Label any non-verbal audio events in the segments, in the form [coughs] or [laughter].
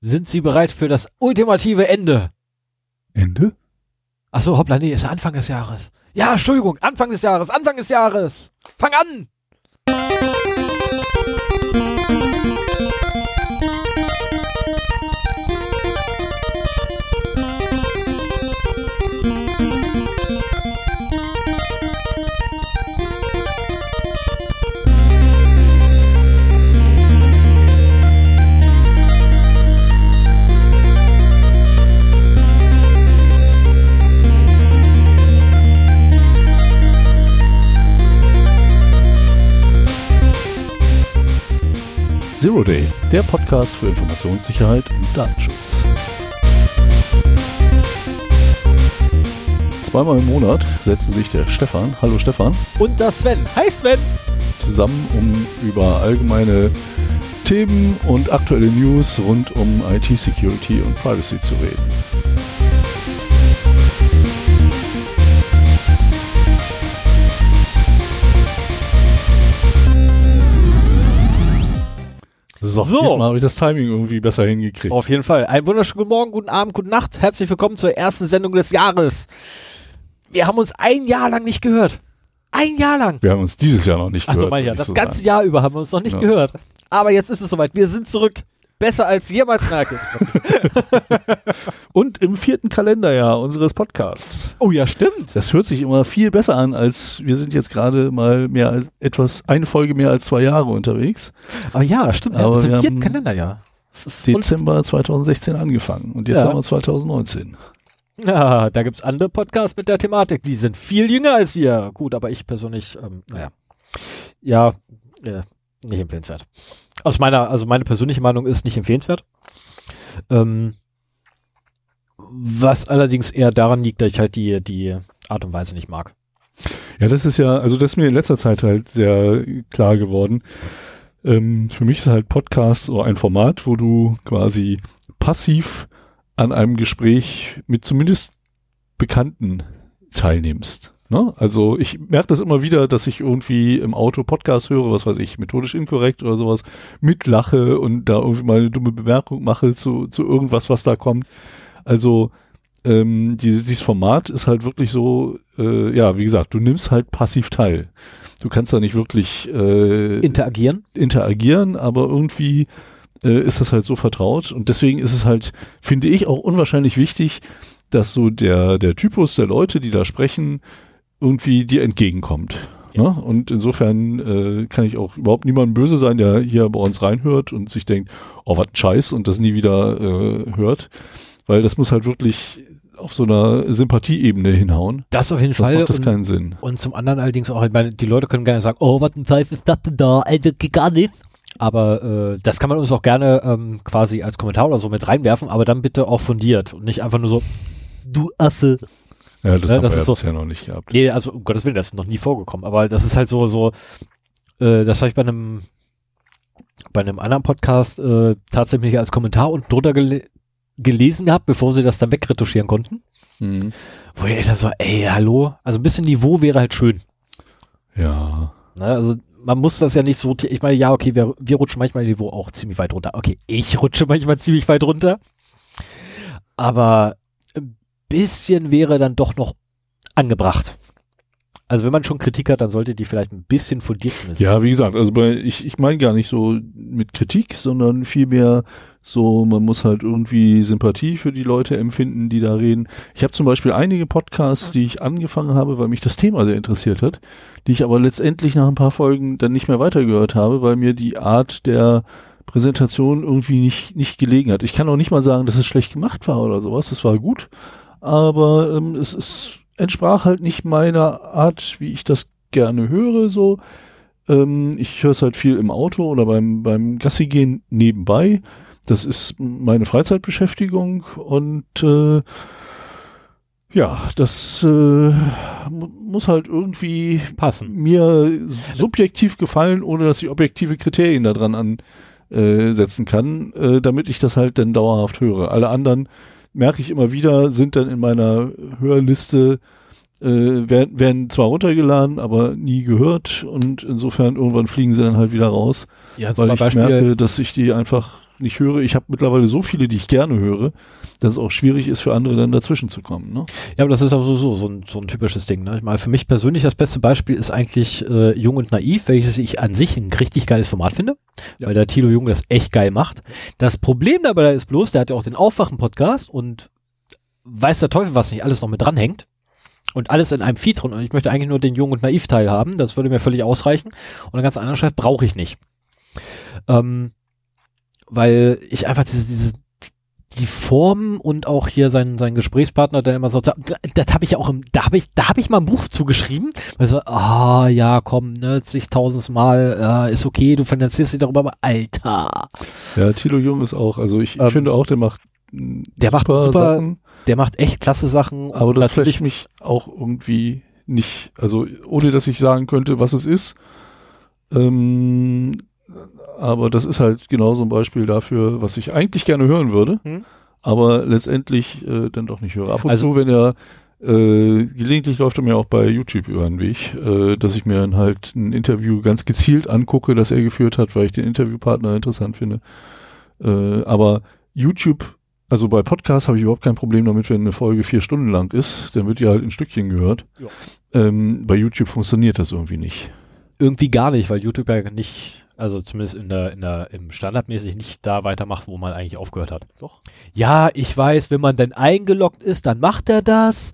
Sind Sie bereit für das ultimative Ende? Ende? Ach so, hoppla, nee, ist Anfang des Jahres. Ja, Entschuldigung, Anfang des Jahres, Anfang des Jahres. Fang an! Zero Day, der Podcast für Informationssicherheit und Datenschutz. Zweimal im Monat setzte sich der Stefan, hallo Stefan, Und das Sven. Hi Sven! zusammen, um über allgemeine Themen und aktuelle News rund um IT-Security und Privacy zu reden. So, So. diesmal habe ich das Timing irgendwie besser hingekriegt. Auf jeden Fall. Einen wunderschönen guten Morgen, guten Abend, gute Nacht. Herzlich willkommen zur ersten Sendung des Jahres. Wir haben uns ein Jahr lang nicht gehört. Ein Jahr lang. Wir haben uns dieses Jahr noch nicht gehört. meine ich ja. Das so ganze sagen. Jahr über haben wir uns noch nicht Ja. gehört. Aber jetzt ist es soweit. Wir sind zurück. Besser als jemals merke. Und im vierten Kalenderjahr unseres Podcasts. oh ja, stimmt. Das hört sich immer viel besser an, als wir sind jetzt gerade mal mehr als etwas, eine Folge mehr als zwei Jahre unterwegs. Aber ja, stimmt. Aber ist wir im vierten Kalenderjahr. Dezember 2016 angefangen und jetzt Ja. haben wir 2019. Ja, da gibt's andere Podcasts mit der Thematik, die sind viel jünger als wir. Gut, aber ich persönlich, ähm, naja. Ja, äh, nicht empfehlenswert. Aus meiner, also meine persönliche Meinung ist nicht empfehlenswert. Ähm, was allerdings eher daran liegt, dass ich halt die, die Art und Weise nicht mag. Ja, das ist ja, also das ist mir in letzter Zeit halt sehr klar geworden. Ähm, für mich ist halt Podcast so ein Format, wo du quasi passiv an einem Gespräch mit zumindest Bekannten teilnimmst. Ne? Also ich merke das immer wieder, dass ich irgendwie im Auto Podcast höre, was weiß ich, methodisch inkorrekt oder sowas, mitlache und da irgendwie mal eine dumme Bemerkung mache zu, zu irgendwas, was da kommt. Also ähm, dieses, dieses Format ist halt wirklich so, äh, ja, wie gesagt, du nimmst halt passiv teil. Du kannst da nicht wirklich äh, Interagieren? interagieren, aber irgendwie äh, ist das halt so vertraut und deswegen ist es halt, finde ich, auch unwahrscheinlich wichtig, dass so der, der Typus der Leute, die da sprechen, irgendwie dir entgegenkommt. Ja. Ne? Und insofern äh, kann ich auch überhaupt niemandem böse sein, der hier bei uns reinhört und sich denkt, oh, was ein Scheiß und das nie wieder äh, hört. Weil das muss halt wirklich auf so einer Sympathieebene hinhauen. Das auf jeden Das Fall. macht das und, keinen Sinn. und zum anderen allerdings auch, ich meine, die Leute können gerne sagen, oh, was ein Scheiß ist das denn da? Alter, geht gar nichts. Aber äh, das kann man uns auch gerne ähm, quasi als Kommentar oder so mit reinwerfen, aber dann bitte auch fundiert und nicht einfach nur so, du Affe. Ja, das Ja, haben das wir ist ja so- bisher noch nicht gehabt. Nee, also um Gottes Willen, das ist noch nie vorgekommen. Aber das ist halt so, so, äh, das habe ich bei einem bei einem anderen Podcast äh, tatsächlich als Kommentar unten drunter gele gelesen gehabt, bevor sie das dann wegretuschieren konnten. Mhm. Wo ich dann so, ey, hallo, also ein bisschen Niveau wäre halt schön. Ja. Ne? Also man muss das ja nicht so, ich meine, ja, okay, wir, wir rutschen manchmal Niveau auch ziemlich weit runter. Okay, ich rutsche manchmal ziemlich weit runter. Aber bisschen wäre dann doch noch angebracht. Also wenn man schon Kritik hat, dann sollte die vielleicht ein bisschen fundiert zumindest. Ja, wie gesagt, also bei, ich, ich meine gar nicht so mit Kritik, sondern vielmehr so, man muss halt irgendwie Sympathie für die Leute empfinden, die da reden. Ich habe zum Beispiel einige Podcasts, die ich angefangen habe, weil mich das Thema sehr interessiert hat, die ich aber letztendlich nach ein paar Folgen dann nicht mehr weitergehört habe, weil mir die Art der Präsentation irgendwie nicht, nicht gelegen hat. Ich kann auch nicht mal sagen, dass es schlecht gemacht war oder sowas, das war gut, aber ähm, es, es entsprach halt nicht meiner Art, wie ich das gerne höre, so. Ähm, ich höre es halt viel im Auto oder beim, beim Gassi gehen nebenbei. Das ist meine Freizeitbeschäftigung und äh, ja, das äh, mu- muss halt irgendwie Passen. mir subjektiv gefallen, ohne dass ich objektive Kriterien daran ansetzen kann, äh, damit ich das halt dann dauerhaft höre. Alle anderen merke ich immer wieder, sind dann in meiner Hörliste, äh, werden, werden zwar runtergeladen, aber nie gehört und insofern irgendwann fliegen sie dann halt wieder raus, Ja, weil zum ich Beispiel, merke, dass ich die einfach nicht höre. Ich habe mittlerweile so viele, die ich gerne höre, dass es auch schwierig ist für andere dann dazwischen zu kommen. Ne? Ja, aber das ist auch so, so, so, ein, so ein typisches Ding. Ne? Ich meine, für mich persönlich das beste Beispiel ist eigentlich äh, Jung und Naiv, welches ich an sich ein richtig geiles Format finde, Ja. weil der Tilo Jung das echt geil macht. Das Problem dabei ist bloß, der hat ja auch den Aufwachen-Podcast und weiß der Teufel, was nicht alles noch mit dranhängt. Und alles in einem Feed drin. Und ich möchte eigentlich nur den Jung und Naiv-Teil haben. Das würde mir völlig ausreichen. Und einen ganz anderen Scheiß brauche ich nicht. Ähm, weil ich einfach diese, diese die Form und auch hier sein, sein Gesprächspartner, der immer so, das habe ich ja auch im, da habe ich, da habe ich mal ein Buch zugeschrieben, weil so, ah, ja, komm, ne, zigtausends Mal, äh, ist okay, du finanzierst dich darüber, aber Alter, Ja, Thilo Jung ist auch, also ich, ich Ähm, finde auch, der macht der macht super, Sachen, der macht echt klasse Sachen. aber das flasht mich auch irgendwie nicht, also ohne dass ich sagen könnte, was es ist. Ähm, aber das ist halt genau so ein Beispiel dafür, was ich eigentlich gerne hören würde, Hm. aber letztendlich äh, dann doch nicht höre. Ab und Also- zu, wenn er äh, gelegentlich läuft er mir auch bei YouTube über den Weg, äh, dass ich mir dann halt ein Interview ganz gezielt angucke, das er geführt hat, weil ich den Interviewpartner interessant finde. Äh, aber YouTube, also bei Podcasts habe ich überhaupt kein Problem damit, wenn eine Folge vier Stunden lang ist, dann wird die halt in Stückchen gehört. Ja. Ähm, bei YouTube funktioniert das irgendwie nicht. irgendwie gar nicht, weil YouTube ja nicht, also zumindest in der, in der, im Standardmäßig nicht da weitermacht, wo man eigentlich aufgehört hat. Doch. Ja, ich weiß, wenn man denn eingeloggt ist, dann macht er das.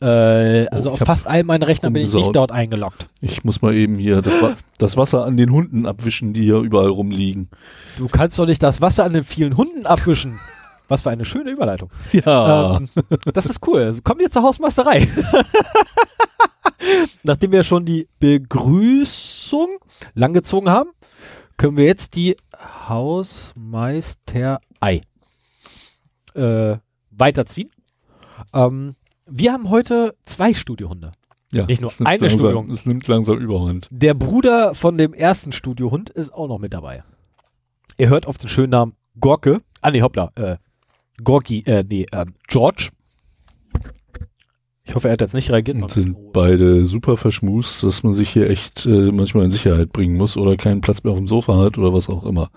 Äh, also Oh, auf ich hab fast all meinen Rechnern bin ich nicht dort eingeloggt. Ich muss mal eben hier das, Wa- das Wasser an den Hunden abwischen, die hier überall rumliegen. Du kannst doch nicht das Wasser an den vielen Hunden abwischen. Was für eine schöne Überleitung. [laughs] Ja. Ähm, das ist cool. Also kommen wir zur Hausmeisterei. [laughs] Nachdem wir schon die Begrüßung langgezogen haben, können wir jetzt die Hausmeisterei äh, weiterziehen. Ähm, wir haben heute zwei Studiohunde. ja. nicht nur eine langsam, Studiohund. Es nimmt langsam Überhand. Der Bruder von dem ersten Studiohund ist auch noch mit dabei. Er hört auf den schönen Namen Gorke. Ah, nee, hoppla. Äh, Gorki, äh, nee, ähm, George. Ich hoffe, er hat jetzt nicht reagiert. Und sind beide super verschmust, dass man sich hier echt äh, manchmal in Sicherheit bringen muss oder keinen Platz mehr auf dem Sofa hat oder was auch immer.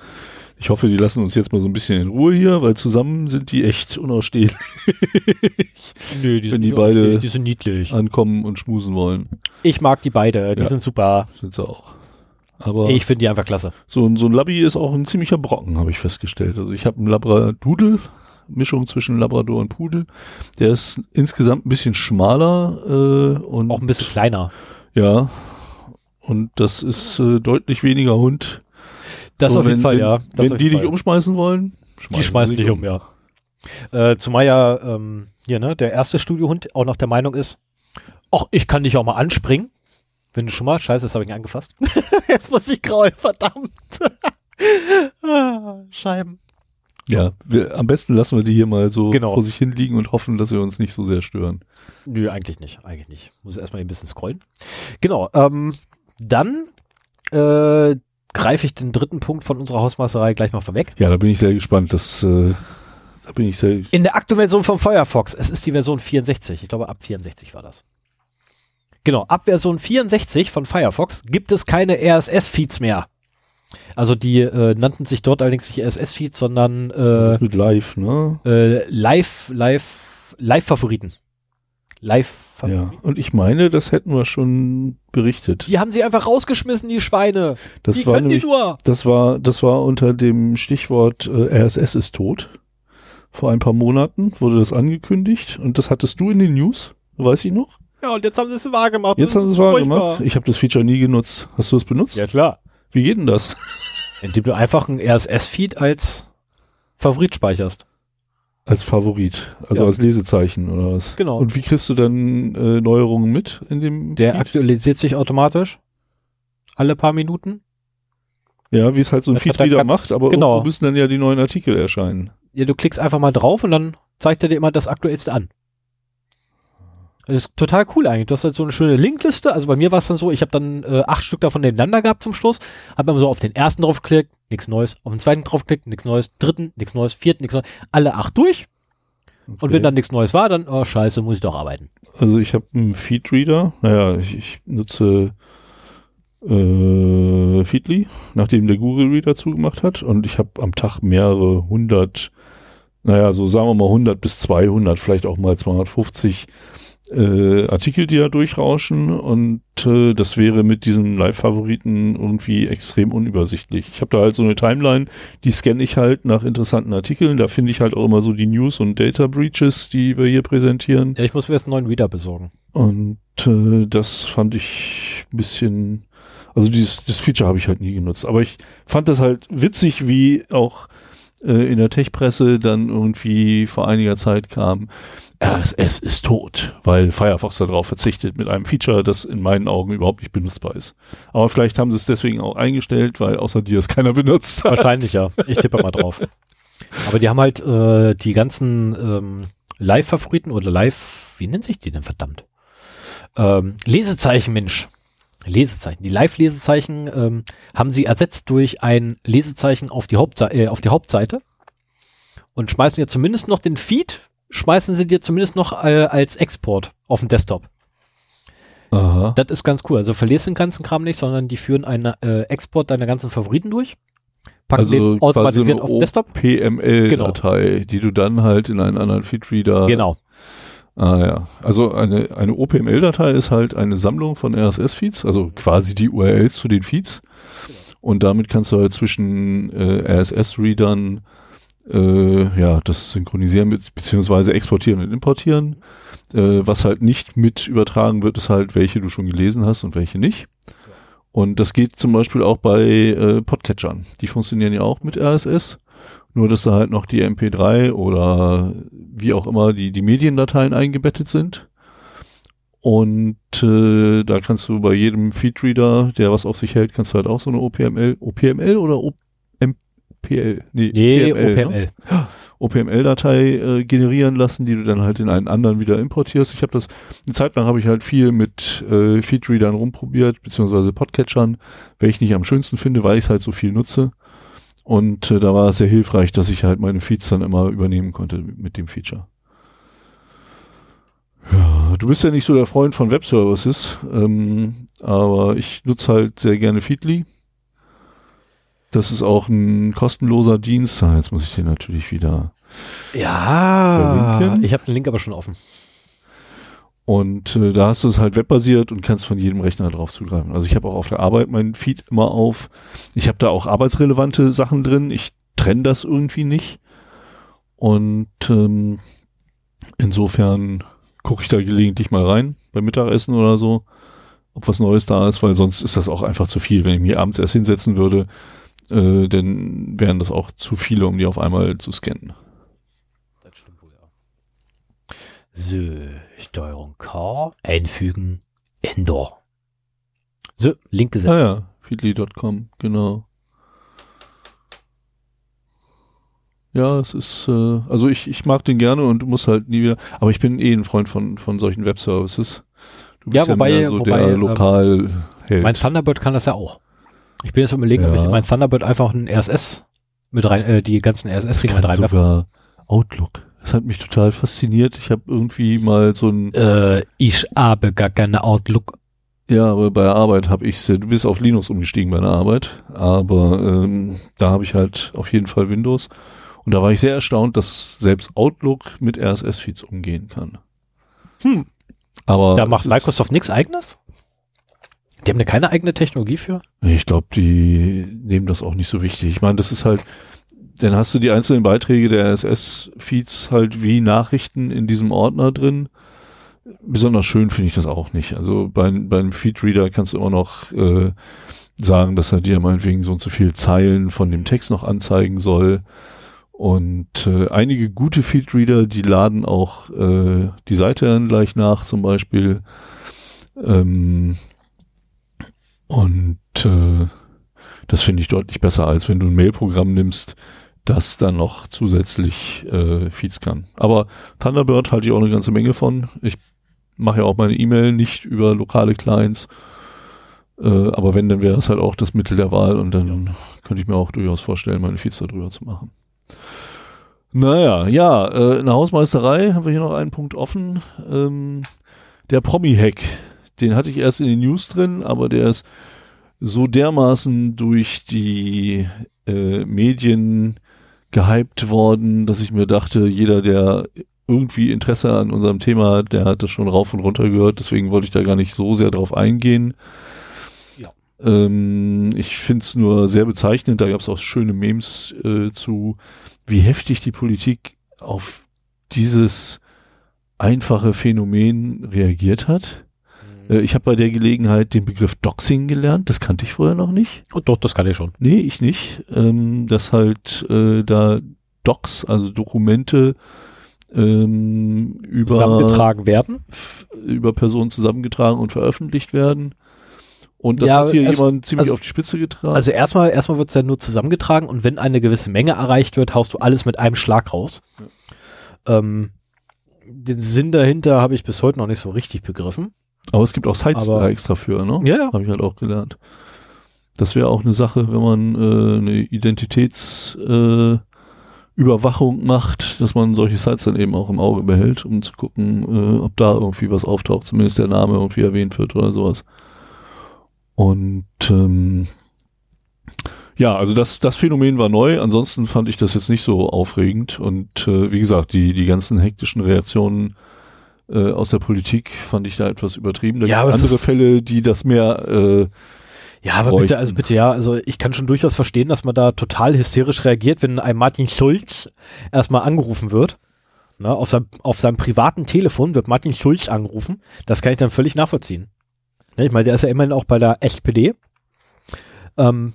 Ich hoffe, die lassen uns jetzt mal so ein bisschen in Ruhe hier, weil zusammen sind die echt unausstehlich [laughs] Nö, die wenn die nicht beide- die sind niedlich. ankommen und schmusen wollen. Ich mag die beide, die Ja. sind super. Sind sie auch. Aber Ich finde die einfach klasse. so, ein- so ein Labby ist auch ein ziemlicher Brocken, habe ich festgestellt. Also ich habe einen Labradoodle, Mischung zwischen Labrador und Pudel. Der ist insgesamt ein bisschen schmaler äh, und Auch ein bisschen kleiner. Ja. Und das ist äh, deutlich weniger Hund. Das So, auf jeden wenn, Fall, wenn, ja. Das Wenn die jeden dich Fall. umschmeißen wollen, Die schmeißen dich um, ja. Äh, zumal ja ähm, hier, ne, der erste Studiohund auch noch der Meinung ist, ach, ich kann dich auch mal anspringen. Wenn du schon mal, scheiße, das habe ich ihn angefasst. [laughs] Jetzt muss ich graulen, verdammt. [laughs] Ah, Scheiben. Ja, wir, am besten lassen wir die hier mal so Genau. vor sich hin liegen und hoffen, dass sie uns nicht so sehr stören. Nö, eigentlich nicht, eigentlich nicht. Muss erstmal ein bisschen scrollen. Genau, ähm, dann äh, greife ich den dritten Punkt von unserer Hausmeisterei gleich mal vorweg. Ja, da bin ich sehr gespannt. Das, äh, da bin ich sehr. In der aktuellen Version von Firefox, es ist die Version 64, ich glaube ab 64 war das. Genau, ab Version 64 von Firefox gibt es keine RSS-Feeds mehr. Also die äh, nannten sich dort allerdings nicht RSS-Feeds, sondern äh, mit live, ne? äh, Live, Live, Live-Favoriten. Live-Favoriten. Ja. Und ich meine, das hätten wir schon berichtet. Die haben sie einfach rausgeschmissen, die Schweine. Das Wie war können nämlich, die nur? das war, das war unter dem Stichwort äh, RSS ist tot. Vor ein paar Monaten wurde das angekündigt und das hattest du in den News, weiß ich noch. Ja, und jetzt haben sie es wahr gemacht. Jetzt haben sie es wahr gemacht. Ich habe das Feature nie genutzt. Hast du es benutzt? Ja, klar. Wie geht denn das? Indem du einfach einen RSS-Feed als Favorit speicherst. Als Favorit, also Ja. als Lesezeichen oder was? Genau. Und wie kriegst du dann äh, Neuerungen mit in dem? Der Feed? aktualisiert sich automatisch. Alle paar Minuten. ja, wie es halt so ein Das hat Feedreader er ganz- macht, aber genau. müssen dann ja die neuen Artikel erscheinen. Ja, du klickst einfach mal drauf und dann zeigt er dir immer das Aktuellste an. Das ist total cool eigentlich. Du hast halt so eine schöne Linkliste. Also bei mir war es dann so, ich habe dann äh, acht Stück davon nebeneinander gehabt zum Schluss. Habe dann so auf den ersten draufgeklickt, nichts Neues. Auf den zweiten draufgeklickt, nichts Neues. Dritten, nichts Neues. Vierten, nichts Neues. Alle acht durch. Und Okay. wenn dann nichts Neues war, dann, oh scheiße, muss ich doch arbeiten. Also ich habe einen Feedreader, naja, ich, ich nutze äh, Feedly, nachdem der Google Reader zugemacht hat. Und ich habe am Tag mehrere hundert, naja, so sagen wir mal 100 bis 200, vielleicht auch mal 250 äh, Artikel, die da durchrauschen. Und äh, das wäre mit diesen Live-Favoriten irgendwie extrem unübersichtlich. Ich habe da halt so eine Timeline, die scanne ich halt nach interessanten Artikeln. Da finde ich halt auch immer so die News und Data Breaches, die wir hier präsentieren. Ja, ich muss mir jetzt einen neuen Reader besorgen. Und äh, das fand ich ein bisschen also dieses, das Feature habe ich halt nie genutzt. Aber ich fand das halt witzig, wie auch äh, in der Tech-Presse dann irgendwie vor einiger Zeit kam, RSS ist tot, weil Firefox darauf verzichtet mit einem Feature, das in meinen Augen überhaupt nicht benutzbar ist. Aber vielleicht haben sie es deswegen auch eingestellt, weil außer dir es keiner [laughs] benutzt hat. Wahrscheinlich ja. Ich tippe mal drauf. Aber die haben halt äh, die ganzen ähm, Live-Favoriten oder Live, wie nennt sich die denn verdammt? Ähm, Lesezeichen, Mensch. Lesezeichen. Die Live-Lesezeichen ähm, haben sie ersetzt durch ein Lesezeichen auf die, Hauptse äh, auf die Hauptseite und schmeißen dir zumindest noch den Feed, schmeißen sie dir zumindest noch äh, als Export auf den Desktop. Aha. Das ist ganz cool. Also verlierst den ganzen Kram nicht, sondern die führen einen äh, Export deiner ganzen Favoriten durch. Packen also den automatisiert auf den Desktop. PML-Datei, genau. die du dann halt in einen anderen Feedreader genau. Ah ja, also eine, eine OPML-Datei ist halt eine Sammlung von RSS-Feeds, also quasi die URLs zu den Feeds. Und damit kannst du halt zwischen äh, RSS-Readern äh, ja, das synchronisieren mit, beziehungsweise exportieren und importieren. Äh, was halt nicht mit übertragen wird, ist halt, welche du schon gelesen hast und welche nicht. Und das geht zum Beispiel auch bei äh, Podcatchern. Die funktionieren ja auch mit RSS. Nur, dass da halt noch die MP3 oder wie auch immer die, die Mediendateien eingebettet sind. Und äh, da kannst du bei jedem Feedreader, der was auf sich hält, kannst du halt auch so eine OPML, OPML oder OMPL? Nee, nee PML, OPML. Ne? OPML-Datei äh, generieren lassen, die du dann halt in einen anderen wieder importierst. Ich habe das, eine Zeit lang habe ich halt viel mit äh, Feedreadern rumprobiert, beziehungsweise Podcatchern, welche ich nicht am schönsten finde, weil ich es halt so viel nutze. Und äh, da war es sehr hilfreich, dass ich halt meine Feeds dann immer übernehmen konnte mit dem Feature. Ja, du bist ja nicht so der Freund von Webservices, ähm, aber ich nutze halt sehr gerne Feedly. Das ist auch ein kostenloser Dienst. Ah, jetzt muss ich den natürlich wieder. Ja, verlinken. ich habe den Link aber schon offen. Und äh, da hast du es halt webbasiert und kannst von jedem Rechner drauf zugreifen. Also ich habe auch auf der Arbeit meinen Feed immer auf. Ich habe da auch arbeitsrelevante Sachen drin. Ich trenne das irgendwie nicht. Und ähm, insofern gucke ich da gelegentlich mal rein beim Mittagessen oder so, ob was Neues da ist, weil sonst ist das auch einfach zu viel. Wenn ich mich abends erst hinsetzen würde, äh, dann wären das auch zu viele, um die auf einmal zu scannen. Das stimmt wohl, ja. So, Steuerung K, einfügen, Ender. So, Link gesetzt. Ah ja, feedly.com, genau. Ja, es ist, äh, also ich, ich mag den gerne und muss halt nie wieder, aber ich bin eh ein Freund von, von solchen Webservices. Du bist ja, wobei, ja so wobei, der lokal ähm, Mein Thunderbird kann das ja auch. Ich bin jetzt überlegen, ja. ob ich mein Thunderbird einfach ein RSS mit rein, äh, die ganzen RSS-Dinge mit reinwerfe. sogar Outlook. Das hat mich total fasziniert. Ich habe irgendwie mal so ein. Äh, ich habe gar keine Outlook. Ja, aber bei der Arbeit habe ich Du bist auf Linux umgestiegen bei der Arbeit, aber ähm, da habe ich halt auf jeden Fall Windows. Und da war ich sehr erstaunt, dass selbst Outlook mit RSS-Feeds umgehen kann. Hm. Aber da macht Microsoft nichts eigenes? Die haben da keine eigene Technologie für? Ich glaube, die nehmen das auch nicht so wichtig. Ich meine, das ist halt, dann hast du die einzelnen Beiträge der RSS-Feeds halt wie Nachrichten in diesem Ordner drin. Besonders schön finde ich das auch nicht. Also bei, beim Feedreader kannst du immer noch äh, sagen, dass er dir meinetwegen so und so viele Zeilen von dem Text noch anzeigen soll. Und äh, einige gute Feedreader, die laden auch äh, die Seite dann gleich nach, zum Beispiel. Ähm, und äh, das finde ich deutlich besser, als wenn du ein Mailprogramm nimmst, das dann noch zusätzlich äh, Feeds kann. Aber Thunderbird halte ich auch eine ganze Menge von. Ich mache ja auch meine E-Mail nicht über lokale Clients. Äh, aber wenn, dann wäre das halt auch das Mittel der Wahl und dann könnte ich mir auch durchaus vorstellen, meine Feeds darüber zu machen. Naja, ja, äh, in der Hausmeisterei haben wir hier noch einen Punkt offen. Ähm, der Promi-Hack, den hatte ich erst in den News drin, aber der ist so dermaßen durch die äh, Medien gehypt worden, dass ich mir dachte, jeder, der irgendwie Interesse an unserem Thema hat, der hat das schon rauf und runter gehört, deswegen wollte ich da gar nicht so sehr drauf eingehen. Ja. Ähm, ich finde es nur sehr bezeichnend, da gab es auch schöne Memes äh, zu, wie heftig die Politik auf dieses einfache Phänomen reagiert hat. Äh, ich habe bei der Gelegenheit den Begriff Doxing gelernt, das kannte ich vorher noch nicht. Oh, doch, das kann ich schon. Nee, ich nicht. Ähm, dass halt äh, da Docs, also Dokumente ähm, über, Zusammengetragen werden. über Personen zusammengetragen und veröffentlicht werden. Und das Ja, hat hier es- jemand ziemlich also- auf die Spitze getragen. Also erstmal, erstmal wird es ja nur zusammengetragen und wenn eine gewisse Menge erreicht wird, haust du alles mit einem Schlag raus. Ähm, den Sinn dahinter habe ich bis heute noch nicht so richtig begriffen. Aber es gibt auch Sites da extra für, ne? Ja, ja. Habe ich halt auch gelernt. Das wäre auch eine Sache, wenn man äh, eine Identitätsüberwachung äh, macht, dass man solche Sites dann eben auch im Auge behält, um zu gucken, äh, ob da irgendwie was auftaucht, zumindest der Name irgendwie erwähnt wird oder sowas. Und ähm, ja, also das, das Phänomen war neu, ansonsten fand ich das jetzt nicht so aufregend und äh, wie gesagt, die, die ganzen hektischen Reaktionen äh, aus der Politik fand ich da etwas übertrieben. Da Ja, gibt andere Fälle, die das mehr äh, Ja, aber bräuchten. bitte, also bitte, ja, also ich kann schon durchaus verstehen, dass man da total hysterisch reagiert, wenn ein Martin Schulz erstmal angerufen wird. Ne, auf, seinem, auf seinem privaten Telefon wird Martin Schulz angerufen. Das kann ich dann völlig nachvollziehen. Ne, ich meine, der ist ja immerhin auch bei der SPD. Ähm,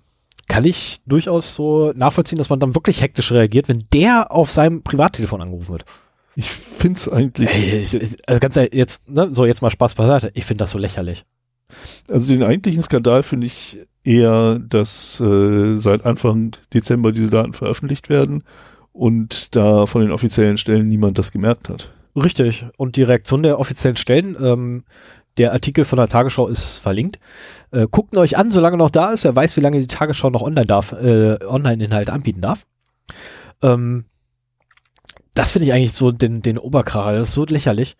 kann ich durchaus so nachvollziehen, dass man dann wirklich hektisch reagiert, wenn der auf seinem Privattelefon angerufen wird. Ich find's eigentlich, Ey, ich- ich- also ganz ehrlich, jetzt, ne, so jetzt mal Spaß beiseite. Ich finde das so lächerlich. also den eigentlichen Skandal finde ich eher, dass äh, seit Anfang Dezember diese Daten veröffentlicht werden und da von den offiziellen Stellen niemand das gemerkt hat. Richtig. Und die Reaktion der offiziellen Stellen, ähm, der Artikel von der Tagesschau ist verlinkt. Äh, guckt ihn euch an, solange noch da ist. Wer weiß, wie lange die Tagesschau noch online darf, äh, Online-Inhalte anbieten darf. Ähm, das finde ich eigentlich so den, den Oberkracher. Das ist so lächerlich.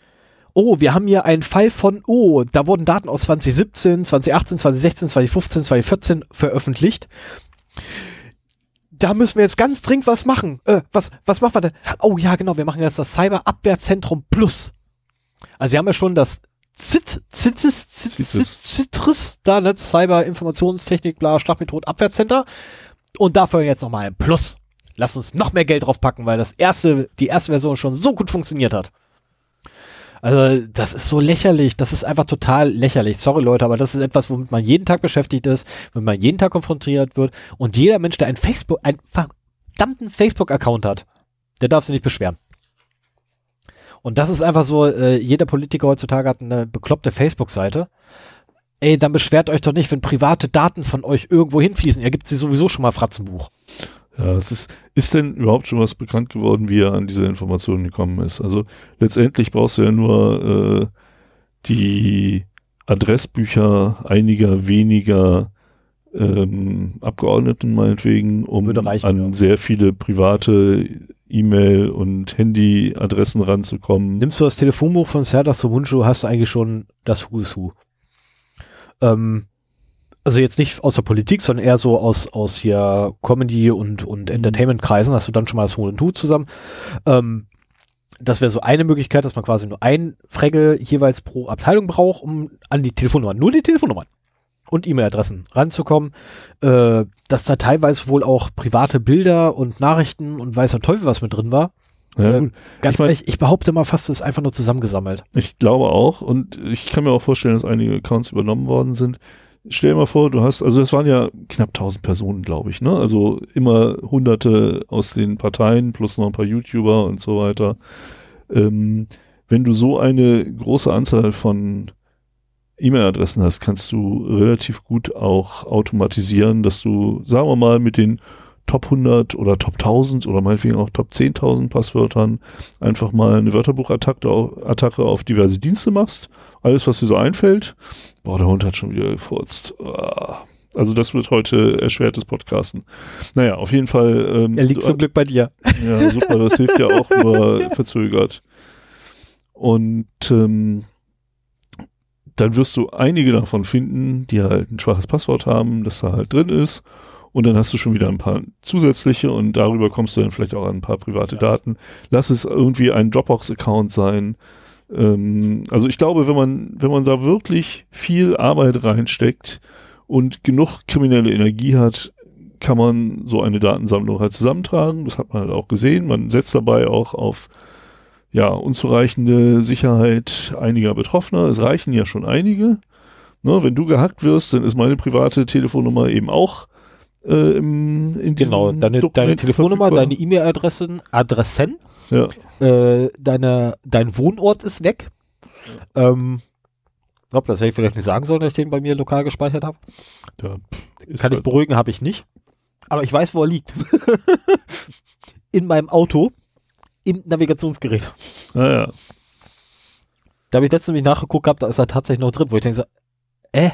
Oh, wir haben hier einen Fall von, oh, da wurden Daten aus 2017, 2018, 2016, 2015, 2014 veröffentlicht. Da müssen wir jetzt ganz dringend was machen. Äh, was, was machen wir denn? Oh ja, genau, wir machen jetzt das Cyberabwehrzentrum Plus. Also sie haben ja schon das ZIT, ZITIS, ZITIS, CITES. ZITRIS, da, ne, Cyber Informationstechnik, bla, Schlagmethode Abwehrzentrum. Und dafür jetzt nochmal ein Plus. Lass uns noch mehr Geld draufpacken, weil das erste, die erste Version schon so gut funktioniert hat. Also, das ist so lächerlich. Das ist einfach total lächerlich. Sorry, Leute, aber das ist etwas, womit man jeden Tag beschäftigt ist, womit man jeden Tag konfrontiert wird. Und jeder Mensch, der ein Facebook, einen verdammten Facebook-Account hat, der darf sich nicht beschweren. Und das ist einfach so, äh, jeder Politiker heutzutage hat eine bekloppte Facebook-Seite. Ey, dann beschwert euch doch nicht, wenn private Daten von euch irgendwo hinfließen. Ihr gibt sie sowieso schon mal Fratzenbuch. Ja, es ist, ist denn überhaupt schon was bekannt geworden, wie er an diese Informationen gekommen ist? Also letztendlich brauchst du ja nur äh, die Adressbücher einiger weniger ähm, Abgeordneten meinetwegen, um reichen, an ja. sehr viele private E-Mail- und Handy-Adressen ranzukommen. Nimmst du das Telefonbuch von Serdar Somuncu, hast du eigentlich schon das Who is Who. Ähm, also jetzt nicht aus der Politik, sondern eher so aus, aus hier Comedy und, und Entertainment-Kreisen hast du dann schon mal das Who und Who zusammen. Ähm, das wäre so eine Möglichkeit, dass man quasi nur ein Fregel jeweils pro Abteilung braucht, um an die Telefonnummern, nur die Telefonnummern und E-Mail-Adressen ranzukommen. Äh, dass da teilweise wohl auch private Bilder und Nachrichten und weiß der Teufel was mit drin war. Ja, äh. Ganz Ich mein- ehrlich, ich behaupte mal fast, es ist einfach nur zusammengesammelt. Ich glaube auch und ich kann mir auch vorstellen, dass einige Accounts übernommen worden sind. Stell dir mal vor, du hast, also es waren ja knapp 1000 Personen, glaube ich, ne? Also immer hunderte aus den Parteien plus noch ein paar YouTuber und so weiter. Ähm, wenn du so eine große Anzahl von E-Mail-Adressen hast, kannst du relativ gut auch automatisieren, dass du, sagen wir mal, mit den Top 100 oder Top 1000 oder meinetwegen auch Top 10.000 Passwörtern einfach mal eine Wörterbuchattacke au- Attacke auf diverse Dienste machst. Alles, was dir so einfällt. Boah, der Hund hat schon wieder gefurzt. Ah. Also das wird heute erschwertes Podcasten. Naja, auf jeden Fall. Ähm, Er liegt zum Glück bei dir. ja, super, das hilft ja auch nur [laughs] verzögert. Und ähm, dann wirst du einige davon finden, die halt ein schwaches Passwort haben, das da halt drin ist. Und dann hast du schon wieder ein paar zusätzliche und darüber kommst du dann vielleicht auch an ein paar private Daten. Lass es irgendwie ein Dropbox-Account sein. Ähm, also ich glaube, wenn man, wenn man da wirklich viel Arbeit reinsteckt und genug kriminelle Energie hat, kann man so eine Datensammlung halt zusammentragen. Das hat man halt auch gesehen. Man setzt dabei auch auf ja, unzureichende Sicherheit einiger Betroffener. Es reichen ja schon einige. Ne, wenn du gehackt wirst, dann ist meine private Telefonnummer eben auch äh, Genau, deine, deine Telefonnummer, verfügbar. deine E-Mail-Adressen, Adressen, Ja, äh, deine, dein Wohnort ist weg. Ähm, hopp, das hätte ich vielleicht nicht sagen sollen, dass ich den bei mir lokal gespeichert habe. ist Kann ich halt- beruhigen, habe ich nicht. Aber ich weiß, wo er liegt. [laughs] In meinem Auto, im Navigationsgerät. Naja, Da habe ich letztens nämlich nachgeguckt gehabt, da ist er tatsächlich noch drin, wo ich denke so, äh,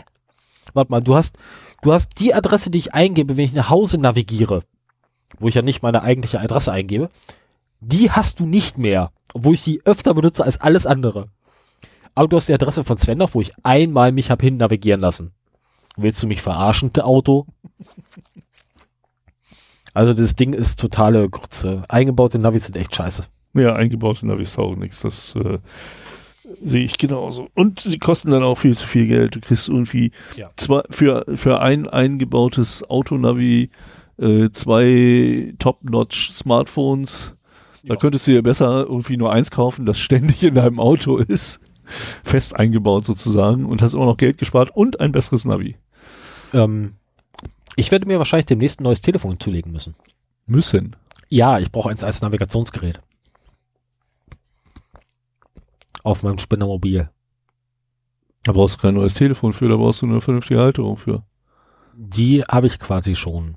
warte mal, du hast, du hast die Adresse, die ich eingebe, wenn ich nach Hause navigiere, wo ich ja nicht meine eigentliche Adresse eingebe, die hast du nicht mehr, obwohl ich die öfter benutze als alles andere. Aber du hast die Adresse von Sven noch, wo ich einmal mich hab hin navigieren lassen. Willst du mich verarschen, te Auto? [laughs] Also das Ding ist totale Grütze. Eingebaute Navis sind echt scheiße. ja, eingebaute Navis taugen nichts. Das äh, sehe ich genauso. Und sie kosten dann auch viel zu viel Geld. Du kriegst irgendwie Ja. zwei, für, für ein eingebautes Autonavi äh, zwei Top-Notch Smartphones. Da Ja. könntest du dir besser irgendwie nur eins kaufen, das ständig in deinem Auto ist. Fest eingebaut sozusagen und hast immer noch Geld gespart und ein besseres Navi. Ähm, ich werde mir wahrscheinlich demnächst ein neues Telefon zulegen müssen. Müssen. Ja, ich brauche eins als Navigationsgerät. Auf meinem Spinnermobil. Da brauchst du kein neues Telefon für, da brauchst du eine vernünftige Halterung für. Die habe ich quasi schon.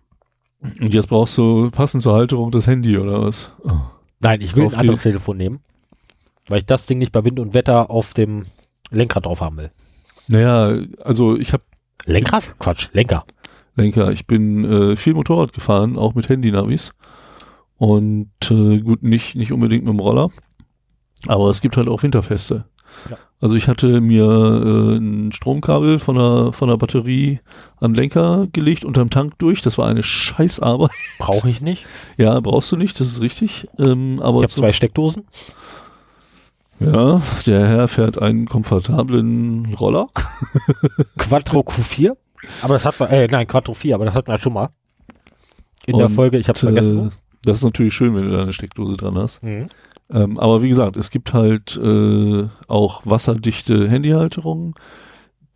Und jetzt brauchst du passend zur Halterung das Handy oder was? Oh. Nein, ich will Auf ein anderes Telefon nehmen, weil ich das Ding nicht bei Wind und Wetter auf dem Lenkrad drauf haben will. Naja, also ich habe Lenkrad? Quatsch, Lenker. Lenker, ich bin äh, viel Motorrad gefahren, auch mit Handy-Navis. Und äh, gut, nicht, nicht unbedingt mit dem Roller. Aber es gibt halt auch Winterfeste. Ja. Also ich hatte mir äh, ein Stromkabel von der, von der Batterie an den Lenker gelegt, unterm Tank durch. Das war eine Scheißarbeit. Brauche ich nicht. Ja, brauchst du nicht, das ist richtig. Ähm, aber Ich habe zwei Steckdosen. Ja, der Herr fährt einen komfortablen Roller. [laughs] Quattro Q4. Aber das hat man, äh, nein, Quattro 4, aber das hatten wir schon mal. In der Und, Folge, ich habe vergessen. Äh, das ist natürlich schön, wenn du da eine Steckdose dran hast. Mhm. Ähm, aber wie gesagt, es gibt halt äh, auch wasserdichte Handyhalterungen.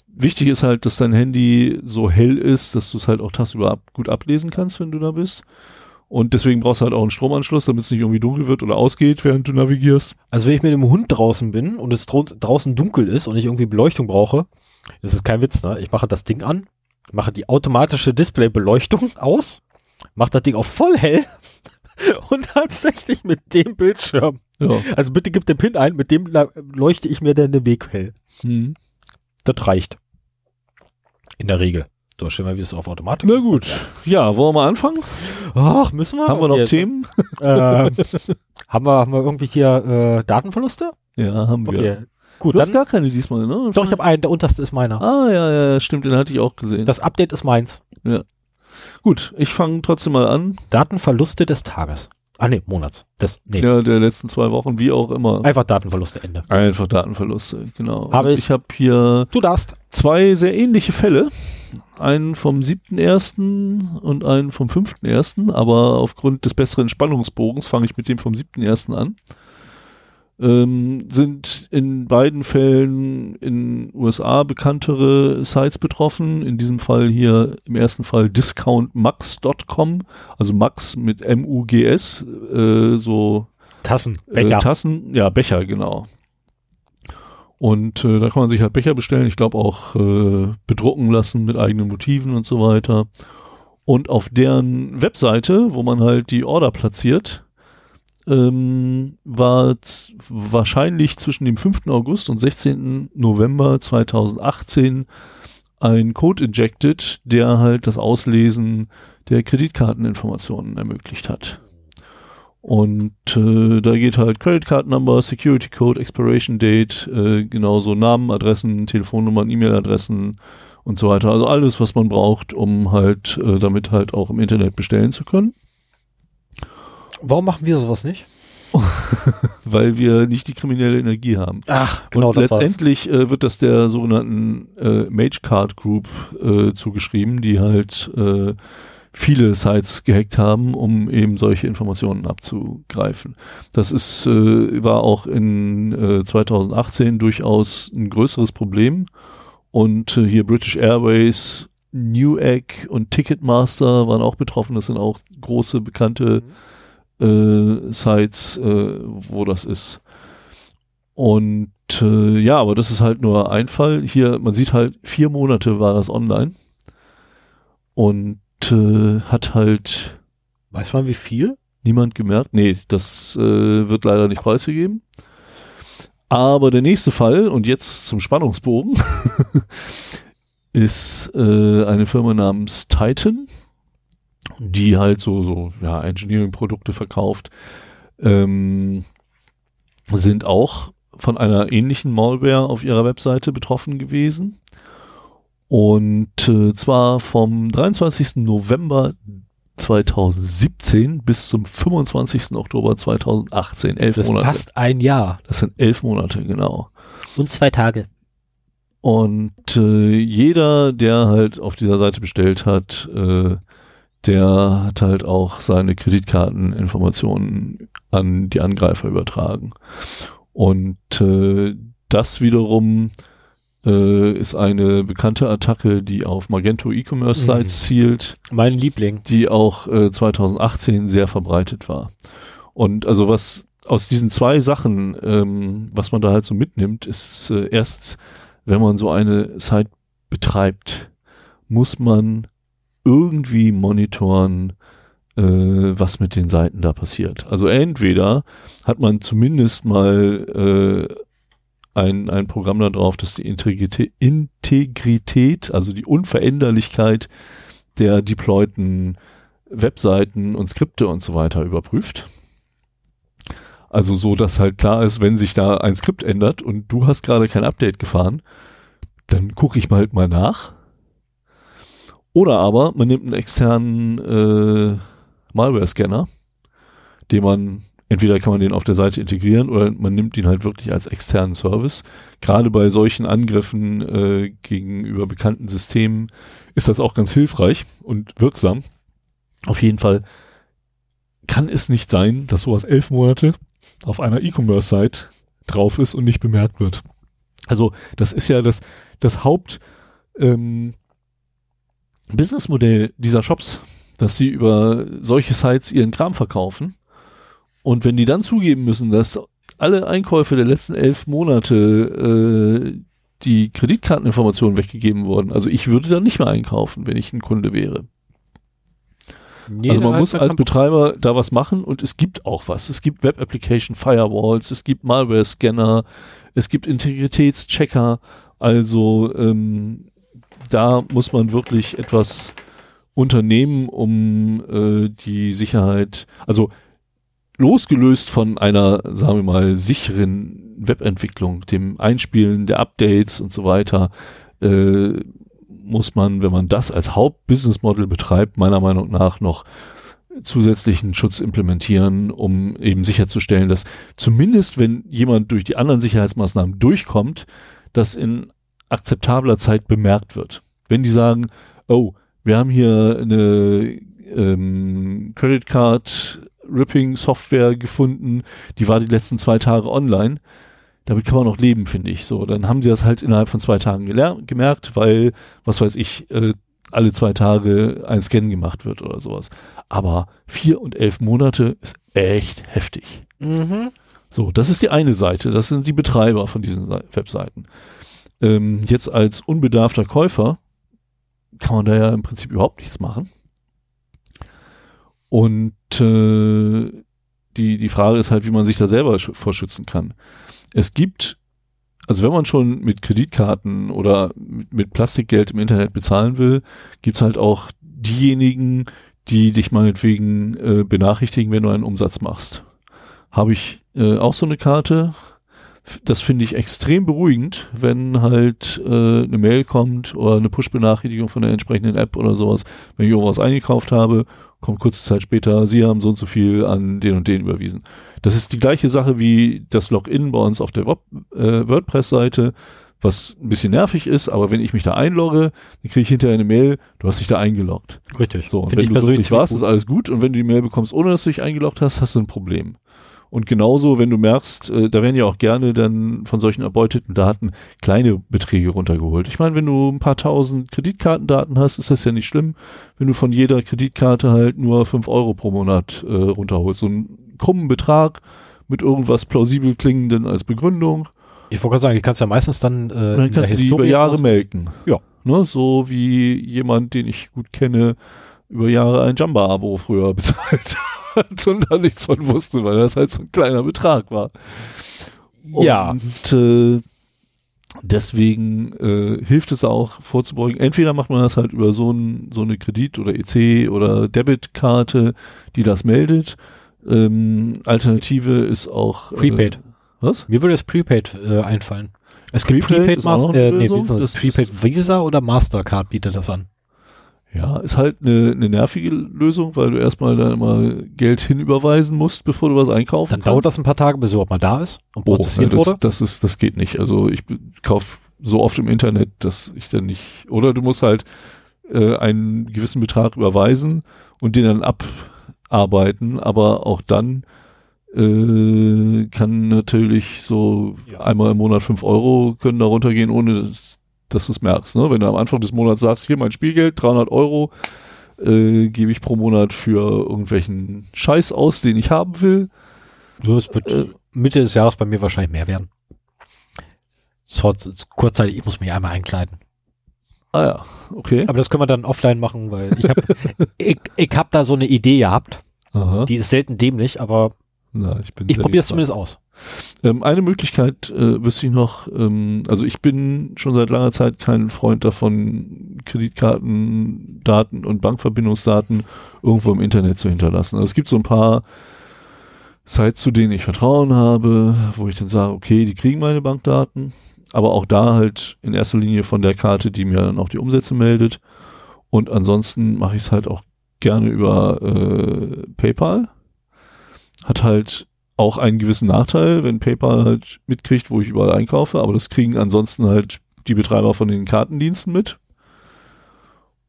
Wichtig ist halt, dass dein Handy so hell ist, dass du es halt auch tagsüber ab, gut ablesen kannst, wenn du da bist. Und deswegen brauchst du halt auch einen Stromanschluss, damit es nicht irgendwie dunkel wird oder ausgeht, während du navigierst. Also wenn ich mit dem Hund draußen bin und es draußen dunkel ist und ich irgendwie Beleuchtung brauche, das ist kein Witz, ne? Ich mache das Ding an, mache die automatische Displaybeleuchtung aus, mache das Ding auf voll hell [laughs] und tatsächlich mit dem Bildschirm. Ja. Also bitte gib den Pin ein, mit dem leuchte ich mir dann den Weg hell. Hm. Das reicht. In der Regel. So, stellen wir, wie es auf Automatik Na gut. Ja, wollen wir mal anfangen? Ach, müssen wir? Haben wir noch Okay. Themen? [laughs] Ähm, haben, wir, haben wir irgendwie hier äh, Datenverluste? Ja, haben wir. Okay. Gut, Du hast dann, gar keine diesmal, ne? doch, ich habe einen, der unterste ist meiner. Ah, ja, ja, stimmt, den hatte ich auch gesehen. Das Update ist meins. Gut, ich fange trotzdem mal an. Datenverluste des Tages. Ah, nee, Monats. Das, nee. Ja, der letzten zwei Wochen, wie auch immer. Einfach Datenverluste, Ende. Einfach Datenverluste, genau. Und ich. ich habe hier Du darfst. zwei sehr ähnliche Fälle. Einen vom 7.1. und einen vom 5.1. Aber aufgrund des besseren Spannungsbogens fange ich mit dem vom 7.1. an. Ähm, sind in beiden Fällen in USA bekanntere Sites betroffen. In diesem Fall hier im ersten Fall discountmax.com, also Max mit M-U-G-S, äh, so Tassen. äh, Becher. Tassen, ja, Becher, genau. Und äh, da kann man sich halt Becher bestellen, ich glaube auch äh, bedrucken lassen mit eigenen Motiven und so weiter. Und auf deren Webseite, wo man halt die Order platziert, ähm, war wahrscheinlich zwischen dem 5. August und 16. November 2018 ein Code injected, der halt das Auslesen der Kreditkarteninformationen ermöglicht hat. Und äh, da geht halt Credit Card Number, Security Code, Expiration Date, äh, genauso Namen, Adressen, Telefonnummern, E-Mail-Adressen und so weiter. Also alles, was man braucht, um halt äh, damit halt auch im Internet bestellen zu können. Warum machen wir sowas nicht? [laughs] Weil wir nicht die kriminelle Energie haben. Ach, genau. Und das war's. letztendlich äh, wird das der sogenannten äh, Mage Card Group äh, zugeschrieben, die halt äh, viele Sites gehackt haben, um eben solche Informationen abzugreifen. Das ist, äh, war auch in äh, 2018 durchaus ein größeres Problem. Und äh, hier British Airways, Newegg und Ticketmaster waren auch betroffen. Das sind auch große, bekannte äh, Sites, äh, wo das ist. Und äh, ja, aber das ist halt nur ein Fall. Hier, man sieht halt, vier Monate war das online. Und äh, hat halt Weiß man wie viel? niemand gemerkt. Nee, das äh, wird leider nicht preisgegeben. Aber der nächste Fall, und jetzt zum Spannungsbogen, [laughs] ist äh, eine Firma namens Titan, die halt so, so ja, Engineering-Produkte verkauft, ähm, sind auch von einer ähnlichen Malware auf ihrer Webseite betroffen gewesen. Und äh, zwar vom 23. November 2017 bis zum 25. Oktober 2018. Elf Das ist Monate. fast ein Jahr. Das sind elf Monate, genau. Und zwei Tage. Und äh, jeder, der halt auf dieser Seite bestellt hat, äh, der hat halt auch seine Kreditkarteninformationen an die Angreifer übertragen. Und äh, das wiederum äh, ist eine bekannte Attacke, die auf Magento E-Commerce Sites Mhm. zielt Mein Liebling. die auch äh, 2018 sehr verbreitet war. Und also was aus diesen zwei Sachen, ähm, was man da halt so mitnimmt, ist äh, erstens, wenn man so eine Site betreibt, muss man irgendwie monitoren, äh, was mit den Seiten da passiert. Also entweder hat man zumindest mal äh, ein, ein Programm da drauf, das die Integrität, Integrität, also die Unveränderlichkeit der deployten Webseiten und Skripte und so weiter überprüft. Also so, dass halt klar ist, wenn sich da ein Skript ändert und du hast gerade kein Update gefahren, dann gucke ich mal halt mal nach. Oder aber man nimmt einen externen äh, Malware-Scanner, den man, entweder kann man den auf der Seite integrieren oder man nimmt ihn halt wirklich als externen Service. Gerade bei solchen Angriffen äh, gegenüber bekannten Systemen ist das auch ganz hilfreich und wirksam. Auf jeden Fall kann es nicht sein, dass sowas elf Monate auf einer E-Commerce-Site drauf ist und nicht bemerkt wird. Also das ist ja das, das Haupt ähm, Businessmodell dieser Shops, dass sie über solche Sites ihren Kram verkaufen und wenn die dann zugeben müssen, dass alle Einkäufe der letzten elf Monate äh, die Kreditkarteninformationen weggegeben wurden. Also ich würde dann nicht mehr einkaufen, wenn ich ein Kunde wäre. Nee, also man muss als Betreiber da was machen und es gibt auch was. Es gibt Web Application Firewalls, es gibt Malware Scanner, es gibt Integritätschecker. Also ähm, da muss man wirklich etwas unternehmen, um äh, die Sicherheit, also losgelöst von einer, sagen wir mal, sicheren Webentwicklung, dem Einspielen der Updates und so weiter, äh, muss man, wenn man das als Hauptbusinessmodell betreibt, meiner Meinung nach noch zusätzlichen Schutz implementieren, um eben sicherzustellen, dass zumindest wenn jemand durch die anderen Sicherheitsmaßnahmen durchkommt, das in akzeptabler Zeit bemerkt wird. Wenn die sagen, oh, wir haben hier eine ähm, Credit Card Ripping Software gefunden, die war die letzten zwei Tage online, damit kann man noch leben, finde ich. So, dann haben sie das halt innerhalb von zwei Tagen gemerkt, weil, was weiß ich, äh, alle zwei Tage ein Scan gemacht wird oder sowas. Aber vier und elf Monate ist echt heftig. Mhm. So, das ist die eine Seite. Das sind die Betreiber von diesen Sei- Webseiten. Ähm, jetzt als unbedarfter Käufer kann man da ja im Prinzip überhaupt nichts machen. Und äh, die, die Frage ist halt, wie man sich da selber sch- vorschützen kann. Es gibt, also wenn man schon mit Kreditkarten oder mit, mit Plastikgeld im Internet bezahlen will, gibt's halt auch diejenigen, die dich meinetwegen äh, benachrichtigen, wenn du einen Umsatz machst. Habe ich äh, auch so eine Karte. Das finde ich extrem beruhigend, wenn halt äh, eine Mail kommt oder eine Push-Benachrichtigung von der entsprechenden App oder sowas, wenn ich irgendwas eingekauft habe, kommt kurze Zeit später, Sie haben so und so viel an den und den überwiesen. Das ist die gleiche Sache wie das Login bei uns auf der äh, WordPress-Seite was ein bisschen nervig ist, aber wenn ich mich da einlogge, dann kriege ich hinterher eine Mail, du hast dich da eingeloggt. Richtig. So, und wenn du wirklich warst, ist alles gut. Und wenn du die Mail bekommst, ohne dass du dich eingeloggt hast, hast du ein Problem. Und genauso, wenn du merkst, äh, da werden ja auch gerne dann von solchen erbeuteten Daten kleine Beträge runtergeholt. Ich meine, wenn du ein paar tausend Kreditkartendaten hast, ist das ja nicht schlimm, wenn du von jeder Kreditkarte halt nur fünf Euro pro Monat äh, runterholst. So einen krummen Betrag mit irgendwas plausibel klingenden als Begründung ich wollte gerade sagen, die kannst ja meistens dann, äh, dann kannst du die über Jahre machen. melken. Ja. Ne, so wie jemand, den ich gut kenne, über Jahre ein Jamba-Abo früher [laughs] bezahlt hat [laughs] und da nichts von wusste, weil das halt so ein kleiner Betrag war. Und, ja. Äh, deswegen äh, hilft es auch vorzubeugen. Entweder macht man das halt über so, ein, so eine Kredit- oder EC- oder Debitkarte, die das meldet. Ähm, Alternative ist auch Prepaid. Äh, was? Mir würde das Prepaid äh, einfallen. Es gibt Prepaid, Prepaid äh, nee, das Prepaid Visa oder Mastercard bietet das an. Ja, ist halt eine, eine nervige Lösung, weil du erstmal dann mal Geld hinüberweisen musst, bevor du was einkaufen Dann kannst. dauert das ein paar Tage, bis überhaupt mal da ist und oh, prozessiert ja, das, Das ist, das geht nicht. Also ich kaufe so oft im Internet, dass ich dann nicht, oder du musst halt äh, einen gewissen Betrag überweisen und den dann abarbeiten, aber auch dann äh, kann natürlich so ja. einmal im Monat fünf Euro können da runtergehen, ohne dass, dass du es merkst. Ne? Wenn du am Anfang des Monats sagst, hier mein Spielgeld, 300 Euro, äh, gebe ich pro Monat für irgendwelchen Scheiß aus, den ich haben will. Ja, es wird äh, Mitte des Jahres bei mir wahrscheinlich mehr werden. So, kurzzeitig, ich muss mich einmal einkleiden. Ah ja, okay. Aber das können wir dann offline machen, weil ich habe [laughs] ich, ich hab da so eine Idee gehabt. Aha. Die ist selten dämlich, aber na, ich ich probiere es zumindest aus. Ähm, eine Möglichkeit äh, wüsste ich noch, ähm, also ich bin schon seit langer Zeit kein Freund davon, Kreditkartendaten und Bankverbindungsdaten irgendwo im Internet zu hinterlassen. Also es gibt so ein paar Sites, zu denen ich Vertrauen habe, wo ich dann sage, okay, die kriegen meine Bankdaten, aber auch da halt in erster Linie von der Karte, die mir dann auch die Umsätze meldet. Und ansonsten mache ich es halt auch gerne über äh, PayPal hat halt auch einen gewissen Nachteil, wenn PayPal halt mitkriegt, wo ich überall einkaufe, aber das kriegen ansonsten halt die Betreiber von den Kartendiensten mit.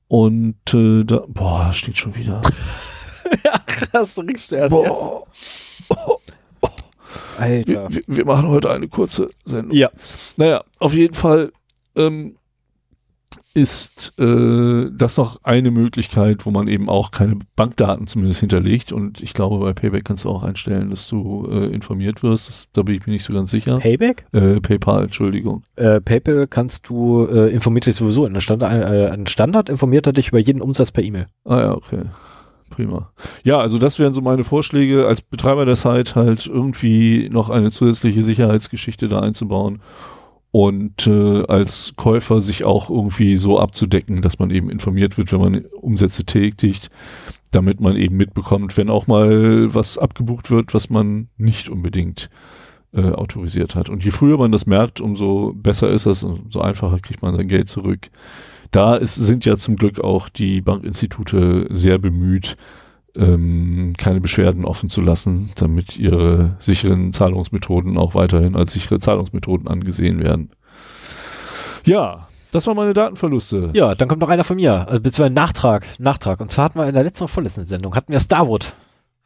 Und äh, da, boah, stinkt schon wieder. [laughs] ja, krass, du riechst du erst boah. Alter. Wir, wir, machen heute eine kurze Sendung. Ja. Naja, auf jeden Fall ähm, ist äh, das noch eine Möglichkeit, wo man eben auch keine Bankdaten zumindest hinterlegt. Und ich glaube, bei Payback kannst du auch einstellen, dass du äh, informiert wirst. Das, da bin ich mir nicht so ganz sicher. Payback? Äh, PayPal, Entschuldigung. Äh, PayPal kannst du äh, informiert dich sowieso. Ein Standard, äh, ein Standard informiert er dich über jeden Umsatz per E-Mail. Ah ja, okay. Prima. Ja, also das wären so meine Vorschläge, als Betreiber der Site halt irgendwie noch eine zusätzliche Sicherheitsgeschichte da einzubauen und äh, als Käufer sich auch irgendwie so abzudecken, dass man eben informiert wird, wenn man Umsätze tätigt, damit man eben mitbekommt, wenn auch mal was abgebucht wird, was man nicht unbedingt äh, autorisiert hat. Und je früher man das merkt, umso besser ist das umso einfacher kriegt man sein Geld zurück. Da ist, sind ja zum Glück auch die Bankinstitute sehr bemüht, ähm, keine Beschwerden offen zu lassen, damit ihre sicheren Zahlungsmethoden auch weiterhin als sichere Zahlungsmethoden angesehen werden. Ja, das waren meine Datenverluste. Ja, dann kommt noch einer von mir, also beziehungsweise Nachtrag, Nachtrag. Und zwar hatten wir in der letzten und vorletzten Sendung, hatten wir Starwood.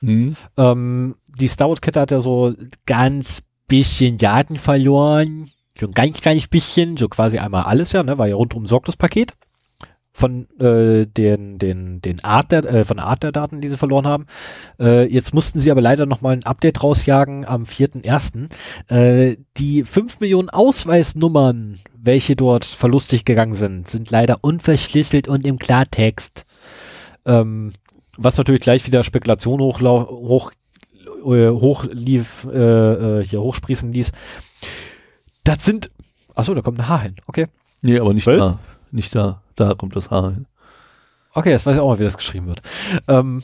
Mhm. Ähm, die Starwood-Kette hat ja so ganz bisschen Daten verloren. So ein ganz kleines bisschen, so quasi einmal alles ja, ne, war ja rundum sorgtes Paket von äh, den den den Art der äh, von Art der Daten, die sie verloren haben. Äh, jetzt mussten sie aber leider noch mal ein Update rausjagen am 4.1. Äh, die 5 Millionen Ausweisnummern, welche dort verlustig gegangen sind, sind leider unverschlüsselt und im Klartext. Ähm, was natürlich gleich wieder Spekulation hochlau hoch äh, hochlief, äh, äh, hier hochsprießen ließ. Das sind, achso, da kommt ein Haar hin, okay. Nee, aber nicht Was? da. Nicht da. Da kommt das Haar hin. Okay, jetzt weiß ich auch mal, wie das geschrieben wird. Ähm,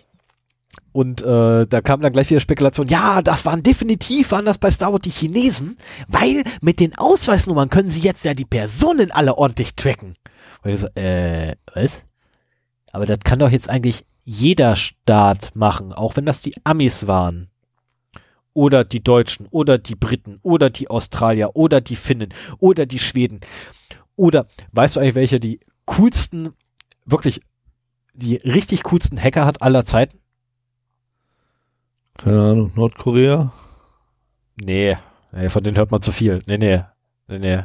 und äh, da kam dann gleich wieder Spekulation, ja, das waren definitiv, das bei Star Wars die Chinesen, weil mit den Ausweisnummern können sie jetzt ja die Personen alle ordentlich tracken. Und ich so, äh, was? Aber das kann doch jetzt eigentlich jeder Staat machen, auch wenn das die Amis waren. Oder die Deutschen, oder die Briten, oder die Australier, oder die Finnen, oder die Schweden. Oder, weißt du eigentlich, welche die coolsten, wirklich, die richtig coolsten Hacker hat aller Zeiten? Keine Ahnung, Nordkorea? Nee, nee, von denen hört man zu viel. Nee, nee, nee, nee.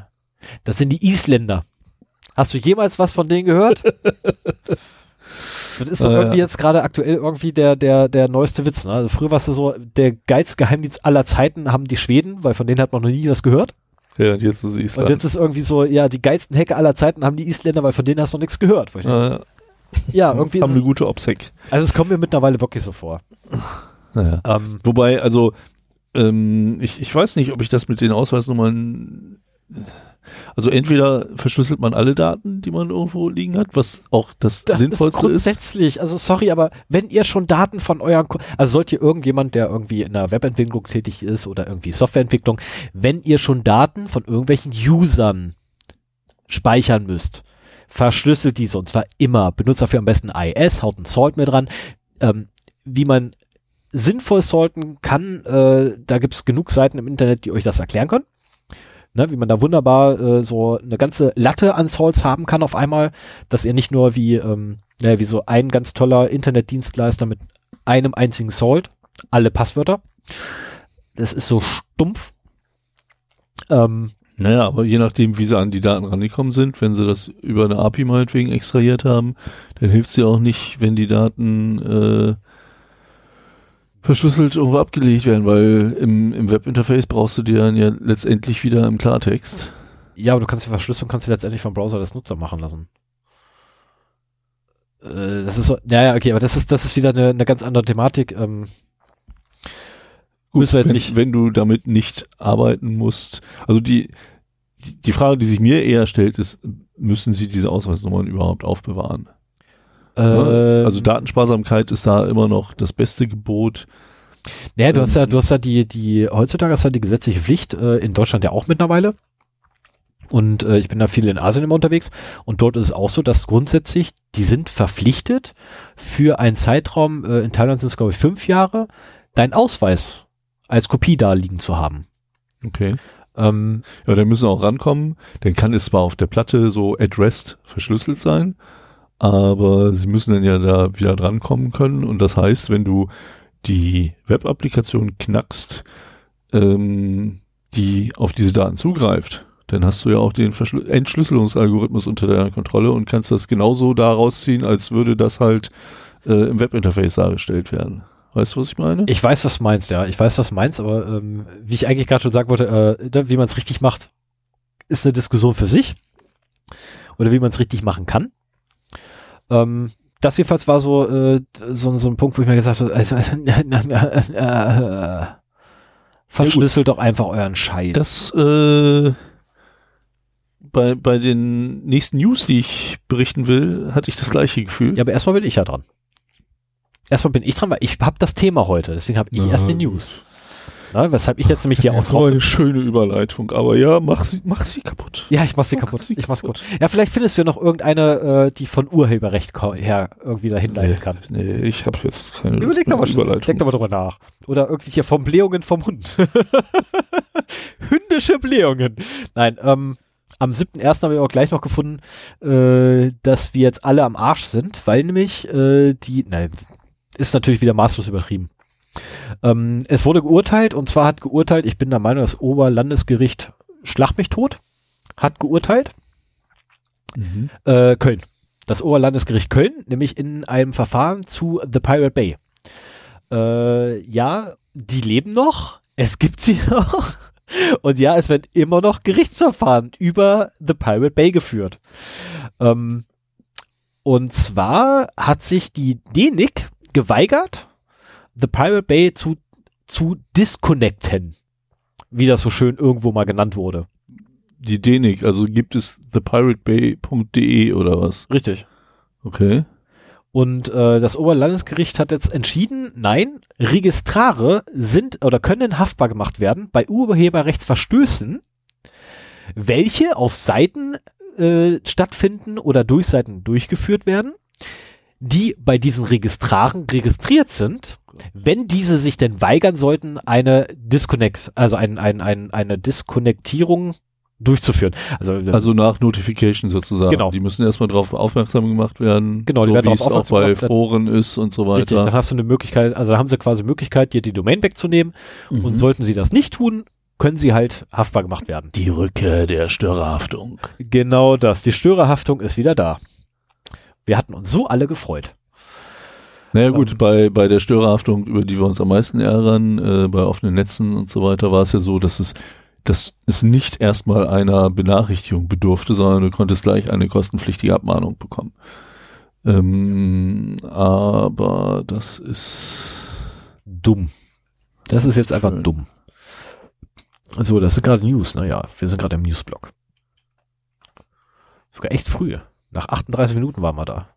Das sind die Isländer. Hast du jemals was von denen gehört? [laughs] Das ist so Äh, irgendwie jetzt gerade aktuell irgendwie der, der, der neueste Witz. Ne? Also früher war es so, der Geizgeheimdienst aller Zeiten haben die Schweden, weil von denen hat man noch nie was gehört. Ja, und jetzt ist es Und Island. jetzt ist irgendwie so, ja, die geilsten Hacker aller Zeiten haben die Isländer, weil von denen hast du noch nichts gehört. Ich äh, ja, irgendwie. haben eine gute OPSEC. also es kommt mir mittlerweile wirklich so vor. Naja. Ähm, Wobei, also, ähm, ich, ich weiß nicht, ob ich das mit den Ausweisnummern. Also entweder verschlüsselt man alle Daten, die man irgendwo liegen hat, was auch das, das ist Sinnvollste ist. grundsätzlich, also sorry, aber wenn ihr schon Daten von euren, also sollt ihr irgendjemand, der irgendwie in der Webentwicklung tätig ist oder irgendwie Softwareentwicklung, wenn ihr schon Daten von irgendwelchen Usern speichern müsst, verschlüsselt diese und zwar immer. Benutzt dafür am besten IS, haut ein Salt mit dran. Ähm, wie man sinnvoll salten kann, äh, da gibt's genug Seiten im Internet, die euch das erklären können. Ne, wie man da wunderbar äh, so eine ganze Latte an Salts haben kann auf einmal, dass ihr nicht nur wie, ähm, ja, wie so ein ganz toller Internetdienstleister mit einem einzigen Salt, alle Passwörter. Das ist so stumpf. Ähm, Naja, aber je nachdem, wie sie an die Daten rangekommen sind, wenn sie das über eine API meinetwegen extrahiert haben, dann hilft es ja auch nicht, wenn die Daten äh, verschlüsselt irgendwo abgelegt werden, weil im, im Webinterface brauchst du die dann ja letztendlich wieder im Klartext. ja, aber du kannst die Verschlüsselung kannst du letztendlich vom Browser des Nutzer machen lassen. Äh, das ist so, ja, ja, okay, aber das ist, das ist wieder eine, eine ganz andere Thematik. Ähm, müssen wir jetzt wenn, nicht. wenn du damit nicht arbeiten musst. Also die, die, die Frage, die sich mir eher stellt, ist, müssen sie diese Ausweisnummern überhaupt aufbewahren? Ja, Äh, also Datensparsamkeit ist da immer noch das beste Gebot. Naja, du hast ja, Ähm, du hast ja die, die, heutzutage hast du ja die gesetzliche Pflicht, äh, in Deutschland ja auch mittlerweile. Und äh, ich bin da viel in Asien immer unterwegs. Und dort ist es auch so, dass grundsätzlich, die sind verpflichtet, für einen Zeitraum, äh, in Thailand sind es glaube ich fünf Jahre, deinen Ausweis als Kopie da liegen zu haben. Okay. Ähm, Ja, dann müssen auch rankommen. Dann kann es zwar auf der Platte so at rest verschlüsselt sein, aber sie müssen dann ja da wieder drankommen können. Und das heißt, wenn du die Web-Applikation knackst, ähm, die auf diese Daten zugreift, dann hast du ja auch den Verschlü Entschlüsselungsalgorithmus unter deiner Kontrolle und kannst das genauso da rausziehen, als würde das halt äh, im Webinterface dargestellt werden. Weißt du, was ich meine? ich weiß, was du meinst, ja. Ich weiß, was du meinst, aber ähm, wie ich eigentlich gerade schon sagen wollte, äh, da- wie man es richtig macht, ist eine Diskussion für sich. Oder wie man es richtig machen kann. Ähm, das jedenfalls war so, äh, so, so ein Punkt, wo ich mir gesagt habe, also, [laughs] äh, verschlüsselt doch einfach euren Scheiß. Das äh, bei, bei den nächsten News, die ich berichten will, hatte ich das gleiche Gefühl. ja, aber erstmal bin ich ja dran. Erstmal bin ich dran, weil ich habe das Thema heute, deswegen habe ich Ja, erst die. News. Na, weshalb ich jetzt nämlich hier auch Das war eine schöne Überleitung, aber ja, mach sie, mach sie kaputt. Ja, ich mach sie Mach kaputt. sie Ich mach's kaputt. gut. Ja, vielleicht findest du ja noch irgendeine, äh, die von Urheberrecht her irgendwie dahin leiten kann. Nee, ich habe jetzt keine Überleg doch mal, Überleitung. denk doch mal drüber nach. Oder irgendwie hier vom Blähungen vom Hund. [laughs] Hündische Blähungen. Nein, ähm, am 7.1. habe ich auch gleich noch gefunden, äh, dass wir jetzt alle am Arsch sind, weil nämlich äh, die, nein, ist natürlich wieder maßlos übertrieben. Ähm, es wurde geurteilt und zwar hat geurteilt, ich bin der Meinung, das Oberlandesgericht Schlag mich tot, hat geurteilt, Mhm. äh, Köln. Das Oberlandesgericht Köln, nämlich in einem Verfahren zu The Pirate Bay. Äh, ja, die leben noch, es gibt sie [laughs] noch. Und ja, es wird immer noch Gerichtsverfahren über The Pirate Bay geführt. Ähm, und zwar hat sich die DENIC geweigert, The Pirate Bay zu, zu disconnecten. Wie das so schön irgendwo mal genannt wurde. Die DENIC, also gibt es thepiratebay.de oder was? Richtig. Okay. Und äh, das Oberlandesgericht hat jetzt entschieden, nein, Registrare sind oder können haftbar gemacht werden bei Urheberrechtsverstößen, welche auf Seiten äh, stattfinden oder durch Seiten durchgeführt werden, die bei diesen Registraren registriert sind, wenn diese sich denn weigern sollten, eine Disconnect, also ein, ein, ein, eine Diskonnektierung durchzuführen. Also, Also nach Notification sozusagen. Genau. Die müssen erstmal darauf aufmerksam gemacht werden. Genau, die so wie es auch bei. Foren ist und so richtig, dann weiter. hast du eine Möglichkeit, also da haben sie quasi Möglichkeit, dir die Domain wegzunehmen und Mhm. sollten sie das nicht tun, können sie halt haftbar gemacht werden. Die Rückkehr der Störerhaftung. Genau das. Die Störerhaftung ist wieder da. Wir hatten uns so alle gefreut. Naja gut, Ähm. bei, bei der Störerhaftung, über die wir uns am meisten ärgern, äh, bei offenen Netzen und so weiter, war es ja so, dass es, dass es nicht erstmal einer Benachrichtigung bedurfte, sondern du konntest gleich eine kostenpflichtige Abmahnung bekommen. Ähm, aber das ist Dumm. Das ist jetzt einfach Schön. dumm. So, das sind gerade News. Naja, wir sind gerade im Newsblock. Sogar echt früh. Nach 38 Minuten waren wir da.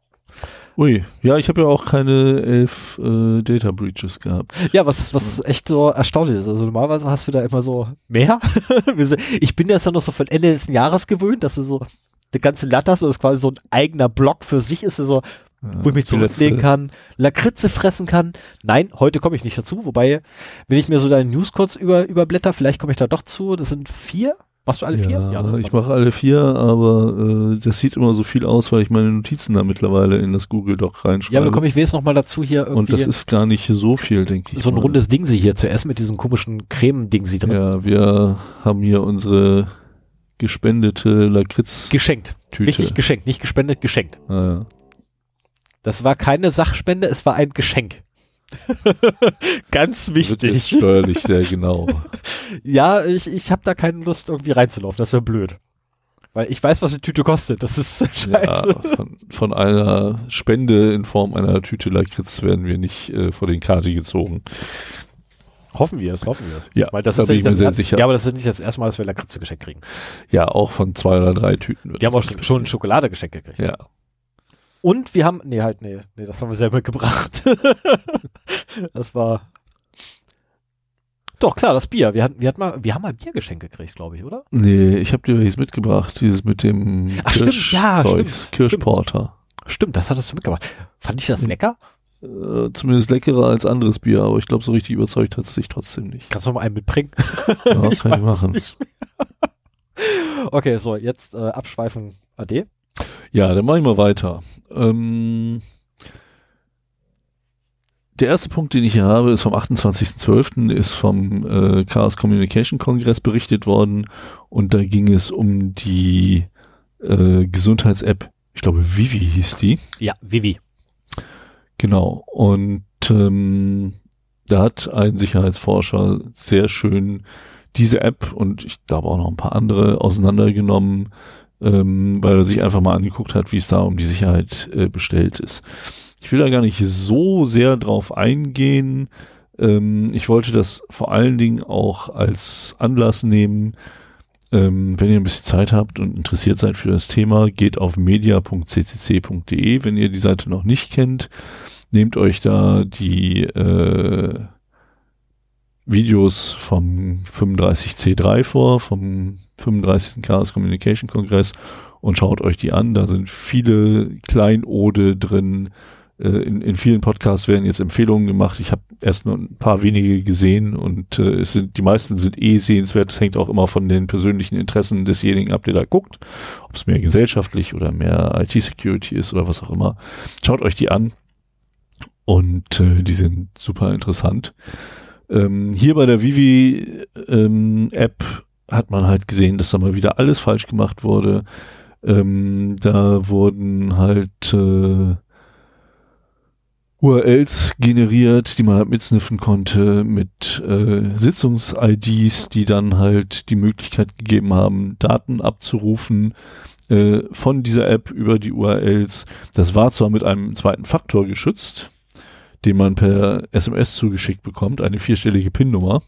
Ui, ja, ich habe ja auch keine elf äh, Data Breaches gehabt. Ja, was, was echt so erstaunlich ist. Also normalerweise hast du da immer so mehr. [laughs] Ich bin jetzt ja noch so von Ende des Jahres gewöhnt, dass du so eine ganze Latte hast und das quasi so ein eigener Block für sich ist, so, wo ich mich zurücklegen kann, Lakritze fressen kann. Nein, heute komme ich nicht dazu. Wobei, wenn ich mir so deine News kurz über, überblätter, vielleicht komme ich da doch zu. Das sind vier. Machst du alle vier? Ja, ne? ich mache alle vier, aber äh, das sieht immer so viel aus, weil ich meine Notizen da mittlerweile in das Google Doc reinschreibe. Ja, aber da komme ich wenigstens noch mal dazu hier irgendwie Und das ist gar nicht so viel, denke ich. so ein mal. rundes Ding sie hier zu essen mit diesem komischen Creme-Ding drin. Ja, wir haben hier unsere gespendete Lakritz-Tüte. Geschenkt. Richtig geschenkt. Nicht gespendet, geschenkt. Ah, ja. Das war keine Sachspende, es war ein Geschenk. [laughs] Ganz Wird wichtig. steuerlich sehr genau. [laughs] Ja, ich, ich habe da keine Lust, irgendwie reinzulaufen. Das wäre blöd. Weil ich weiß, was die Tüte kostet. Das ist [laughs] scheiße. Ja, von, von einer Spende in Form einer Tüte Lakritz werden wir nicht äh, vor den Karte gezogen. Hoffen wir es, hoffen wir es. Ja, Weil das da ist bin ich mir sehr sicher. Ja, aber das ist nicht das erste Mal, dass wir Lakritze geschenkt kriegen. Ja, auch von zwei oder drei Tüten. wird Wir haben auch schon ein passieren. Schokoladegeschenk gekriegt. Ja, Und wir haben, nee, halt, nee, nee, das haben wir selber gebracht. [laughs] das war. Doch, klar, das Bier. Wir hatten, wir hatten mal, wir haben mal Biergeschenk gekriegt, glaube ich, oder? nee, ich habe dir welches mitgebracht, dieses mit dem Ach, stimmt, ja, Kirschzeugs, stimmt, Kirschporter. Stimmt, das hattest du mitgebracht. Fand ich das Mhm. lecker? Äh, zumindest leckerer als anderes Bier, aber ich glaube, so richtig überzeugt hat es sich trotzdem nicht. Kannst du noch mal einen mitbringen? Ja, [laughs] Ich kann ich machen. [laughs] okay, so, jetzt äh, abschweifen. Ade. Ja, dann mache ich mal weiter. Ähm, der erste Punkt, den ich hier habe, ist vom 28.12., ist vom äh, Chaos Communication Kongress berichtet worden und da ging es um die äh, Gesundheits-App, ich glaube Vivi hieß die. Ja, Vivi. Genau. Und ähm, da hat ein Sicherheitsforscher sehr schön diese App und ich glaube auch noch ein paar andere auseinandergenommen, ähm, weil er sich einfach mal angeguckt hat, wie es da um die Sicherheit äh, bestellt ist. Ich will da gar nicht so sehr drauf eingehen. Ähm, ich wollte das vor allen Dingen auch als Anlass nehmen, ähm, wenn ihr ein bisschen Zeit habt und interessiert seid für das Thema, geht auf media.ccc.de, wenn ihr die Seite noch nicht kennt. Nehmt euch da die äh, Videos vom 35C3 vor, vom 35. Chaos Communication Kongress und schaut euch die an. Da sind viele Kleinode drin. Äh, in, in vielen Podcasts werden jetzt Empfehlungen gemacht. Ich habe erst nur ein paar wenige gesehen und äh, es sind die meisten sind eh sehenswert. Es hängt auch immer von den persönlichen Interessen desjenigen ab, der da guckt. Ob es mehr gesellschaftlich oder mehr IT-Security ist oder was auch immer. Schaut euch die an. Und äh, die sind super interessant. Ähm, hier bei der Vivi-App ähm, App hat man halt gesehen, dass da mal wieder alles falsch gemacht wurde. Ähm, da wurden halt äh, URLs generiert, die man halt mitsniffen konnte mit äh, Sitzungs-IDs, die dann halt die Möglichkeit gegeben haben, Daten abzurufen äh, von dieser App über die URLs. Das war zwar mit einem zweiten Faktor geschützt, den man per SMS zugeschickt bekommt, eine vierstellige PIN-Nummer.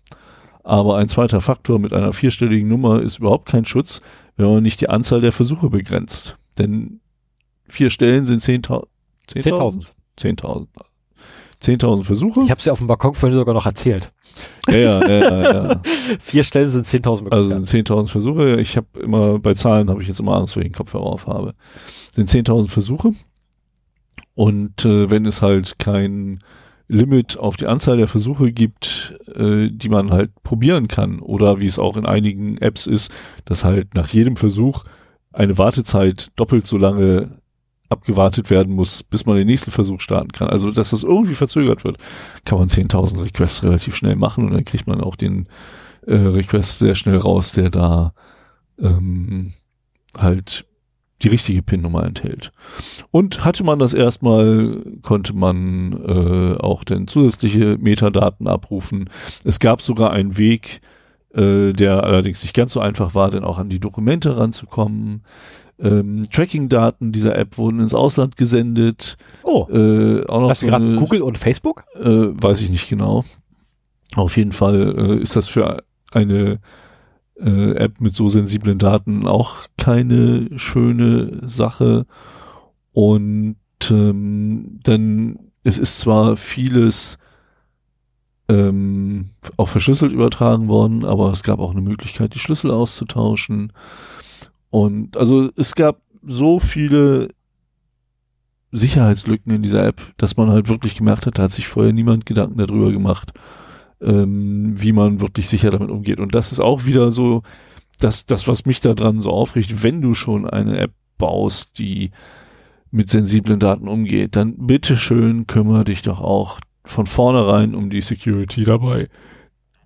Aber ein zweiter Faktor mit einer vierstelligen Nummer ist überhaupt kein Schutz, wenn man nicht die Anzahl der Versuche begrenzt. Denn vier Stellen sind 10.000. 10.000. 10.000. 10.000 Versuche. Ich habe es ja auf dem Balkon vorhin sogar noch erzählt. Ja, ja, ja, ja, ja. [laughs] Vier Stellen sind 10.000 Also sind 10.000 Versuche. Ich habe immer, bei Zahlen habe ich jetzt immer Angst, wenn ich den Kopfhörer auf habe. Sind 10.000 Versuche. Und äh, wenn es halt kein Limit auf die Anzahl der Versuche gibt, äh, die man halt probieren kann, oder wie es auch in einigen Apps ist, dass halt nach jedem Versuch eine Wartezeit doppelt so lange abgewartet werden muss, bis man den nächsten Versuch starten kann. Also, dass das irgendwie verzögert wird, kann man 10.000 Requests relativ schnell machen und dann kriegt man auch den äh, Request sehr schnell raus, der da ähm, halt die richtige PIN-Nummer enthält. Und hatte man das erstmal, konnte man äh, auch dann zusätzliche Metadaten abrufen. Es gab sogar einen Weg, äh, der allerdings nicht ganz so einfach war, denn auch an die Dokumente ranzukommen. Ähm, Tracking-Daten dieser App wurden ins Ausland gesendet. Oh, Äh, auch noch hast du so gerade Google und Facebook? äh, weiß ich nicht genau. Auf jeden Fall äh, ist das für eine äh, App mit so sensiblen Daten auch keine schöne Sache. Und ähm, dann, es ist zwar vieles ähm, auch verschlüsselt übertragen worden, aber es gab auch eine Möglichkeit, die Schlüssel auszutauschen. Und also es gab so viele Sicherheitslücken in dieser App, dass man halt wirklich gemerkt hat, da hat sich vorher niemand Gedanken darüber gemacht, ähm, wie man wirklich sicher damit umgeht. Und das ist auch wieder so, das, das, was mich daran so aufrichtet, wenn du schon eine App baust, die mit sensiblen Daten umgeht, dann bitteschön kümmere dich doch auch von vornherein um die Security dabei.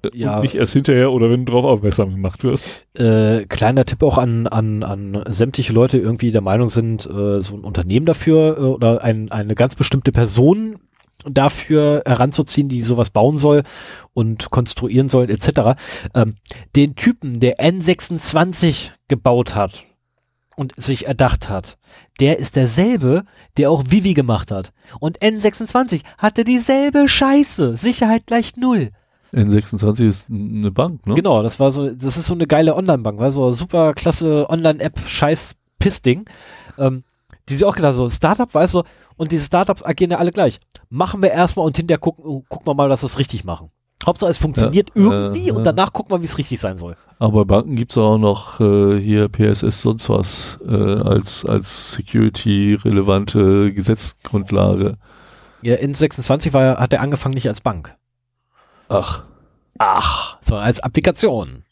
Äh, Ja. Und nicht erst hinterher oder wenn du drauf aufmerksam gemacht wirst. Äh, kleiner Tipp auch an, an, an sämtliche Leute, die irgendwie der Meinung sind, äh, so ein Unternehmen dafür äh, oder ein, eine ganz bestimmte Person dafür heranzuziehen, die sowas bauen soll und konstruieren soll, etc. Ähm, den Typen, der N26 gebaut hat und sich erdacht hat, der ist derselbe, der auch Vivi gemacht hat. Und N26 hatte dieselbe Scheiße. Sicherheit gleich null. N26 ist eine Bank, ne? Genau, das war so, das ist so eine geile Online-Bank, war so eine super klasse Online-App, scheiß Piss-Ding. Ähm, die sie auch gedacht, so ein Startup, weißt du, und diese Startups agieren ja alle gleich. Machen wir erstmal und hinterher gucken, gucken wir mal, dass wir es richtig machen. Hauptsache es funktioniert Ja, irgendwie äh, und ja. danach gucken wir, wie es richtig sein soll. Aber bei Banken gibt's auch noch äh, hier PSS sonst was äh, als, als security-relevante Gesetzgrundlage. Ja, in 26 war ja, hat er angefangen nicht als Bank. Ach, Ach, sondern als Applikation.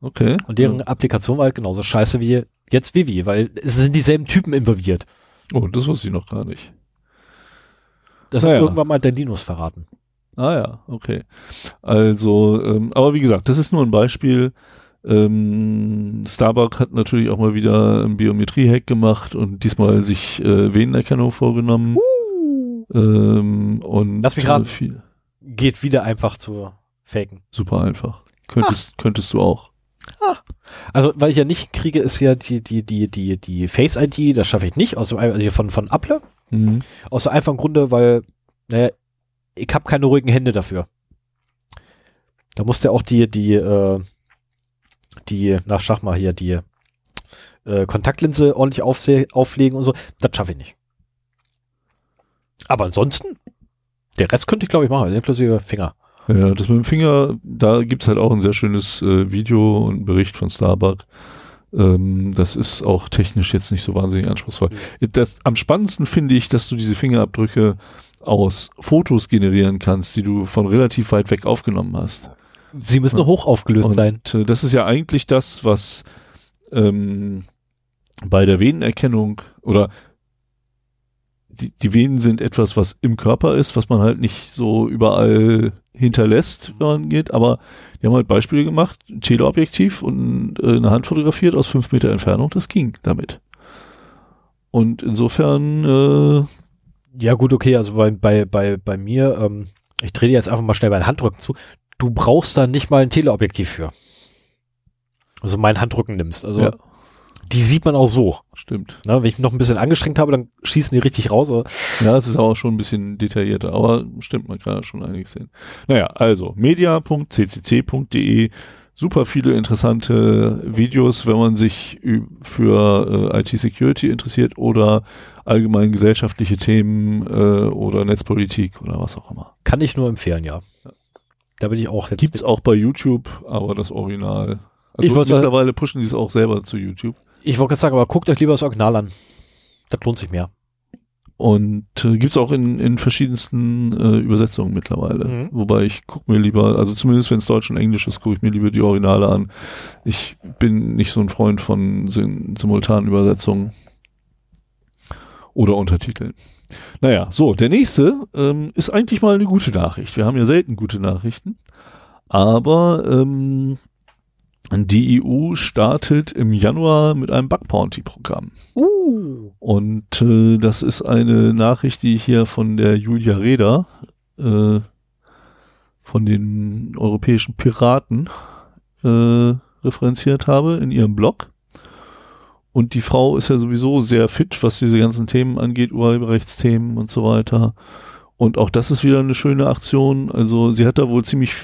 okay. Und deren Applikation war halt genauso scheiße wie jetzt Vivi, weil es sind dieselben Typen involviert. Oh, das wusste ich noch gar nicht. Das Ah hat irgendwann mal der Linus verraten. Ah ja, okay. Also, ähm, aber wie gesagt, das ist nur ein Beispiel. Ähm, Starbucks hat natürlich auch mal wieder einen Biometrie-Hack gemacht und diesmal sich äh, Venenerkennung vorgenommen. Ähm, und Lass mich äh, raten. viel, Geht wieder einfach zu faken. super einfach. Könntest, könntest du auch. Also, weil ich ja nicht kriege, ist ja die, die, die, die, die Face-ID, das schaffe ich nicht, aus dem, also von, von Apple. Mhm. Aus dem einfachen Grunde, weil, naja, ich habe keine ruhigen Hände dafür. Da musste auch die, die, äh, die, na, sag mal hier, die äh, Kontaktlinse ordentlich auflegen und so. Das schaffe ich nicht. Aber ansonsten, der Rest könnte ich, glaube ich, machen, also inklusive Finger. Ja, das mit dem Finger, da gibt's halt auch ein sehr schönes äh, Video und Bericht von Starbucks. Ähm, das ist auch technisch jetzt nicht so wahnsinnig anspruchsvoll. Das, am spannendsten finde ich, dass du diese Fingerabdrücke aus Fotos generieren kannst, die du von relativ weit weg aufgenommen hast. Sie müssen hoch aufgelöst sein. Und äh, das ist ja eigentlich das, was ähm, bei der Venenerkennung oder die, die Venen sind etwas, was im Körper ist, was man halt nicht so überall hinterlässt, wenn man geht, aber die haben halt Beispiele gemacht, ein Teleobjektiv und äh, eine Hand fotografiert aus fünf Meter Entfernung, das ging damit. Und insofern, äh, Ja, gut, okay, also bei, bei, bei, bei mir, ähm, ich drehe dir jetzt einfach mal schnell meinen Handrücken zu. Du brauchst da nicht mal ein Teleobjektiv für. Also meinen Handrücken nimmst. Also ja, die sieht man auch so. stimmt. Ne? Wenn ich mich noch ein bisschen angestrengt habe, dann schießen die richtig raus. Aber Ja, es ist auch schon ein bisschen detaillierter, aber stimmt, man kann ja schon einiges sehen. Naja, also media.ccc.de super viele interessante Videos, wenn man sich für äh, IT-Security interessiert oder allgemein gesellschaftliche Themen äh, oder Netzpolitik oder was auch immer. Kann ich nur empfehlen, ja. Da bin ich auch jetzt. Gibt's auch bei YouTube, aber das Original. Also ich mittlerweile pushen die es auch selber zu YouTube. Ich wollte gerade sagen, aber guckt euch lieber das Original an. Das lohnt sich mehr. Und äh, gibt auch in, in verschiedensten äh, Übersetzungen mittlerweile. Mhm. Wobei ich gucke mir lieber, also zumindest wenn es Deutsch und Englisch ist, gucke ich mir lieber die Originale an. Ich bin nicht so ein Freund von sim simultanen Übersetzungen oder Untertiteln. Naja, so, der nächste ähm, ist eigentlich mal eine gute Nachricht. Wir haben ja selten gute Nachrichten. Aber ähm, die EU startet im Januar mit einem Bug Bounty Programm. Uh. Und äh, das ist eine Nachricht, die ich hier von der Julia Reda, äh, von den europäischen Piraten, äh, referenziert habe in ihrem Blog. Und die Frau ist ja sowieso sehr fit, was diese ganzen Themen angeht, Urheberrechtsthemen und so weiter. Und auch das ist wieder eine schöne Aktion. Also sie hat da wohl ziemlich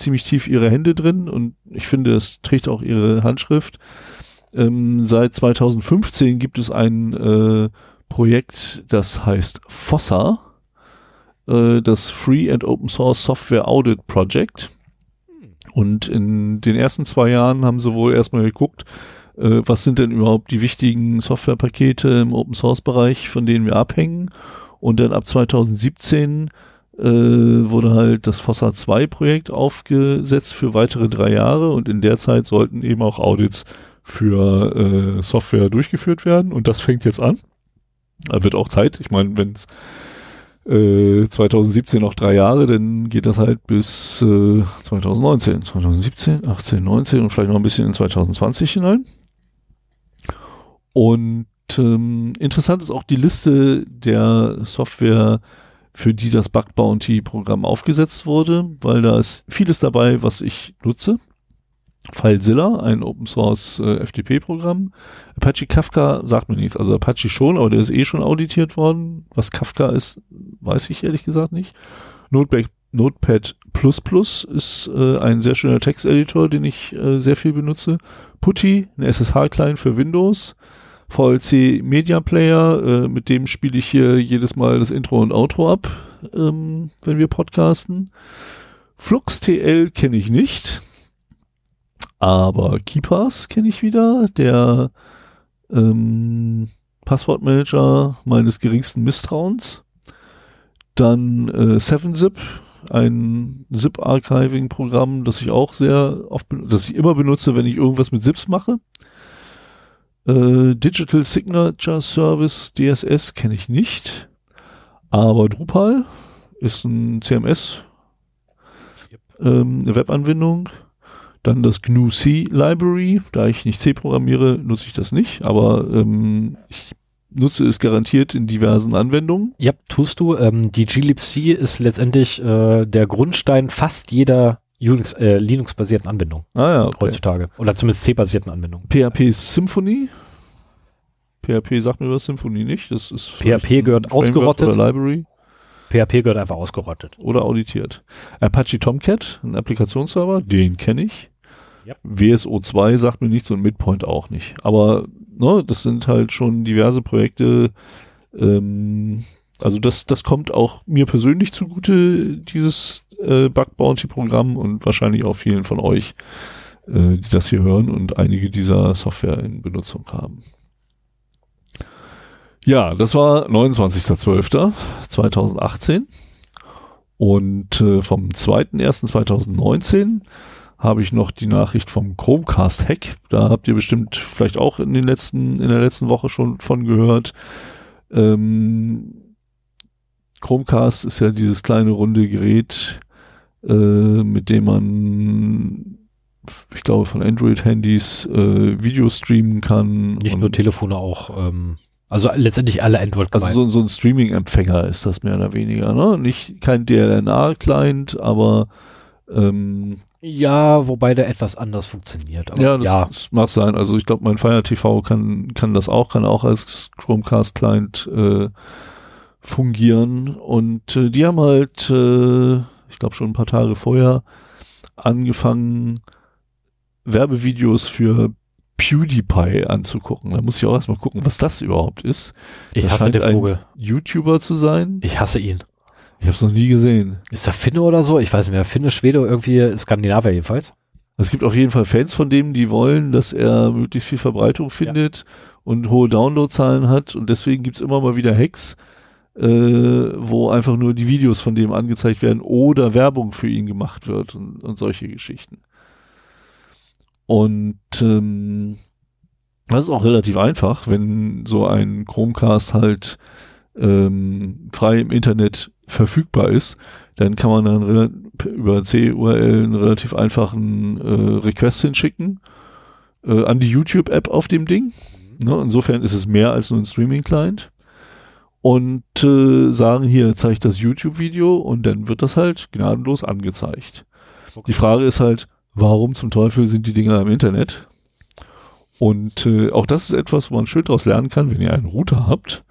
ziemlich tief ihre Hände drin und ich finde, es trägt auch ihre Handschrift. Ähm, seit 2015 gibt es ein äh, Projekt, das heißt FOSSA, äh, das Free and Open Source Software Audit Project. Und in den ersten zwei Jahren haben sie wohl erstmal geguckt, äh, was sind denn überhaupt die wichtigen Softwarepakete im Open Source Bereich, von denen wir abhängen. Und dann ab 2017 äh, wurde halt das Fossa 2 Projekt aufgesetzt für weitere drei Jahre und in der Zeit sollten eben auch Audits für äh, Software durchgeführt werden und das fängt jetzt an. Da wird auch Zeit. Ich meine, wenn es äh, 2017 noch drei Jahre, dann geht das halt bis äh, 2019, 2017, 18, 19 und vielleicht noch ein bisschen in 2020 hinein. Und ähm, interessant ist auch die Liste der Software, für die das Bug Bounty Programm aufgesetzt wurde, weil da ist vieles dabei, was ich nutze. FileZilla, ein Open Source äh, FTP-Programm. Apache Kafka sagt mir nichts. Also Apache schon, aber der ist eh schon auditiert worden. Was Kafka ist, weiß ich ehrlich gesagt nicht. Notepad, Notepad ist äh, ein sehr schöner Texteditor, den ich äh, sehr viel benutze. Putty, ein SSH-Client für Windows. VLC Media Player, äh, mit dem spiele ich hier jedes Mal das Intro und Outro ab, ähm, wenn wir podcasten. FluxTL kenne ich nicht, aber KeePass kenne ich wieder, der ähm, Passwortmanager meines geringsten Misstrauens. Dann äh, 7-Zip, ein Zip-Archiving-Programm, das ich auch sehr oft, das ich immer benutze, wenn ich irgendwas mit Zips mache. Äh, Digital Signature Service, DSS, kenne ich nicht. Aber Drupal ist ein CMS, yep. ähm, eine Webanwendung. Dann das GNU-C Library. Da ich nicht C programmiere, nutze ich das nicht. Aber ähm, ich nutze es garantiert in diversen Anwendungen. Ja, tust du. Ähm, die glibc ist letztendlich äh, der Grundstein fast jeder Unix, äh, Linux-basierten Anwendungen. Ah ja, okay. heutzutage. Oder zumindest C-basierten Anwendungen. PHP Symfony. PHP sagt mir was, Symfony nicht. Das ist PHP gehört ausgerottet. Oder Library. PHP gehört einfach ausgerottet. Oder auditiert. Apache Tomcat, ein Applikationsserver, den kenne ich. Yep. WSO2 sagt mir nichts und Midpoint auch nicht. Aber ne, das sind halt schon diverse Projekte, ähm, also das, das kommt auch mir persönlich zugute, dieses äh, Bug Bounty Programm und wahrscheinlich auch vielen von euch, äh, die das hier hören und einige dieser Software in Benutzung haben. Ja, das war 29.12.2018 und äh, vom 2.1.2019 habe ich noch die Nachricht vom Chromecast Hack. Da habt ihr bestimmt vielleicht auch in den letzten in der letzten Woche schon von gehört. Ähm, Chromecast ist ja dieses kleine runde Gerät, äh, mit dem man, ich glaube, von Android-Handys äh, Video streamen kann. Nicht nur Telefone, auch, ähm, also letztendlich alle Android. Also so, so ein Streaming-Empfänger ist das mehr oder weniger, ne? Nicht kein DLNA-Client, aber ähm, ja, wobei der etwas anders funktioniert. ja, das, ja. das mag sein. Also ich glaube, mein Fire TV kann, kann das auch, kann auch als Chromecast-Client äh, fungieren. Und äh, die haben halt, äh, glaube schon ein paar Tage vorher, angefangen, Werbevideos für PewDiePie anzugucken. Da muss ich auch erstmal gucken, was das überhaupt ist. Ich Das hasse den Vogel. YouTuber zu sein. Ich hasse ihn. Ich habe es noch nie gesehen. Ist er Finne oder so? Ich weiß nicht mehr. Finne, Schwede, irgendwie Skandinavier jedenfalls. Es gibt auf jeden Fall Fans von dem, die wollen, dass er möglichst viel Verbreitung findet und hohe Downloadzahlen hat. Und deswegen gibt's immer mal wieder Hacks, äh, wo einfach nur die Videos von dem angezeigt werden oder Werbung für ihn gemacht wird und, und solche Geschichten. Und ähm, das ist auch relativ einfach, wenn so ein Chromecast halt ähm, frei im Internet verfügbar ist, dann kann man dann über C-URL einen relativ einfachen äh, Request hinschicken äh, an die YouTube-App auf dem Ding. Ne, insofern ist es mehr als nur ein Streaming-Client. Und äh, sagen hier, zeigt das YouTube-Video und dann wird das halt gnadenlos angezeigt. Die Frage ist halt, warum zum Teufel sind die Dinger im Internet? Und äh, auch das ist etwas, wo man schön daraus lernen kann, wenn ihr einen Router habt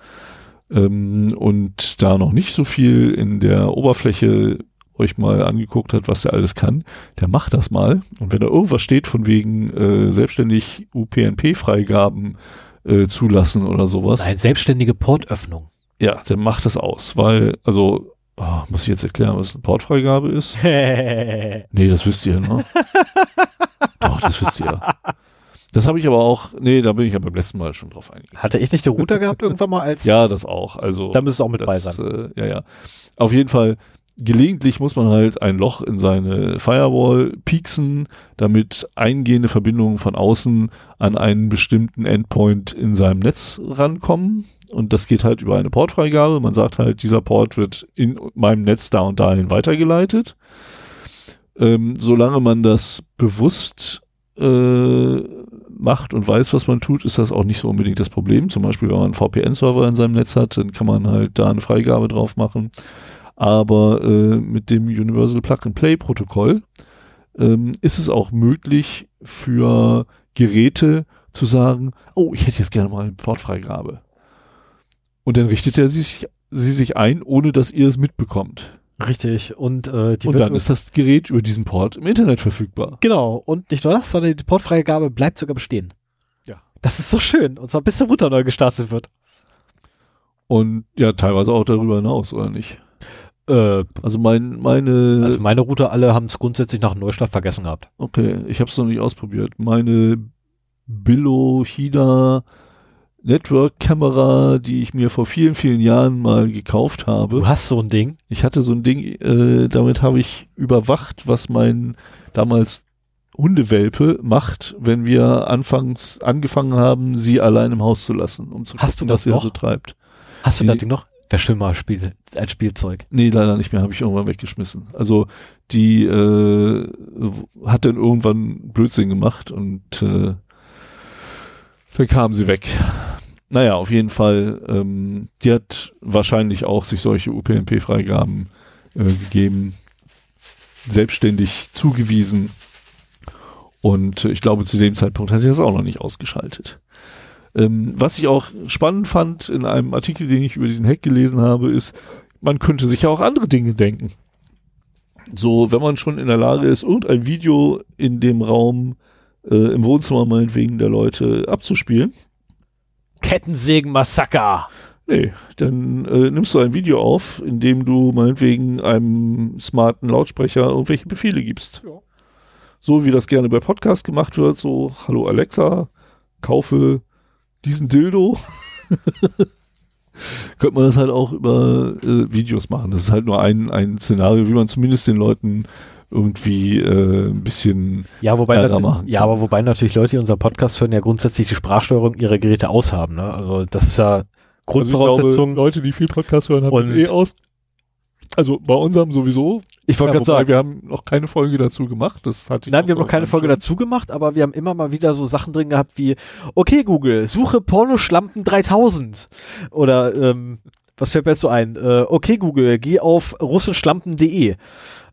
ähm, und da noch nicht so viel in der Oberfläche euch mal angeguckt hat, was der alles kann, der macht das mal. Und wenn da irgendwas steht von wegen äh, selbstständig UPnP-Freigaben äh, zulassen oder sowas, Nein, selbstständige Portöffnung. Ja, dann macht das aus, weil, also, oh, muss ich jetzt erklären, was eine Portfreigabe ist? [laughs] Nee, das wisst ihr, ne? [laughs] Doch, das wisst ihr. Das habe ich aber auch, nee, da bin ich ja beim letzten Mal schon drauf eingegangen. Hatte ich nicht den Router [laughs] gehabt irgendwann mal als? Ja, das auch. Also, Da müsste es auch mit bei das, sein. äh, ja, ja. Auf jeden Fall, gelegentlich muss man halt ein Loch in seine Firewall pieksen, damit eingehende Verbindungen von außen an einen bestimmten Endpoint in seinem Netz rankommen. Und das geht halt über eine Portfreigabe. Man sagt halt, dieser Port wird in meinem Netz da und dahin weitergeleitet. Ähm, solange man das bewusst äh, macht und weiß, was man tut, ist das auch nicht so unbedingt das Problem. Zum Beispiel, wenn man einen VPN-Server in seinem Netz hat, dann kann man halt da eine Freigabe drauf machen. Aber äh, mit dem Universal Plug-and-Play-Protokoll ähm, ist es auch möglich für Geräte zu sagen, oh, ich hätte jetzt gerne mal eine Portfreigabe. Und dann richtet er sie sich, sie sich ein, ohne dass ihr es mitbekommt. Richtig. Und, äh, die und dann ist das Gerät über diesen Port im Internet verfügbar. Genau. Und nicht nur das, sondern die Portfreigabe bleibt sogar bestehen. Ja. Das ist so schön. Und zwar bis der Router neu gestartet wird. Und ja, teilweise auch darüber hinaus, oder nicht? Äh, Also mein, meine, also meine Router alle haben es grundsätzlich nach dem Neustart vergessen gehabt. okay, ich habe es noch nicht ausprobiert. Meine Billo Hida Network Kamera, die ich mir vor vielen, vielen Jahren mal gekauft habe. Du hast so ein Ding. Ich hatte so ein Ding, äh, damit habe ich überwacht, was mein damals Hundewelpe macht, wenn wir anfangs angefangen haben, sie allein im Haus zu lassen, um zu Hast gucken, du das was sie noch? so treibt. Hast du Nee. das Ding noch? Wäre schön mal Spiel, als Spielzeug. Nee, leider nicht mehr, habe ich irgendwann weggeschmissen. Also die äh, hat dann irgendwann Blödsinn gemacht und äh, dann kam sie weg. Naja, auf jeden Fall, ähm, die hat wahrscheinlich auch sich solche UPnP-Freigaben äh, gegeben, selbstständig zugewiesen und ich glaube, zu dem Zeitpunkt hat sie das auch noch nicht ausgeschaltet. Ähm, was ich auch spannend fand in einem Artikel, den ich über diesen Hack gelesen habe, ist, man könnte sich ja auch andere Dinge denken. So, wenn man schon in der Lage ist, irgendein Video in dem Raum, äh, im Wohnzimmer meinetwegen der Leute abzuspielen, Kettensägen-Massaker. nee, dann äh, nimmst du ein Video auf, in dem du meinetwegen einem smarten Lautsprecher irgendwelche Befehle gibst. Ja. So wie das gerne bei Podcasts gemacht wird, so, hallo Alexa, kaufe diesen Dildo. [laughs] Könnte man das halt auch über äh, Videos machen. Das ist halt nur ein, ein Szenario, wie man zumindest den Leuten irgendwie äh, ein bisschen Ja, wobei natu- machen ja, aber wobei natürlich Leute, die unseren Podcast hören, ja grundsätzlich die Sprachsteuerung ihrer Geräte aushaben. Ne? Also das ist ja Grundvoraussetzung. Leute, die viel Podcast hören, haben das das eh aus. Also bei unserem sowieso. ich wollte Ja, gerade sagen, wir haben noch keine Folge dazu gemacht. Das hatte Nein, wir haben noch keine Folge schon. dazu gemacht, aber wir haben immer mal wieder so Sachen drin gehabt wie, okay Google, suche Pornoschlampen 3000. Oder, ähm, was fällt mir jetzt so ein? Äh, okay Google, geh auf russenschlampen.de.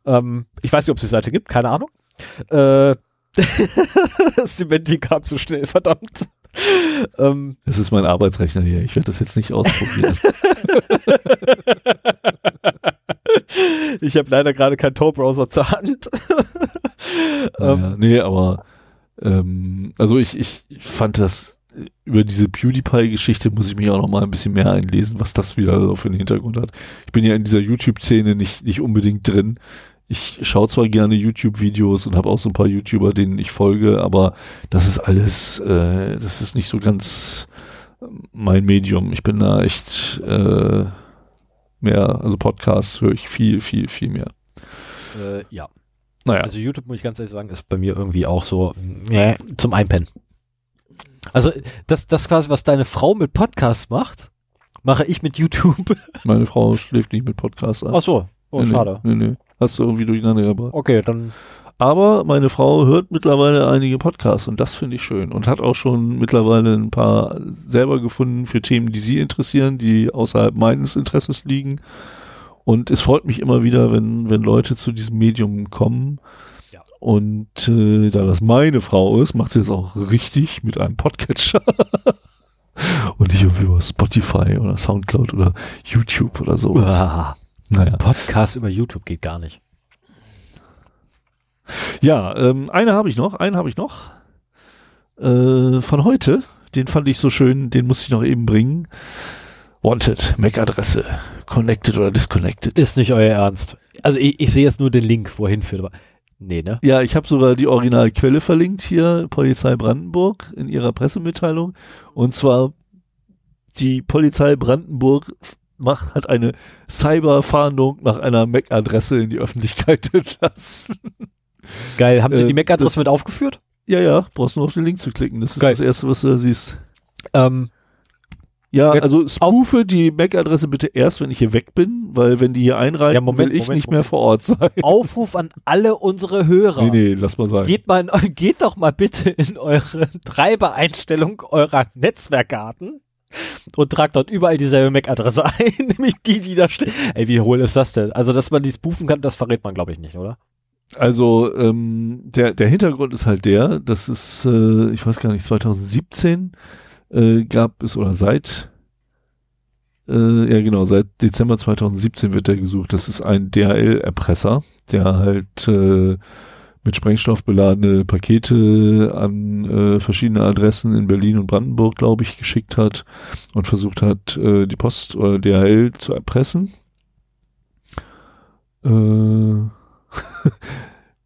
Ähm, ich weiß nicht, ob es die Seite gibt, keine Ahnung. Äh, [laughs] das Dementi kam zu schnell, verdammt. ähm, Das ist mein Arbeitsrechner hier. Ich werde das jetzt nicht ausprobieren. [laughs] ich habe leider gerade keinen Tor-Browser zur Hand. [laughs] ähm, naja, nee, aber Ähm, also ich, ich fand das über diese PewDiePie-Geschichte muss ich mich auch noch mal ein bisschen mehr einlesen, was das wieder so für einen Hintergrund hat. Ich bin ja in dieser YouTube-Szene nicht, nicht unbedingt drin. Ich schaue zwar gerne YouTube-Videos und habe auch so ein paar YouTuber, denen ich folge, aber das ist alles, äh, das ist nicht so ganz mein Medium. Ich bin da echt äh, mehr, also Podcasts höre ich viel, viel, viel mehr. Äh, ja. Naja. Also YouTube, muss ich ganz ehrlich sagen, ist bei mir irgendwie auch so äh, zum Einpennen. Also das, das quasi, was deine Frau mit Podcasts macht, mache ich mit YouTube. [laughs] Meine Frau schläft nicht mit Podcasts ein. Ach so, oh, Nee, nee, schade. Nee, nee. Hast du irgendwie durcheinander gebracht. Okay, dann Aber meine Frau hört mittlerweile einige Podcasts und das finde ich schön und hat auch schon mittlerweile ein paar selber gefunden für Themen, die sie interessieren, die außerhalb meines Interesses liegen. Und es freut mich immer wieder, wenn, wenn Leute zu diesem Medium kommen. Ja. Und äh, da das meine Frau ist, macht sie das auch richtig mit einem Podcatcher. [laughs] und nicht irgendwie über Spotify oder Soundcloud oder YouTube oder sowas. Uah, Naja. Podcast über YouTube geht gar nicht. Ja, ähm, eine habe ich noch, einen habe ich noch. Äh, von heute, den fand ich so schön, den musste ich noch eben bringen. Wanted, MAC-Adresse, connected oder disconnected. Ist nicht euer Ernst. Also ich, ich sehe jetzt nur den Link, wohin führt, aber nee, ne? Ja, ich habe sogar die Originalquelle verlinkt hier, Polizei Brandenburg in ihrer Pressemitteilung. Und zwar die Polizei Brandenburg macht, hat eine Cyberfahndung nach einer MAC-Adresse in die Öffentlichkeit [laughs] entlassen. Geil. Haben Sie Äh, die MAC-Adresse mit aufgeführt? Ja, ja, brauchst nur auf den Link zu klicken. Das ist Geil. das Erste, was du da siehst. Ähm, Ja, Jetzt also spoofe die MAC-Adresse bitte erst, wenn ich hier weg bin, weil wenn die hier einreiten, Ja, Moment, will ich Moment, nicht mehr Moment. vor Ort sein. Aufruf an alle unsere Hörer. Nee, nee, lass mal sein. Geht, mal in, geht doch mal bitte in eure [laughs] Treibereinstellung eurer Netzwerkkarten und tragt dort überall dieselbe MAC-Adresse [laughs] ein, nämlich die, die da steht. Ey, wie hohl ist das denn? Also, dass man die spoofen kann, das verrät man, glaube ich, nicht, oder? Also ähm, der, der Hintergrund ist halt der, dass es, äh, ich weiß gar nicht, 2017 äh, gab es oder seit, äh, ja genau, seit Dezember 2017 wird der gesucht. Das ist ein DHL-Erpresser, der halt äh, mit Sprengstoff beladene Pakete an äh, verschiedene Adressen in Berlin und Brandenburg, glaube ich, geschickt hat und versucht hat, äh, die Post oder DHL zu erpressen. Äh,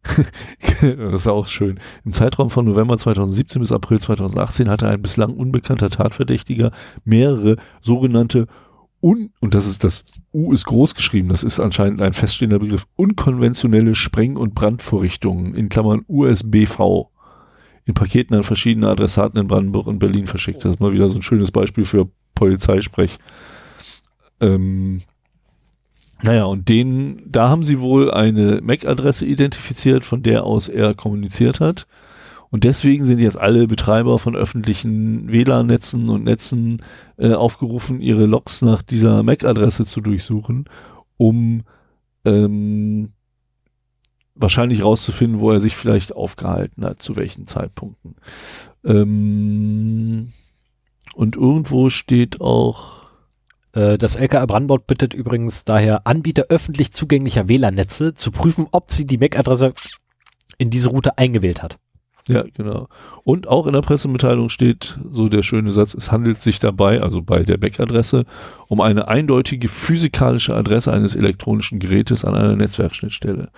[laughs] das ist auch schön. Im Zeitraum von November 2017 bis April 2018 hatte ein bislang unbekannter Tatverdächtiger mehrere sogenannte un und das ist das U ist groß geschrieben, das ist anscheinend ein feststehender Begriff, unkonventionelle Spreng- und Brandvorrichtungen in Klammern USBV in Paketen an verschiedene Adressaten in Brandenburg und Berlin verschickt. Das ist mal wieder so ein schönes Beispiel für Polizeisprech. Ähm, naja, und den, da haben sie wohl eine MAC-Adresse identifiziert, von der aus er kommuniziert hat. Und deswegen sind jetzt alle Betreiber von öffentlichen WLAN-Netzen und Netzen äh, aufgerufen, ihre Logs nach dieser MAC-Adresse zu durchsuchen, um ähm, wahrscheinlich rauszufinden, wo er sich vielleicht aufgehalten hat, zu welchen Zeitpunkten. Ähm, und irgendwo steht auch, Äh, das LKR Brandenburg bittet übrigens daher Anbieter öffentlich zugänglicher WLAN-Netze zu prüfen, ob sie die MAC-Adresse in diese Route eingewählt hat. Ja, genau. Und auch in der Pressemitteilung steht so der schöne Satz, es handelt sich dabei, also bei der MAC-Adresse, um eine eindeutige physikalische Adresse eines elektronischen Gerätes an einer Netzwerkschnittstelle.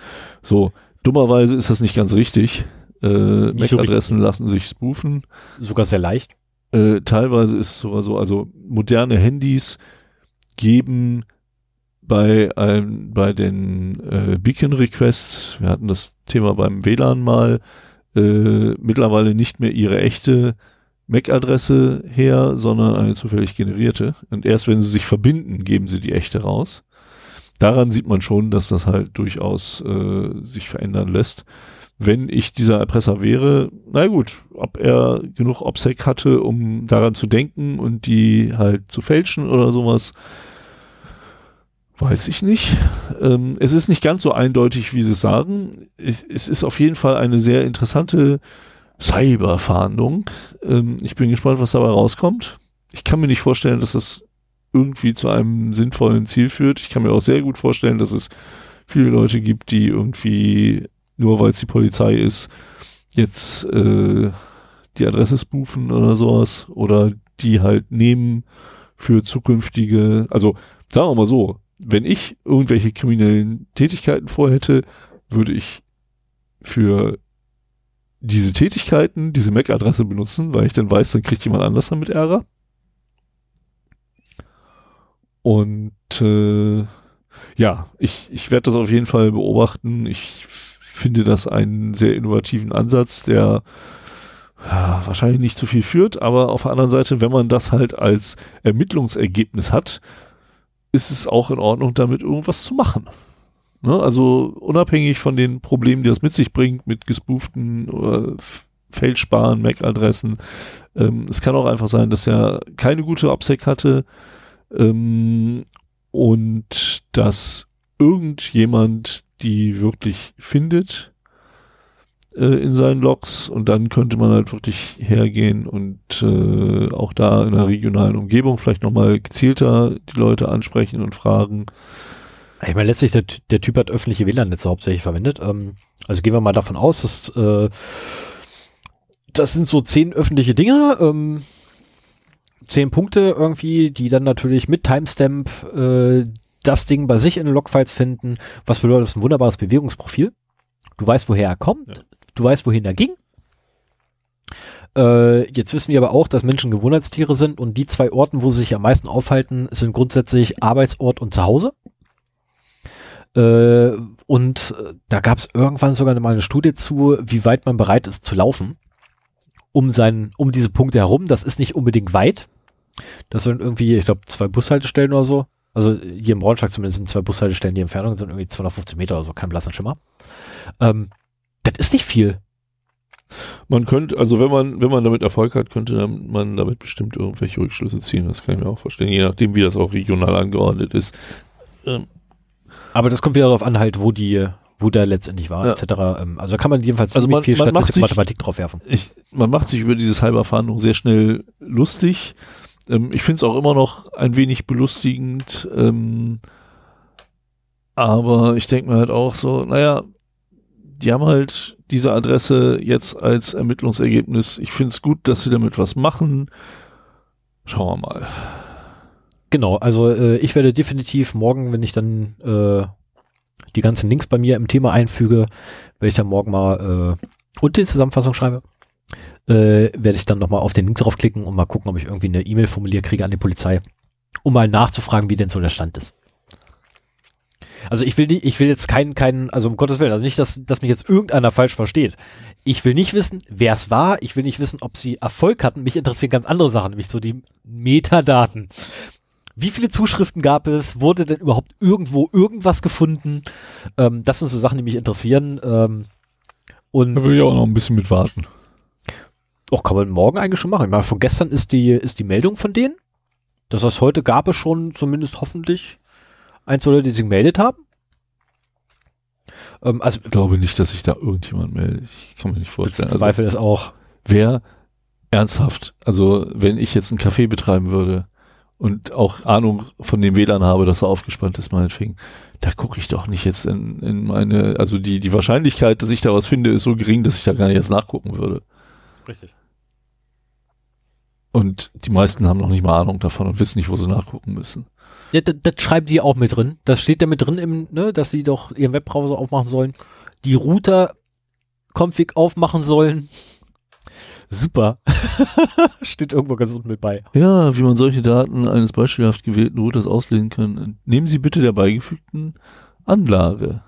So, dummerweise ist das nicht ganz richtig. Äh, Nicht so MAC-Adressen lassen sich spoofen. Sogar sehr leicht. Äh, teilweise ist es sogar so, also moderne Handys geben bei, ein, bei den äh, Beacon-Requests, wir hatten das Thema beim WLAN mal, äh, mittlerweile nicht mehr ihre echte MAC-Adresse her, sondern eine zufällig generierte. Und erst wenn sie sich verbinden, geben sie die echte raus. Daran sieht man schon, dass das halt durchaus äh, sich verändern lässt. Wenn ich dieser Erpresser wäre, na gut, ob er genug OPSEC hatte, um daran zu denken und die halt zu fälschen oder sowas, weiß ich nicht. Ähm, es ist nicht ganz so eindeutig, wie sie sagen. Es, es ist auf jeden Fall eine sehr interessante Cyberfahndung. Ähm, ich bin gespannt, was dabei rauskommt. Ich kann mir nicht vorstellen, dass es irgendwie zu einem sinnvollen Ziel führt. Ich kann mir auch sehr gut vorstellen, dass es viele Leute gibt, die irgendwie, nur weil es die Polizei ist, jetzt äh, die Adresse spoofen oder sowas oder die halt nehmen für zukünftige, also sagen wir mal so, wenn ich irgendwelche kriminellen Tätigkeiten vorhätte, würde ich für diese Tätigkeiten diese MAC-Adresse benutzen, weil ich dann weiß, dann kriegt jemand anders damit Ärger. Und äh, ja, ich, ich werde das auf jeden Fall beobachten. Ich finde das einen sehr innovativen Ansatz, der ja, wahrscheinlich nicht zu viel führt, aber auf der anderen Seite, wenn man das halt als Ermittlungsergebnis hat, ist es auch in Ordnung, damit irgendwas zu machen. Ne? Also unabhängig von den Problemen, die das mit sich bringt, mit gespooften oder Feldsparen, MAC-Adressen. Ähm, es kann auch einfach sein, dass er keine gute OPSEC hatte ähm, und dass irgendjemand die wirklich findet äh, in seinen Logs und dann könnte man halt wirklich hergehen und äh, auch da in der regionalen Umgebung vielleicht nochmal gezielter die Leute ansprechen und fragen. Ich meine, letztlich, der, der Typ hat öffentliche WLAN-Netze hauptsächlich verwendet. Ähm, also gehen wir mal davon aus, dass äh, das sind so zehn öffentliche Dinge, ähm, zehn Punkte irgendwie, die dann natürlich mit Timestamp äh, das Ding bei sich in den Logfiles finden. Was bedeutet das? Ein wunderbares Bewegungsprofil. Du weißt, woher er kommt. Du weißt, wohin er ging. Äh, jetzt wissen wir aber auch, dass Menschen Gewohnheitstiere sind und die zwei Orten, wo sie sich am meisten aufhalten, sind grundsätzlich Arbeitsort und Zuhause. Äh, und äh, da gab es irgendwann sogar mal eine Studie zu, wie weit man bereit ist zu laufen, um seinen, um diese Punkte herum. Das ist nicht unbedingt weit. Das sind irgendwie, ich glaube, zwei Bushaltestellen oder so. Also hier im Braunschweig zumindest sind zwei Bushaltestellen, die Entfernung sind irgendwie 250 Meter oder so, kein blasser Schimmer. Ähm, das ist nicht viel. Man könnte, also wenn man, wenn man damit Erfolg hat, könnte man damit bestimmt irgendwelche Rückschlüsse ziehen. Das kann ich mir auch vorstellen, je nachdem, wie das auch regional angeordnet ist. Ähm. Aber das kommt wieder darauf an, halt, wo die, wo der letztendlich war, ja. etc. Ähm, also kann man jedenfalls also man, viel man Statistik sich, Mathematik drauf werfen. Ich, man macht sich über diese Cyberfahndung sehr schnell lustig. Ähm, ich finde es auch immer noch ein wenig belustigend. Ähm, aber ich denke mir halt auch so, naja, die haben halt diese Adresse jetzt als Ermittlungsergebnis. Ich finde es gut, dass sie damit was machen. Schauen wir mal. Genau, also äh, ich werde definitiv morgen, wenn ich dann äh, die ganzen Links bei mir im Thema einfüge, werde ich dann morgen mal äh, und die Zusammenfassung schreibe, äh, werde ich dann nochmal auf den Link draufklicken und mal gucken, ob ich irgendwie eine E-Mail formuliert kriege an die Polizei, um mal nachzufragen, wie denn so der Stand ist. Also ich will nicht, ich will jetzt keinen, keinen, also um Gottes Willen, also nicht, dass, dass mich jetzt irgendeiner falsch versteht. Ich will nicht wissen, wer es war. Ich will nicht wissen, ob sie Erfolg hatten. Mich interessieren ganz andere Sachen, nämlich so die Metadaten. Wie viele Zuschriften gab es? Wurde denn überhaupt irgendwo irgendwas gefunden? Ähm, das sind so Sachen, die mich interessieren. Ähm, und da will ich auch noch ein bisschen mit warten. Auch kann man morgen eigentlich schon machen. Ich meine, von gestern ist die, ist die Meldung von denen. Das heißt, heute gab es schon zumindest hoffentlich ein, zwei Leute, die sich gemeldet haben. Ähm, also, ich glaube nicht, dass sich da irgendjemand meldet. Ich kann mir nicht vorstellen. Ich zweifle also, das auch. Wer ernsthaft, also wenn ich jetzt einen Café betreiben würde und auch Ahnung von dem WLAN habe, dass er aufgespannt ist, meinetwegen, da gucke ich doch nicht jetzt in, in meine, also die, die Wahrscheinlichkeit, dass ich da was finde, ist so gering, dass ich da gar nicht jetzt nachgucken würde. Richtig. Und die meisten haben noch nicht mal Ahnung davon und wissen nicht, wo sie nachgucken müssen. Ja, das, das schreiben die auch mit drin. Das steht da mit drin, im, ne, dass sie doch ihren Webbrowser aufmachen sollen. Die Router-Config aufmachen sollen. Super. [laughs] steht irgendwo ganz unten mit bei. Ja, wie man solche Daten eines beispielhaft gewählten Routers auslesen kann. Nehmen Sie bitte der beigefügten Anlage.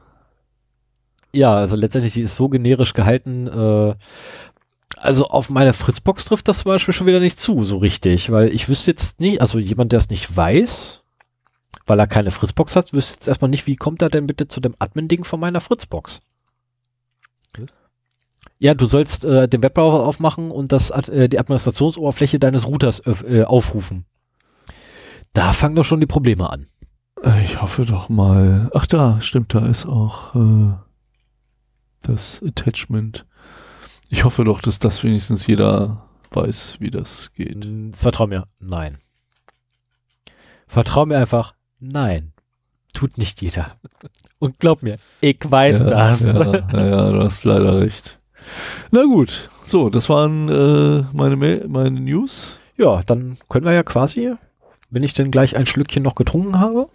Ja, also letztendlich, sie ist so generisch gehalten, äh, also auf meine Fritzbox trifft das zum Beispiel schon wieder nicht zu, so richtig, weil ich wüsste jetzt nicht, also jemand, der es nicht weiß, weil er keine Fritzbox hat, wüsste jetzt erstmal nicht, wie kommt er denn bitte zu dem Admin-Ding von meiner Fritzbox? Ja, du sollst äh, den Webbrowser aufmachen und das, äh, die Administrationsoberfläche deines Routers äh, aufrufen. Da fangen doch schon die Probleme an. Ich hoffe doch mal. Ach da, stimmt, da ist auch äh, das Attachment. Ich hoffe doch, dass das wenigstens jeder weiß, wie das geht. Vertrau mir, nein. Vertrau mir einfach, Nein, tut nicht jeder. Und glaub mir, ich weiß ja, das. Ja, ja, du hast leider recht. Na gut, so, das waren äh, meine, Ma- meine News. Ja, dann können wir ja quasi, wenn ich denn gleich ein Schlückchen noch getrunken habe,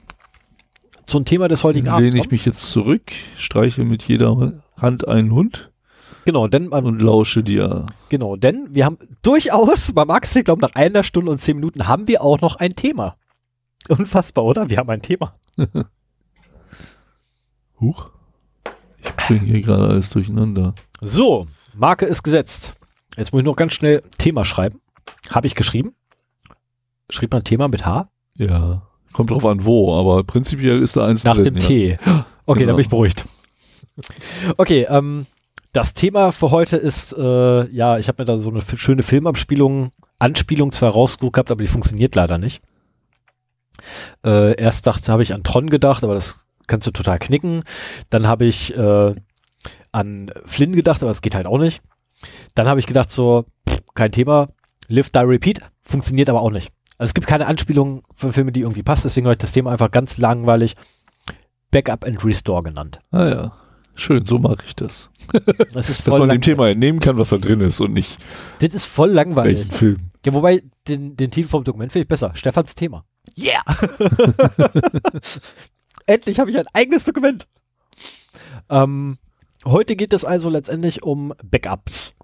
zum Thema des heutigen Abends lehne ich kommen. mich jetzt zurück, streiche mit jeder Hand einen Hund Genau, denn man, und lausche dir. genau, denn wir haben durchaus, man mag es nicht glauben, nach einer Stunde und zehn Minuten haben wir auch noch ein Thema. Unfassbar, oder? Wir haben ein Thema. [laughs] Huch. Ich bringe hier gerade alles durcheinander. So, Marke ist gesetzt. Jetzt muss ich noch ganz schnell Thema schreiben. Habe ich geschrieben. Schrieb man Thema mit H? Ja. Kommt drauf an wo, aber prinzipiell ist da eins Nach drin, dem ja. T. [gasps] Okay, Genau. dann bin ich beruhigt. Okay, ähm, das Thema für heute ist, äh, ja, ich habe mir da so eine schöne Filmabspielung, Anspielung zwar rausgeguckt gehabt, aber die funktioniert leider nicht. Äh, erst dachte, habe ich an Tron gedacht, aber das kannst du total knicken. Dann habe ich äh, an Flynn gedacht, aber das geht halt auch nicht. Dann habe ich gedacht, so, pff, kein Thema, Live, Die, Repeat, funktioniert aber auch nicht. Also es gibt keine Anspielung für Filme, die irgendwie passt, deswegen habe ich das Thema einfach ganz langweilig Backup and Restore genannt. Ah ja. Schön, so mache ich das. [laughs] Das ist Dass voll, man lang dem Thema entnehmen kann, was da drin ist und nicht das ist voll langweilig. welchen Film. Ja, wobei, den, den Titel vom Dokument finde ich besser. Stefans Thema. Yeah! [laughs] Endlich habe ich ein eigenes Dokument. Ähm, heute geht es also letztendlich um Backups.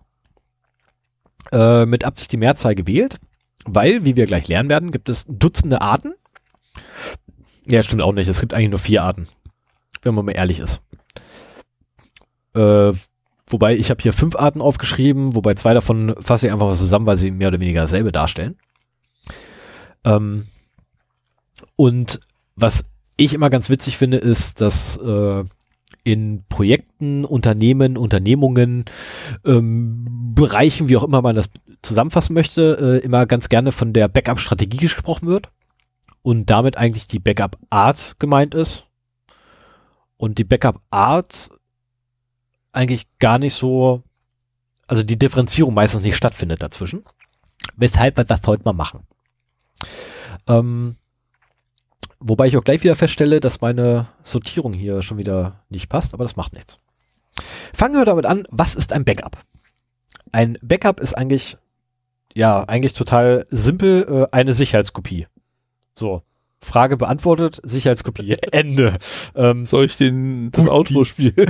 Äh, mit Absicht die Mehrzahl gewählt, weil, wie wir gleich lernen werden, gibt es Dutzende Arten. Ja, stimmt auch nicht. Es gibt eigentlich nur vier Arten, wenn man mal ehrlich ist. Äh, wobei ich habe hier fünf Arten aufgeschrieben, wobei zwei davon fasse ich einfach was zusammen, weil sie mehr oder weniger dasselbe darstellen. Ähm, und was ich immer ganz witzig finde, ist, dass äh, in Projekten, Unternehmen, Unternehmungen, ähm, Bereichen, wie auch immer man das zusammenfassen möchte, äh, immer ganz gerne von der Backup-Strategie gesprochen wird und damit eigentlich die Backup-Art gemeint ist und die Backup-Art eigentlich gar nicht so, also die Differenzierung meistens nicht stattfindet dazwischen, weshalb wir das heute mal machen. Ähm, wobei ich auch gleich wieder feststelle, dass meine Sortierung hier schon wieder nicht passt, aber das macht nichts. Fangen wir damit an, was ist ein Backup? Ein Backup ist eigentlich, ja, eigentlich total simpel, äh, eine Sicherheitskopie. So. Frage beantwortet, Sicherheitskopie. [laughs] Ende. Ähm, Soll ich den, das Outro spielen? [laughs]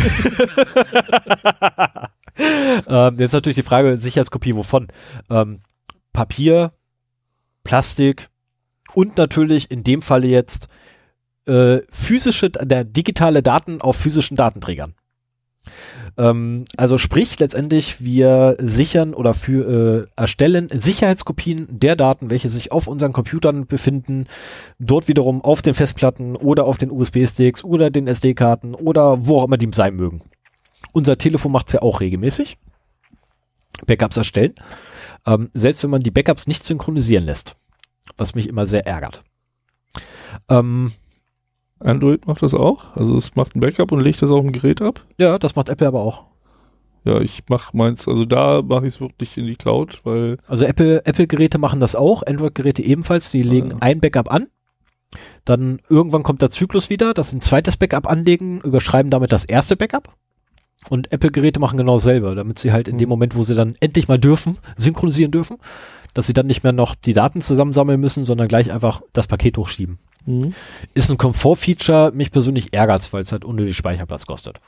ähm, jetzt natürlich die Frage, Sicherheitskopie wovon? Ähm, Papier, Plastik und natürlich in dem Falle jetzt äh, physische, der digitale Daten auf physischen Datenträgern. Ähm, also sprich letztendlich, wir sichern oder für äh, erstellen Sicherheitskopien der Daten, welche sich auf unseren Computern befinden, dort wiederum auf den Festplatten oder auf den USB-Sticks oder den SD-Karten oder wo auch immer die sein mögen. Unser Telefon macht es ja auch regelmäßig. Backups erstellen. Ähm, selbst wenn man die Backups nicht synchronisieren lässt. Was mich immer sehr ärgert. Ähm, Android macht das auch. Also es macht ein Backup und legt das auf dem Gerät ab. ja, das macht Apple aber auch. Ja, ich mach meins, also da mache ich es wirklich in die Cloud, weil Also Apple, Apple-Geräte machen das auch, Android-Geräte ebenfalls, die legen ja. ein Backup an. Dann irgendwann kommt der Zyklus wieder, dass sie ein zweites Backup anlegen, überschreiben damit das erste Backup. Und Apple-Geräte machen genau dasselbe, damit sie halt in dem Mhm. Moment, wo sie dann endlich mal dürfen, synchronisieren dürfen, dass sie dann nicht mehr noch die Daten zusammensammeln müssen, sondern gleich einfach das Paket hochschieben. Ist ein Komfort-Feature, mich persönlich ärgert weil es halt unnötig Speicherplatz kostet.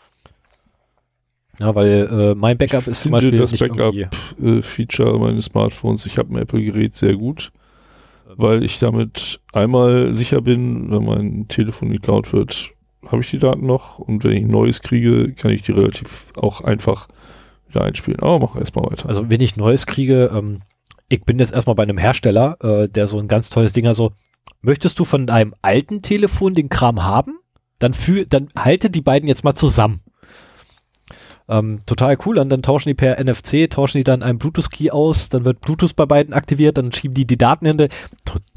Ja, weil äh, mein Backup ist zum Beispiel das nicht Backup- irgendwie... äh, meines Smartphones. Ich habe ein Apple-Gerät sehr gut, weil ich damit einmal sicher bin, wenn mein Telefon geklaut wird, habe ich die Daten noch und wenn ich ein neues kriege, kann ich die relativ auch einfach wieder einspielen. Aber mach erstmal weiter. Also wenn ich Neues kriege, ähm, ich bin jetzt erstmal bei einem Hersteller, äh, der so ein ganz tolles Ding hat, so, möchtest du von deinem alten Telefon den Kram haben? Dann fühl, dann halte die beiden jetzt mal zusammen. Ähm, total cool, und dann tauschen die per NFC, tauschen die dann einen Bluetooth-Key aus, dann wird Bluetooth bei beiden aktiviert, dann schieben die die Daten hin. Total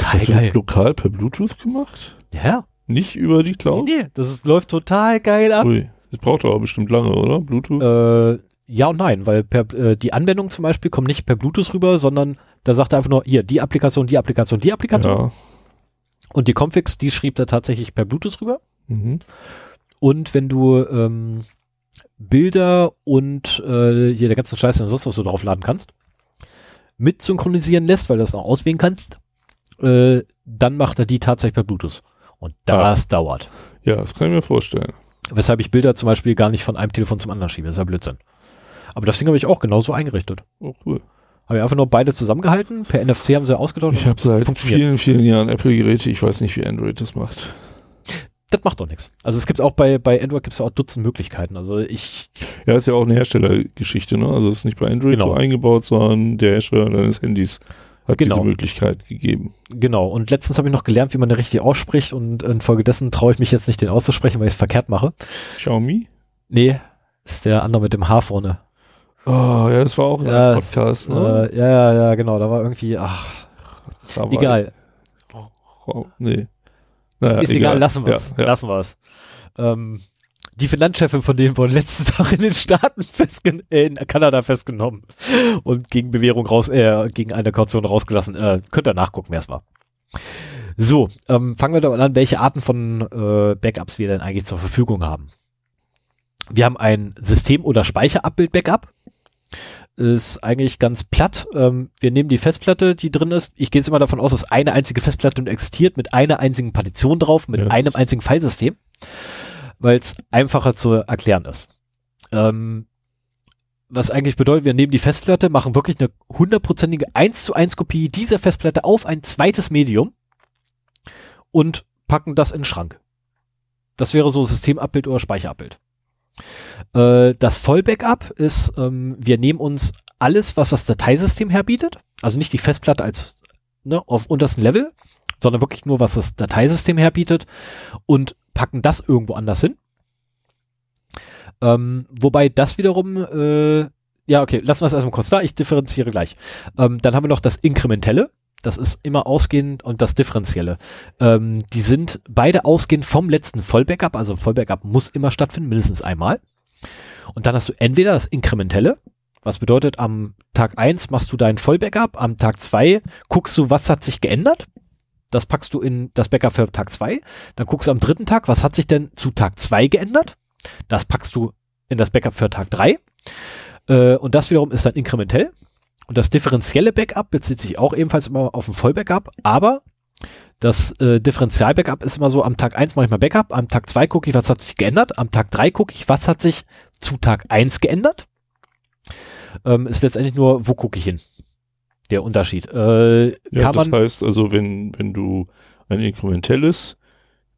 Hast du geil. lokal per Bluetooth gemacht? Ja, Nicht über die nee, Cloud? nee, das ist, läuft total geil ab. Ui, das braucht aber bestimmt lange, oder? Bluetooth? Äh, ja und nein, weil per, äh, die Anwendung zum Beispiel kommt nicht per Bluetooth rüber, sondern da sagt er einfach nur, hier, die Applikation, die Applikation, die Applikation. ja. Und die Configs, die schrieb er tatsächlich per Bluetooth rüber. Mhm. Und wenn du, ähm, Bilder und äh, hier der ganze Scheiß, den du sonst was du draufladen kannst, mit synchronisieren lässt, weil du das auch auswählen kannst, äh, dann macht er die tatsächlich per Bluetooth. Und das dauert. Ja, das kann ich mir vorstellen. Weshalb ich Bilder zum Beispiel gar nicht von einem Telefon zum anderen schiebe. Das ist ja Blödsinn. Aber das Ding habe ich auch genauso eingerichtet. Oh, cool. Habe ich einfach nur beide zusammengehalten. Per NFC haben sie ausgetauscht. Ich habe seit vielen, vielen Jahren Apple-Geräte. Ich weiß nicht, wie Android das macht. Das macht doch nichts. Also es gibt auch bei, bei Android gibt es auch Dutzend Möglichkeiten. Also ich, Ja, ist ja auch eine Herstellergeschichte, ne? Also es ist nicht bei Android Genau. so eingebaut, sondern der Hersteller deines Handys hat Genau. diese Möglichkeit gegeben. genau. Und letztens habe ich noch gelernt, wie man den richtig ausspricht und infolgedessen traue ich mich jetzt nicht, den auszusprechen, weil ich es verkehrt mache. Xiaomi? Nee, ist der andere mit dem H vorne. Oh, ja, das war auch in Ja, Podcast, ne? Äh, ja, ja, ja, genau. Da war irgendwie, ach, war- egal. Oh, nee. Naja, Ist egal, lassen wir es. Ja, ja. Lassen wir es. Ähm, die Finanzchefin von denen wurde letzten [laughs] Tag in den Staaten festgen äh, in Kanada festgenommen und gegen Bewährung raus, äh, gegen eine Kaution rausgelassen. Äh, könnt ihr nachgucken, wer es war. So, ähm, fangen wir doch an, welche Arten von äh, Backups wir denn eigentlich zur Verfügung haben. Wir haben ein System- oder Speicherabbild-Backup. Ist eigentlich ganz platt. Ähm, wir nehmen die Festplatte, die drin ist. Ich gehe jetzt immer davon aus, dass eine einzige Festplatte existiert mit einer einzigen Partition drauf, mit Ja. einem einzigen Filesystem, weil es einfacher zu erklären ist. Ähm, was eigentlich bedeutet, wir nehmen die Festplatte, machen wirklich eine hundertprozentige 1 zu 1 Kopie dieser Festplatte auf ein zweites Medium und packen das in den Schrank. Das wäre so Systemabbild oder Speicherabbild. Äh, das Vollbackup ist, ähm, wir nehmen uns alles, was das Dateisystem herbietet, also nicht die Festplatte als ne, auf untersten Level, sondern wirklich nur, was das Dateisystem herbietet und packen das irgendwo anders hin. Ähm, wobei das wiederum, äh, ja, okay, lassen wir es erstmal kurz da, ich differenziere gleich. Ähm, dann haben wir noch das Inkrementelle, das ist immer ausgehend und das Differenzielle. Ähm, die sind beide ausgehend vom letzten Vollbackup, also Vollbackup muss immer stattfinden, mindestens einmal. Und dann hast du entweder das Inkrementelle, was bedeutet, am Tag eins machst du dein Vollbackup, am Tag zwei guckst du, was hat sich geändert. Das packst du in das Backup für Tag zwei. Dann guckst du am dritten Tag, was hat sich denn zu Tag zwei geändert. Das packst du in das Backup für Tag drei. Äh, und das wiederum ist dann inkrementell. Und das differenzielle Backup bezieht sich auch ebenfalls immer auf ein Vollbackup, aber das äh, Differential-Backup ist immer so, am Tag eins mache ich mal Backup, am Tag zwei gucke ich, was hat sich geändert, am Tag drei gucke ich, was hat sich zu Tag eins geändert. Ähm, ist letztendlich nur, wo gucke ich hin? Der Unterschied. Äh, Ja, das heißt also, wenn, wenn du ein inkrementelles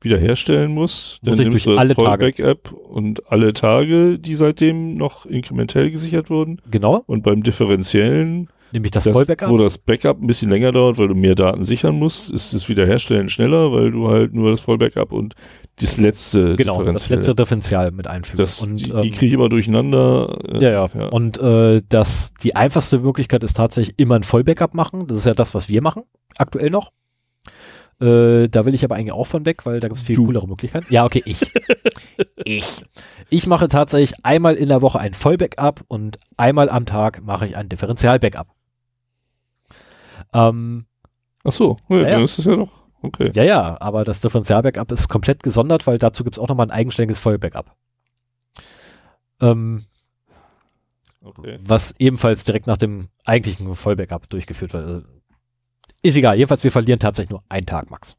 wiederherstellen musst, dann Muss ich nimmst durch du alle das Tage. Vollbackup und alle Tage, die seitdem noch inkrementell gesichert wurden. genau, Und beim differenziellen, nämlich das, das, Vollbackup. wo das Backup ein bisschen länger dauert, weil du mehr Daten sichern musst, ist das Wiederherstellen schneller, weil du halt nur das Vollbackup und das letzte Genau, das letzte Differential mit einfügen. das, und, die, ähm, die kriege ich immer durcheinander. äh, Ja, ja. Und äh, das, die einfachste Möglichkeit ist tatsächlich immer ein Vollbackup machen. Das ist ja das, was wir machen, aktuell noch. Äh, da will ich aber eigentlich auch von weg, weil da gibt es viel Du. coolere Möglichkeiten. Ja, okay, ich. ich. Ich mache tatsächlich einmal in der Woche ein Vollbackup und einmal am Tag mache ich ein Differential-Backup. Ähm, Ach so, ja, Ja, dann ist es ja doch okay. ja, ja, aber das Differential-Backup ist komplett gesondert, weil dazu gibt es auch nochmal ein eigenständiges Vollbackup. Ähm, okay. was ebenfalls direkt nach dem eigentlichen Vollbackup durchgeführt wird. Ist egal, jedenfalls wir verlieren tatsächlich nur einen Tag max.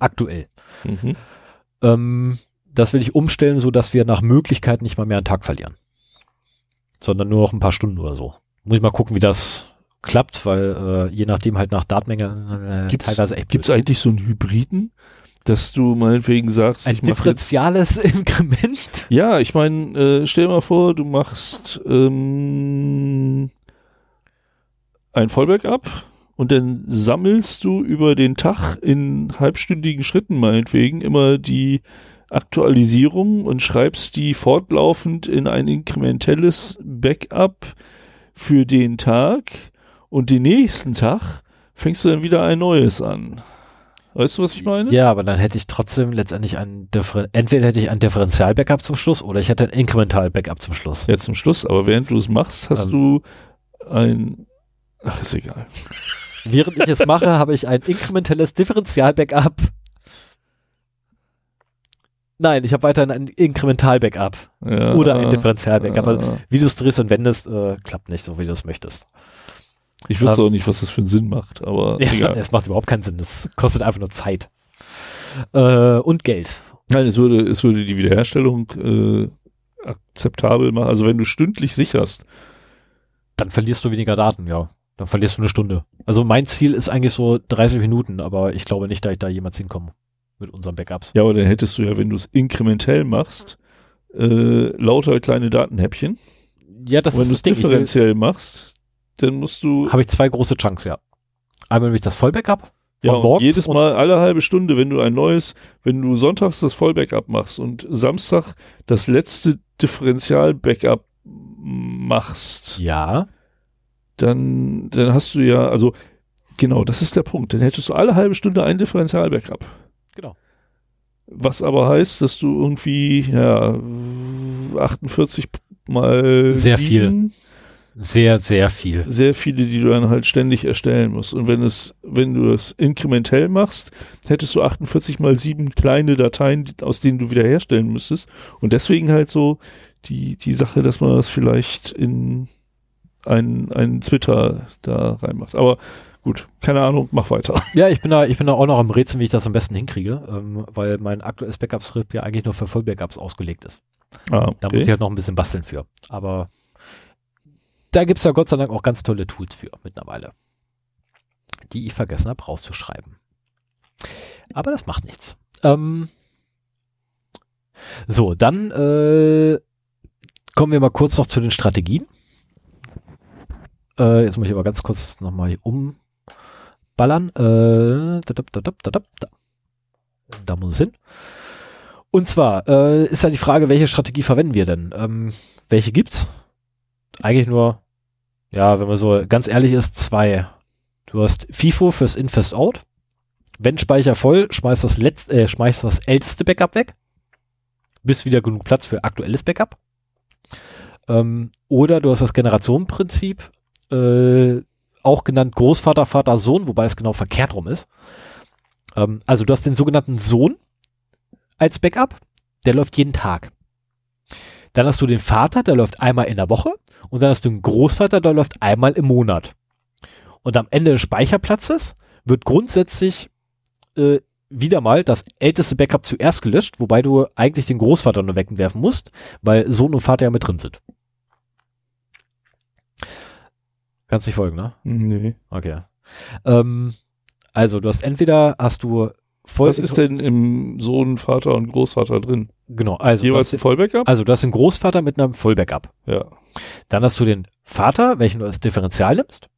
Aktuell. Mhm. Ähm, das will ich umstellen, so dass wir nach Möglichkeit nicht mal mehr einen Tag verlieren. Sondern nur noch ein paar Stunden oder so. Muss ich mal gucken, wie das klappt, weil äh, je nachdem halt nach Datenmenge äh, Gibt's, teilweise echt gibt's blöd. eigentlich so einen Hybriden, dass du meinetwegen sagst, ein mache jetzt differenziales [laughs] Inkrement. Ja, ich meine, äh, stell mal vor, du machst ähm, ein Vollbackup und dann sammelst du über den Tag in halbstündigen Schritten meinetwegen immer die Aktualisierung und schreibst die fortlaufend in ein inkrementelles Backup für den Tag und den nächsten Tag fängst du dann wieder ein neues an. Weißt du, was ich meine? Ja, aber dann hätte ich trotzdem letztendlich ein Differen entweder hätte ich ein Differential-Backup zum Schluss oder ich hätte ein Inkremental-Backup zum Schluss. Ja, zum Schluss, aber während du es machst, hast Ähm. du ein. Ach, ist egal. Während ich es mache, habe ich ein inkrementelles Differential-Backup. Nein, ich habe weiterhin ein Inkremental-Backup Ja, oder ein Differential-Backup. ja. Also, wie du es drehst und wendest, äh, klappt nicht so, wie du es möchtest. Ich wüsste Ähm, auch nicht, was das für einen Sinn macht, aber [laughs] Ja, es, egal. es macht überhaupt keinen Sinn. Das kostet einfach nur Zeit. Äh, und Geld. Nein, es würde, es würde die Wiederherstellung äh, akzeptabel machen. Also wenn du stündlich sicherst, Dann verlierst du weniger Daten, ja. Dann verlierst du eine Stunde. Also mein Ziel ist eigentlich so 30 Minuten, aber ich glaube nicht, dass ich da jemals hinkomme mit unseren Backups. ja, aber dann hättest du ja, wenn du es inkrementell machst, äh, lauter kleine Datenhäppchen. Ja, das Und wenn ist du es. Ich will- differenziell machst, dann musst du habe ich zwei große Chunks, ja. Einmal nämlich das Vollbackup ja, von und jedes Mal alle halbe Stunde, wenn du ein neues, wenn du sonntags das Vollbackup machst und Samstag das letzte Differential-Backup machst, Ja, dann, dann hast du ja, also genau, das ist der Punkt. Dann hättest du alle halbe Stunde ein Differential-Backup. genau. Was aber heißt, dass du irgendwie, ja, 48 mal Sehr sieben, Sehr, sehr viel. sehr viele, die du dann halt ständig erstellen musst. Und wenn es, wenn du das inkrementell machst, hättest du 48 mal sieben kleine Dateien, aus denen du wiederherstellen müsstest. Und deswegen halt so die, die Sache, dass man das vielleicht in einen, einen Twitter da reinmacht. Aber gut, keine Ahnung, mach weiter. [laughs] Ja, ich bin da, ich bin da auch noch am Rätseln, wie ich das am besten hinkriege, ähm, weil mein aktuelles Backup-Script ja eigentlich nur für Vollbackups ausgelegt ist. Ah, Da muss ich halt noch ein bisschen basteln für. Aber da gibt's ja Gott sei Dank auch ganz tolle Tools für mittlerweile, die ich vergessen habe rauszuschreiben. Aber das macht nichts. Ähm, so, dann äh, kommen wir mal kurz noch zu den Strategien. Äh, jetzt muss ich aber ganz kurz nochmal umballern. Äh, da, da, da, da, muss es hin. Und zwar äh, ist ja die Frage, welche Strategie verwenden wir denn? Ähm, welche gibt's? Eigentlich nur, ja, wenn man so ganz ehrlich ist, zwei. Du hast FIFO fürs In-Fest Out. Wenn Speicher voll, schmeißt das letzte, äh, schmeißt das älteste Backup weg. Bis wieder genug Platz für aktuelles Backup. Ähm, oder du hast das Generationenprinzip, äh, auch genannt Großvater, Vater, Sohn, wobei es genau verkehrt rum ist. Ähm, also du hast den sogenannten Sohn als Backup, der läuft jeden Tag. Dann hast du den Vater, der läuft einmal in der Woche und dann hast du den Großvater, der läuft einmal im Monat. Und am Ende des Speicherplatzes wird grundsätzlich äh, wieder mal das älteste Backup zuerst gelöscht, wobei du eigentlich den Großvater nur wegwerfen musst, weil Sohn und Vater ja mit drin sind. Kannst nicht folgen, ne? Nee. Okay. Ähm, also du hast entweder hast du voll Was ist denn im Sohn, Vater und Großvater drin? genau also du Jeweils ein Vollbackup? also du hast den Großvater mit einem Vollbackup. ja. Dann hast du den Vater, welchen du als Differential nimmst.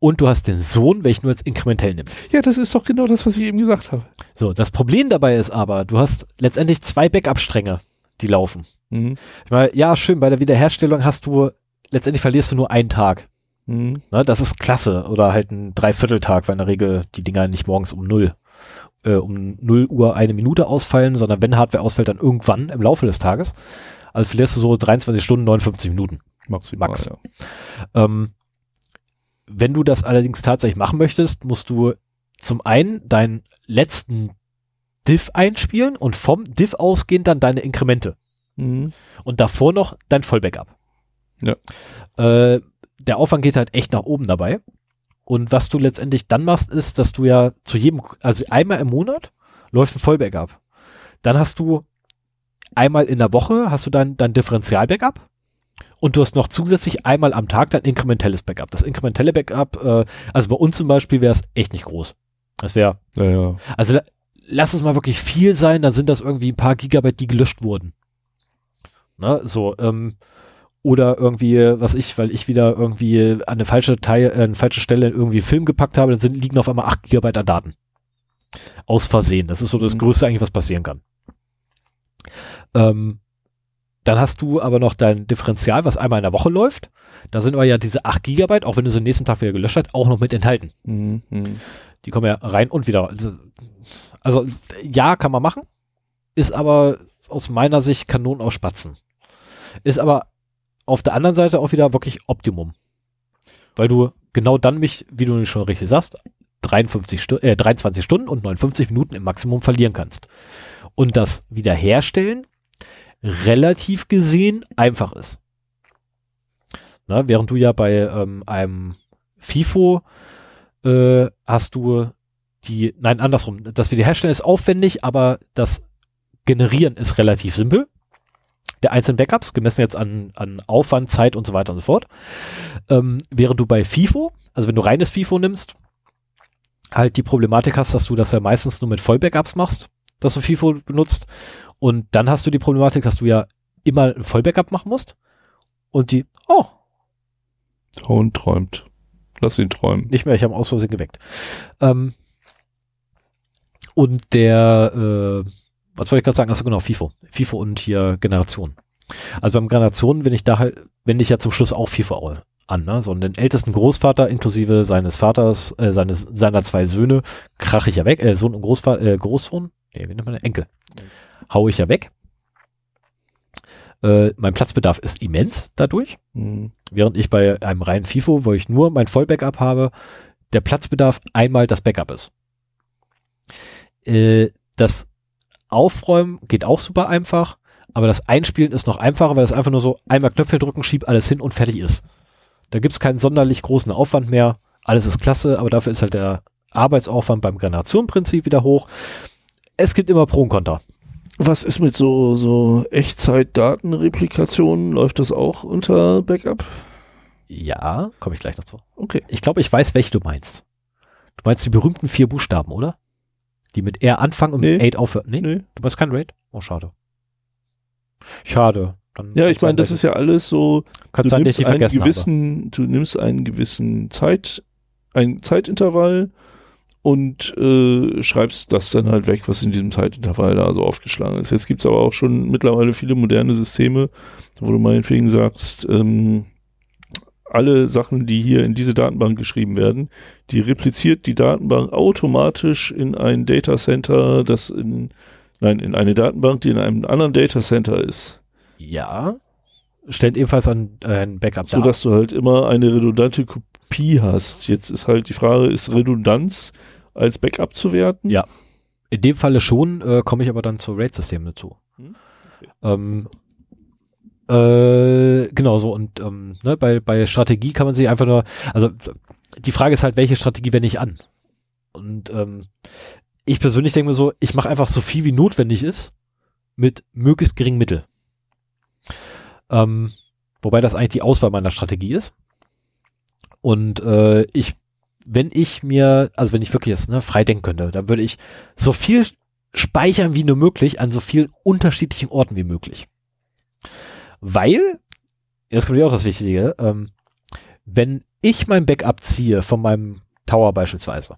Und du hast den Sohn, welchen du als inkrementell nimmst. Ja, das ist doch genau das, was ich eben gesagt habe. So, das Problem dabei ist aber, du hast letztendlich zwei Backup-Stränge, die laufen. Mhm. Ich meine, ja, schön, bei der Wiederherstellung hast du, letztendlich verlierst du nur einen Tag. Mhm. Ne, das ist klasse. Oder halt ein Dreivierteltag, weil in der Regel die Dinger nicht morgens um null, äh, um null Uhr eine Minute ausfallen, sondern wenn Hardware ausfällt, dann irgendwann im Laufe des Tages. Also verlierst du so 23 Stunden, 59 Minuten. Maximal, Max. ja. Ähm, wenn du das allerdings tatsächlich machen möchtest, musst du zum einen deinen letzten Diff einspielen und vom Diff ausgehend dann deine Inkremente. Mhm. Und davor noch dein Vollbackup. Ja. Äh, der Aufwand geht halt echt nach oben dabei. Und was du letztendlich dann machst, ist, dass du ja zu jedem, also einmal im Monat läuft ein Vollbackup. Dann hast du einmal in der Woche hast du dann dein Differential-Backup. Und du hast noch zusätzlich einmal am Tag dein inkrementelles Backup. Das inkrementelle Backup, äh, also bei uns zum Beispiel wäre es echt nicht groß. Das wäre, Ja, ja. also la- lass es mal wirklich viel sein, dann sind das irgendwie ein paar Gigabyte, die gelöscht wurden. Ne, so, ähm, oder irgendwie, was ich, weil ich wieder irgendwie an eine falsche Teil, äh, eine falsche Stelle irgendwie Film gepackt habe, dann sind, liegen auf einmal 8 Gigabyte an Daten. Aus Versehen. Das ist so das Mhm. Größte eigentlich, was passieren kann. Ähm, dann hast du aber noch dein Differential, was einmal in der Woche läuft. Da sind aber ja diese 8 Gigabyte, auch wenn du sie nächsten Tag wieder gelöscht hast, auch noch mit enthalten. Mhm. Mhm. Die kommen ja rein und wieder. Also, also ja, kann man machen. Ist aber aus meiner Sicht Kanonen aus Spatzen. Ist aber auf der anderen Seite auch wieder wirklich Optimum. Weil du genau dann mich, wie du schon richtig sagst, 53 Stu äh, 23 Stunden und 59 Minuten im Maximum verlieren kannst. Und das Wiederherstellen relativ gesehen einfach ist. Na, während du ja bei ähm, einem FIFO äh, hast du die, nein, andersrum, das Wiederherstellen ist aufwendig, aber das Generieren ist relativ simpel. Der einzelnen Backups, gemessen jetzt an, an Aufwand, Zeit und so weiter und so fort. Ähm, während du bei FIFO, also wenn du reines FIFO nimmst, halt die Problematik hast, dass du das ja meistens nur mit Vollbackups machst, dass du FIFO benutzt. Und dann hast du die Problematik, dass du ja immer ein Vollbackup machen musst. Und die, oh. Ton träumt. Lass ihn träumen. Nicht mehr, ich habe aus Versehen geweckt. Ähm, und der, äh, was wollte ich gerade sagen? Achso, genau, FIFO. FIFO und hier Generation. Also beim Generation, wenn ich da halt, wende ich ja zum Schluss auch FIFO an, ne? So, und den ältesten Großvater inklusive seines Vaters, äh, seines, seiner zwei Söhne, krache ich ja weg, äh, Sohn und Großvater, äh, Großsohn, nee, wie nennt man den? Enkel. Hau ich ja weg. Äh, mein Platzbedarf ist immens dadurch. Mhm. Während ich bei einem reinen FIFO, wo ich nur mein Vollbackup habe, der Platzbedarf einmal das Backup ist. Äh, das Aufräumen geht auch super einfach, aber das Einspielen ist noch einfacher, weil es einfach nur so einmal Knöpfe drücken, schieb alles hin und fertig ist. Da gibt's keinen sonderlich großen Aufwand mehr. Alles ist klasse, aber dafür ist halt der Arbeitsaufwand beim Generationenprinzip wieder hoch. Es gibt immer Pro und Contra. Was ist mit so, so Echtzeit-Datenreplikationen? Läuft das auch unter Backup? Ja, komme ich gleich noch zu. Okay. Ich glaube, ich weiß, welche du meinst. Du meinst die berühmten vier Buchstaben, oder? Die mit R anfangen und Nee. mit 8 aufhören. Nee, Nee. du meinst kein Raid? Oh, schade. Schade. Dann Ja, ich meine, das sein, ist ja alles so, kann du sein, dass ich vergessen habe. gewissen, du nimmst einen gewissen Zeit, ein Zeitintervall und äh, schreibst das dann halt weg, was in diesem Zeitintervall da so aufgeschlagen ist. Jetzt gibt's aber auch schon mittlerweile viele moderne Systeme, wo du meinetwegen sagst, ähm, alle Sachen, die hier in diese Datenbank geschrieben werden, die repliziert die Datenbank automatisch in ein Datacenter, das in, nein, in eine Datenbank, die in einem anderen Datacenter ist. Ja. Stellt ebenfalls an äh, ein Backup so dass du halt immer eine redundante Kopie hast. Jetzt ist halt die Frage, ist Redundanz als Backup zu werten? Ja. In dem Falle schon, äh, komme ich aber dann zur RAID-System dazu. Hm, okay. Ähm, äh, genau so und ähm, ne, bei, bei Strategie kann man sich einfach nur, also die Frage ist halt, welche Strategie wende ich an? Und ähm, ich persönlich denke mir so, ich mache einfach so viel wie notwendig ist mit möglichst geringen Mittel. Ähm, wobei das eigentlich die Auswahl meiner Strategie ist. Und äh, ich, wenn ich mir, also wenn ich wirklich jetzt ne, frei denken könnte, dann würde ich so viel speichern wie nur möglich an so vielen unterschiedlichen Orten wie möglich. Weil, jetzt kommt ja auch das Wichtige, ähm, wenn ich mein Backup ziehe von meinem Tower beispielsweise,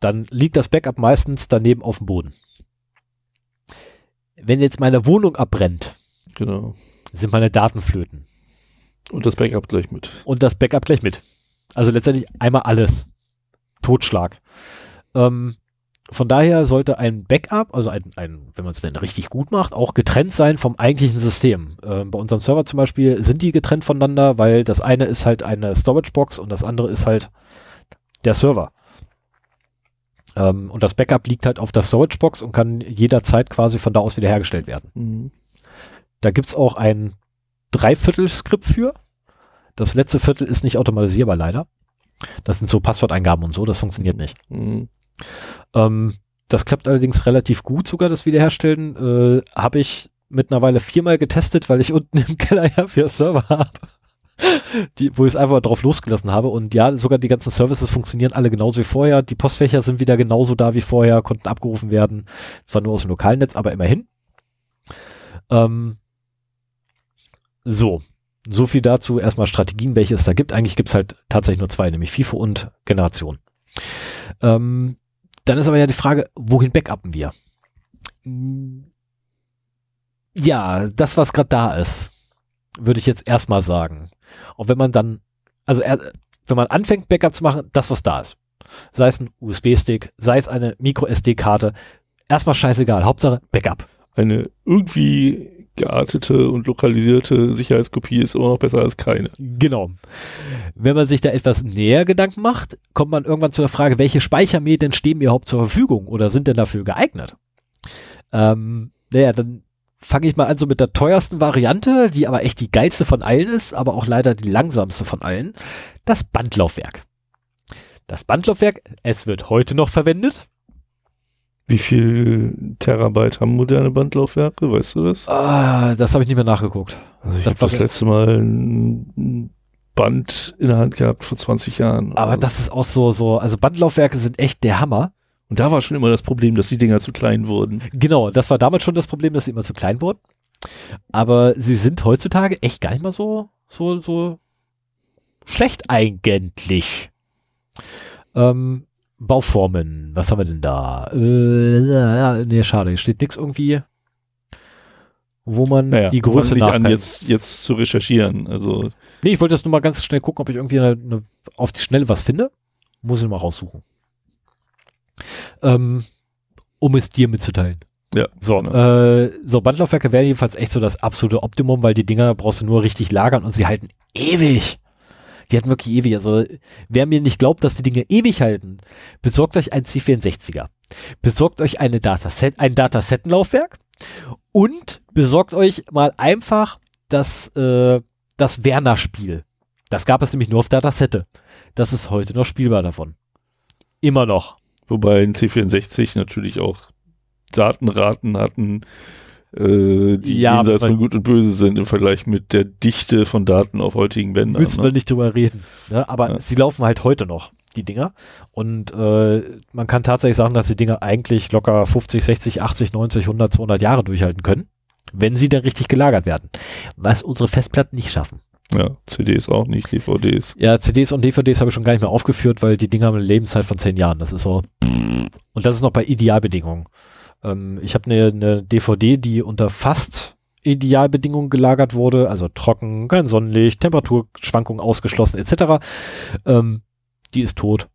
dann liegt das Backup meistens daneben auf dem Boden. Wenn jetzt meine Wohnung abbrennt, Genau. sind meine Daten flöten. Und das Backup gleich mit. Und das Backup gleich mit. Also letztendlich einmal alles. Totschlag. Ähm, von daher sollte ein Backup, also ein, ein wenn man es denn richtig gut macht, auch getrennt sein vom eigentlichen System. Ähm, bei unserem Server zum Beispiel sind die getrennt voneinander, weil das eine ist halt eine Storage-Box und das andere ist halt der Server. Ähm, und das Backup liegt halt auf der Storage-Box und kann jederzeit quasi von da aus wiederhergestellt werden. Mhm. Da gibt's auch ein Dreiviertel-Skript für. Das letzte Viertel ist nicht automatisierbar, leider. Das sind so Passworteingaben und so, das funktioniert nicht. Mhm. Ähm, das klappt allerdings relativ gut sogar, das Wiederherstellen. Äh, habe ich mittlerweile viermal getestet, weil ich [laughs] unten im Keller ja vier Server habe. Die, wo ich es einfach drauf losgelassen habe. Und ja, sogar die ganzen Services funktionieren alle genauso wie vorher. Die Postfächer sind wieder genauso da wie vorher, konnten abgerufen werden. Zwar nur aus dem lokalen Netz, aber immerhin. Ähm, so. So viel dazu. Erstmal Strategien, welche es da gibt. Eigentlich gibt es halt tatsächlich nur zwei, nämlich FIFO und Generation. Ähm, dann ist aber ja die Frage, wohin backuppen wir? Ja, das, was gerade da ist, würde ich jetzt erstmal sagen. Und wenn man dann, also er, wenn man anfängt, Backup zu machen, das, was da ist. Sei es ein USB-Stick, sei es eine Micro-SD-Karte, erstmal scheißegal. Hauptsache Backup. Eine irgendwie geartete und lokalisierte Sicherheitskopie ist immer noch besser als keine. Genau. Wenn man sich da etwas näher Gedanken macht, kommt man irgendwann zu der Frage, welche Speichermedien stehen mir überhaupt zur Verfügung oder sind denn dafür geeignet? Ähm, naja, dann fange ich mal an so mit der teuersten Variante, die aber echt die geilste von allen ist, aber auch leider die langsamste von allen. Das Bandlaufwerk. Das Bandlaufwerk, es wird heute noch verwendet. Wie viel Terabyte haben moderne Bandlaufwerke? Weißt du das? Ah, das habe ich nicht mehr nachgeguckt. Also ich habe das letzte Mal ein Band in der Hand gehabt vor 20 Jahren. Aber Also- das ist auch so, so, also Bandlaufwerke sind echt der Hammer. Und da war schon immer das Problem, dass die Dinger zu klein wurden. Genau, das war damals schon das Problem, dass sie immer zu klein wurden. Aber sie sind heutzutage echt gar nicht mal so, so, so schlecht eigentlich. Ähm, Bauformen, was haben wir denn da? Äh, nee, schade, hier steht nichts irgendwie, wo man Naja, die Größe fang nicht an, jetzt, jetzt zu recherchieren. Also, Nee, ich wollte das nur mal ganz schnell gucken, ob ich irgendwie eine, eine, auf die Schnelle was finde. Muss ich mal raussuchen. Ähm, um es dir mitzuteilen. ja. So, genau. äh, so Bandlaufwerke wären jedenfalls echt so das absolute Optimum, weil die Dinger brauchst du nur richtig lagern und sie halten ewig. Die halten wirklich ewig. Also wer mir nicht glaubt, dass die Dinge ewig halten, besorgt euch ein C64er. Besorgt euch eine Dataset, ein Datasettenlaufwerk und besorgt euch mal einfach das, äh, das Werner-Spiel. Das gab es nämlich nur auf Datasette. Das ist heute noch spielbar davon. Immer noch. Wobei ein C64 natürlich auch Datenraten hatten, äh, die Ja, jenseits von Gut und Böse sind im Vergleich mit der Dichte von Daten auf heutigen Bändern. Müssen wir Ne? nicht drüber reden. Ne? Aber Ja. sie laufen halt heute noch, die Dinger. Und äh, man kann tatsächlich sagen, dass die Dinger eigentlich locker 50, 60, 80, 90, 100, 200 Jahre durchhalten können, wenn sie dann richtig gelagert werden. Was unsere Festplatten nicht schaffen. Ja, CDs auch nicht, DVDs. Ja, CDs und DVDs habe ich schon gar nicht mehr aufgeführt, weil die Dinger haben eine Lebenszeit von 10 Jahren. Das ist so. Und das ist noch bei Idealbedingungen. Ähm, ich habe eine, eine DVD, die unter fast Idealbedingungen gelagert wurde, also trocken, kein Sonnenlicht, Temperaturschwankungen ausgeschlossen etc. Ähm, die ist tot.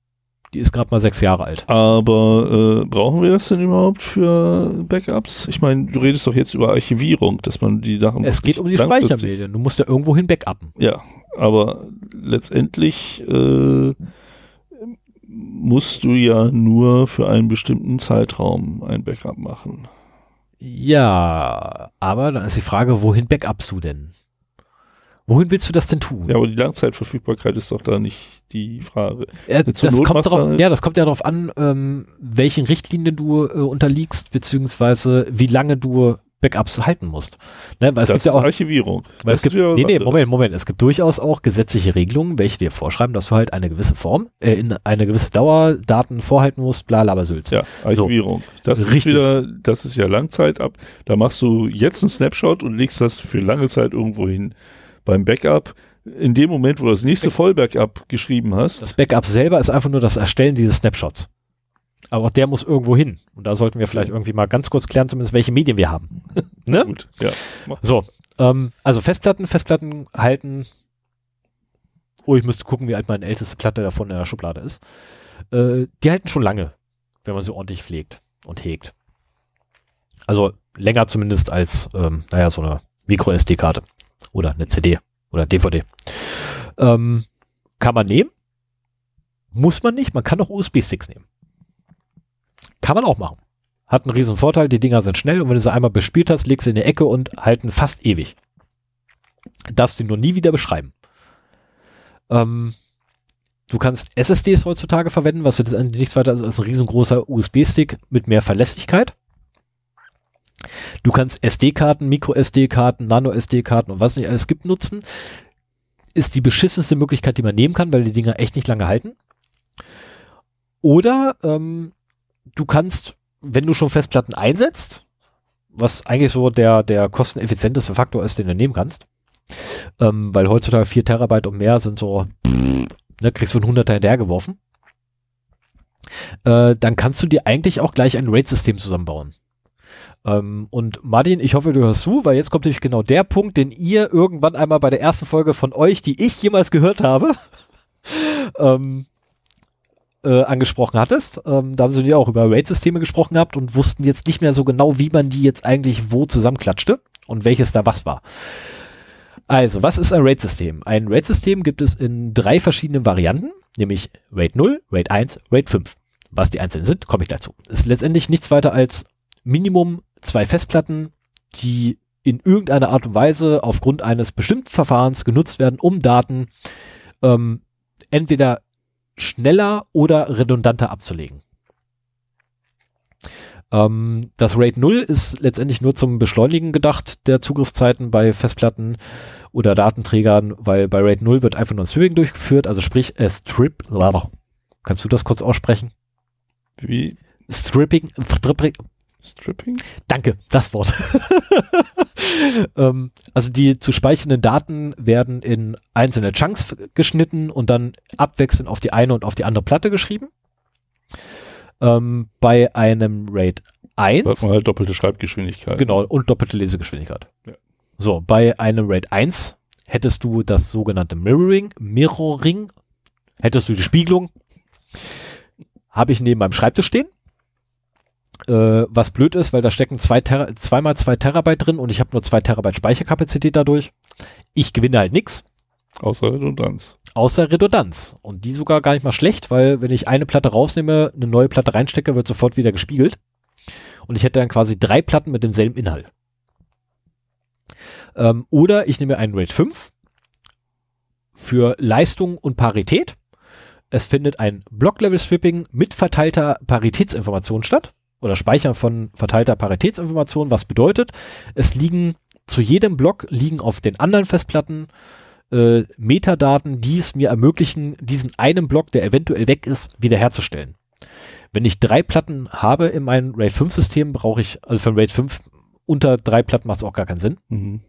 Die ist gerade mal sechs Jahre alt. Aber äh, brauchen wir das denn überhaupt für Backups? Ich meine, du redest doch jetzt über Archivierung, dass man die Sachen. Es geht um die Speichermedien. Du musst ja irgendwo hin backuppen. Ja, aber letztendlich äh, musst du ja nur für einen bestimmten Zeitraum ein Backup machen. Ja, aber dann ist die Frage, wohin backupst du denn? Wohin willst du das denn tun? Ja, aber die Langzeitverfügbarkeit ist doch da nicht die Frage. Zur das kommt halt- ja, das kommt ja darauf an, ähm, welchen Richtlinien du äh, unterliegst, beziehungsweise wie lange du Backups halten musst. Ne, weil es das gibt ja ist auch, Archivierung. weil Das es gibt, ist nee, nee. Moment, Moment, es gibt durchaus auch gesetzliche Regelungen, welche dir vorschreiben, dass du halt eine gewisse Form, äh, in eine gewisse Dauer Daten vorhalten musst, bla, labasülz. Ja, Archivierung. Das ist Richtig. wieder, das ist ja Langzeit ab. Da machst du jetzt einen Snapshot und legst das für lange Zeit irgendwo hin. Beim Backup, in dem Moment, wo du das nächste Vollbackup geschrieben hast, Das Backup selber ist einfach nur das Erstellen dieses Snapshots. Aber auch der muss irgendwo hin. Und da sollten wir vielleicht irgendwie mal ganz kurz klären, zumindest welche Medien wir haben. [laughs] ne? gut, ja. So, ähm, also Festplatten, Festplatten halten. Oh, ich müsste gucken, wie alt meine älteste Platte davon in der Schublade ist. Äh, die halten schon lange, wenn man sie ordentlich pflegt und hegt. Also länger zumindest als, ähm, naja, so eine Micro-SD-Karte oder eine CD oder DVD. Ähm, kann man nehmen. Muss man nicht. Man kann auch USB-Sticks nehmen. Kann man auch machen. Hat einen riesen Vorteil, die Dinger sind schnell und wenn du sie einmal bespielt hast, legst du in die Ecke und halten fast ewig. Darfst du nur nie wieder beschreiben. Ähm, du kannst SSDs heutzutage verwenden, was nichts weiter ist als ein riesengroßer USB-Stick mit mehr Verlässlichkeit. Du kannst SD-Karten, Micro-SD-Karten, Nano-SD-Karten und was nicht alles gibt nutzen. Ist die beschissenste Möglichkeit, die man nehmen kann, weil die Dinger echt nicht lange halten. Oder ähm, du kannst, wenn du schon Festplatten einsetzt, was eigentlich so der, der kosteneffizienteste Faktor ist, den du nehmen kannst, ähm, weil heutzutage 4 Terabyte und mehr sind so, ne, kriegst du ein Hunderter hinterhergeworfen, äh, dann kannst du dir eigentlich auch gleich ein RAID-System zusammenbauen. Ähm, und Martin, ich hoffe, du hörst zu, weil jetzt kommt nämlich genau der Punkt, den ihr irgendwann einmal bei der ersten Folge von euch, die ich jemals gehört habe, [laughs] ähm, äh, angesprochen hattest. Ähm, da haben sie ja auch über RAID-Systeme gesprochen gehabt und wussten jetzt nicht mehr so genau, wie man die jetzt eigentlich wo zusammenklatschte und welches da was war. Also, was ist ein RAID-System? Ein RAID-System gibt es in drei verschiedenen Varianten, nämlich RAID 0, RAID 1, RAID 5. Was die einzelnen sind, komme ich dazu. Ist letztendlich nichts weiter als Minimum zwei Festplatten, die in irgendeiner Art und Weise aufgrund eines bestimmten Verfahrens genutzt werden, um Daten ähm, entweder schneller oder redundanter abzulegen. Ähm, das RAID 0 ist letztendlich nur zum Beschleunigen gedacht der Zugriffszeiten bei Festplatten oder Datenträgern, weil bei RAID 0 wird einfach nur ein Stripping durchgeführt, also sprich äh, Strip. Kannst du das kurz aussprechen? Wie? Stripping, Stripping, Stripping? Danke, das Wort. [laughs] ähm, also die zu speichernden Daten werden in einzelne Chunks geschnitten und dann abwechselnd auf die eine und auf die andere Platte geschrieben. Ähm, bei einem RAID 1. Da hat man halt doppelte Schreibgeschwindigkeit. Genau, und doppelte Lesegeschwindigkeit. Ja. So, bei einem RAID 1 hättest du das sogenannte Mirroring, Mirroring, hättest du die Spiegelung, habe ich neben meinem Schreibtisch stehen. Äh, was blöd ist, weil da stecken zwei Ter zweimal zwei Terabyte drin und ich habe nur zwei Terabyte Speicherkapazität dadurch. Ich gewinne halt nix. Außer Redundanz. Außer Redundanz. Und die sogar gar nicht mal schlecht, weil wenn ich eine Platte rausnehme, eine neue Platte reinstecke, wird sofort wieder gespiegelt. Und ich hätte dann quasi drei Platten mit demselben Inhalt. Ähm, oder ich nehme einen RAID 5 für Leistung und Parität. Es findet ein Block-Level-Stripping mit verteilter Paritätsinformation statt oder Speichern von verteilter Paritätsinformation, was bedeutet, es liegen zu jedem Block liegen auf den anderen Festplatten äh, Metadaten, die es mir ermöglichen, diesen einen Block, der eventuell weg ist, wiederherzustellen. Wenn ich drei Platten habe in meinem RAID 5 System, brauche ich, also für ein RAID 5 unter drei Platten macht es auch gar keinen Sinn, Mhm.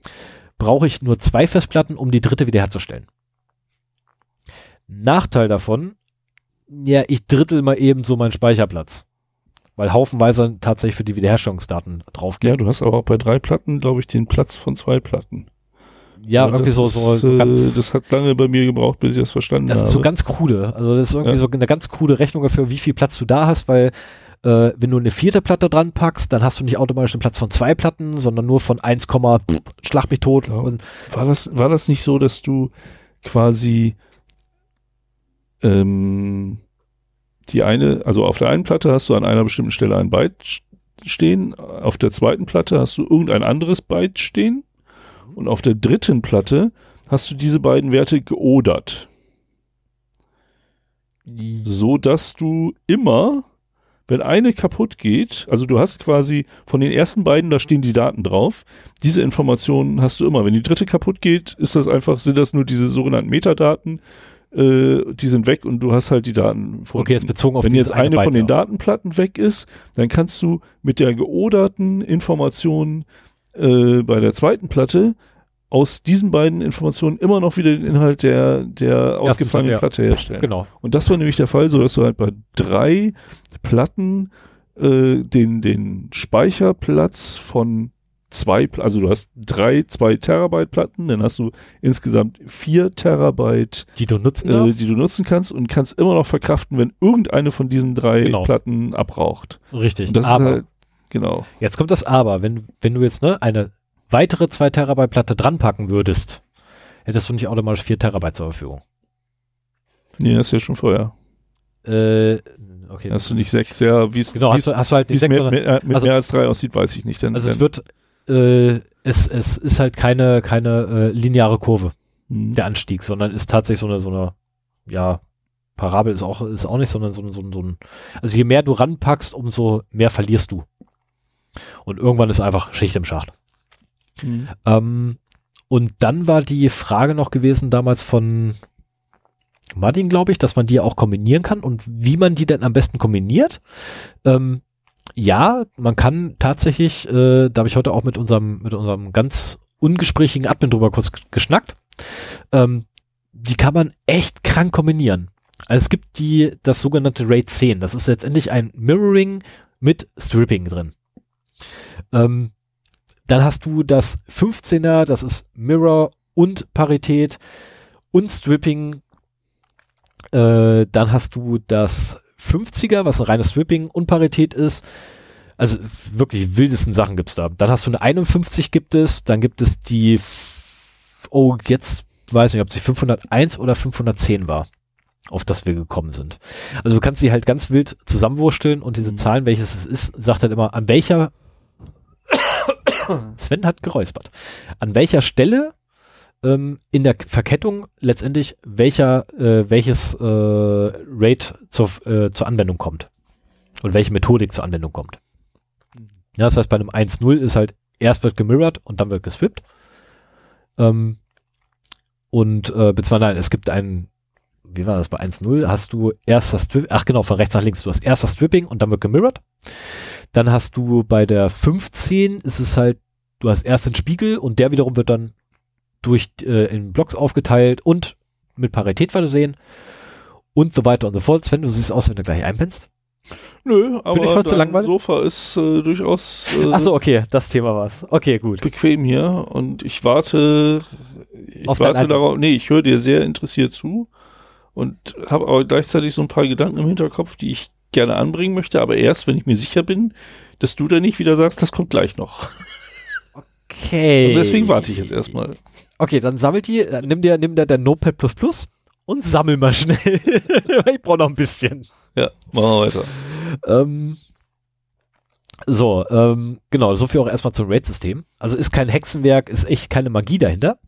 brauche ich nur zwei Festplatten, um die dritte wiederherzustellen. Nachteil davon, ja, ich drittel mal eben so meinen Speicherplatz. Weil haufenweise tatsächlich für die Wiederherstellungsdaten draufgehen. Ja, du hast aber auch bei drei Platten, glaube ich, den Platz von zwei Platten. Ja, irgendwie das so, ist, so, so äh, ganz, Das hat lange bei mir gebraucht, bis ich das verstanden das habe. ist so ganz krude. Also das ist irgendwie Ja. so eine ganz krude Rechnung dafür, wie viel Platz du da hast, weil äh, wenn du eine vierte Platte dran packst, dann hast du nicht automatisch einen Platz von zwei Platten, sondern nur von 1, pff, schlag mich tot. Ja. Und War das, war das nicht so, dass du quasi ähm, die eine, also auf der einen Platte hast du an einer bestimmten Stelle ein Byte stehen, auf der zweiten Platte hast du irgendein anderes Byte stehen und auf der dritten Platte hast du diese beiden Werte geodert, so dass du immer, wenn eine kaputt geht, also du hast quasi von den ersten beiden, da stehen die Daten drauf, diese Informationen hast du immer. Wenn die dritte kaputt geht, ist das einfach, sind das nur diese sogenannten Metadaten, äh, die sind weg und du hast halt die Daten von. okay, jetzt bezogen auf Wenn jetzt eine Byte, von den. Datenplatten weg ist, dann kannst du mit der geoderten Information äh, bei der zweiten Platte aus diesen beiden Informationen immer noch wieder den Inhalt der, der ausgefallenen. Platte herstellen. Genau. Und das war nämlich der Fall, so dass du halt bei drei Platten äh, den, den Speicherplatz von zwei, also du hast drei, zwei Terabyte Platten, dann hast du insgesamt vier Terabyte, Die du nutzen äh, die du nutzen kannst und kannst immer noch verkraften, wenn irgendeine von diesen drei Genau. Platten abraucht. Richtig. Das aber ist halt, genau. jetzt kommt das Aber. Wenn, wenn du jetzt ne, eine weitere 2 Terabyte Platte dran packen würdest, hättest du nicht automatisch 4 Terabyte zur Verfügung. Nee, das ist ja schon vorher. Äh, okay. Hast du nicht sechs, ja, wie es genau, hast du, hast du halt nicht sechs, mit, sondern, mit, also- mehr als drei aussieht, weiß ich nicht. Dann, also es wird, äh, es, es ist halt keine, keine äh, lineare Kurve, Hm. der Anstieg, sondern ist tatsächlich so eine, so eine, ja, Parabel ist auch, ist auch nicht, sondern so, ein- so, ein- so ein, also je mehr du ranpackst, umso mehr verlierst du. Und irgendwann ist einfach Schicht im Schacht. Hm. Ähm, und dann war die Frage noch gewesen damals von Martin, glaube ich, dass man die auch kombinieren kann und wie man die denn am besten kombiniert. Ähm, ja, man kann tatsächlich, äh, da habe ich heute auch mit unserem, mit unserem ganz ungesprächigen Admin drüber kurz geschnackt, ähm, die kann man echt krank kombinieren. Also es gibt die, das sogenannte RAID 10. Das ist letztendlich ein Mirroring mit Stripping drin. Ähm, dann hast du das 15er, das ist Mirror und Parität und Stripping. Äh, dann hast du das 50er, was ein reines Stripping und Parität ist. Also wirklich wildesten Sachen gibt's da. Dann hast du eine 51 gibt es, dann gibt es die, oh, jetzt weiß nicht, ob sie 501 oder 510 war, auf das wir gekommen sind. Also du kannst sie halt ganz wild zusammenwursteln und diese Mhm. Zahlen, welches es ist, sagt halt immer, an welcher [coughs] Sven hat geräuspert. An welcher Stelle ähm, in der Verkettung letztendlich welcher, äh, welches äh, Rate zur, äh, zur Anwendung kommt. Und welche Methodik zur Anwendung kommt. Ja, das heißt, bei einem 1.0 ist halt erst wird gemirrored und dann wird geswippt. Ähm, und äh, beziehungsweise nein, es gibt einen, wie war das bei 1.0? Hast du erst das Stripping, ach genau, von rechts nach links, du hast erst das Stripping und dann wird gemirrored. Dann hast du bei der 15 ist es halt, du hast erst den Spiegel und der wiederum wird dann durch äh, in Blocks aufgeteilt und mit Parität versehen und so weiter und so fort. Sven, du siehst aus, wenn du gleich einpennst. Nö, aber Bin ich heute dein langweilig? Sofa ist äh, durchaus äh, Ach so, okay, das Thema war's. Okay, gut. bequem hier und ich warte, ich Auf warte darauf, nee, ich höre dir sehr interessiert zu und habe aber gleichzeitig so ein paar Gedanken im Hinterkopf, die ich gerne anbringen möchte, aber erst, wenn ich mir sicher bin, dass du da nicht wieder sagst, das kommt gleich noch. Okay. Also deswegen warte ich jetzt erstmal. Okay, dann sammelt die, äh, nimm dir, nimm dir der Notepad Plus Plus und sammel mal schnell. [laughs] ich brauche noch ein bisschen. Ja, machen wir weiter. Ähm, so, ähm, genau, so viel auch erstmal zum RAID-System. Also ist kein Hexenwerk, ist echt keine Magie dahinter.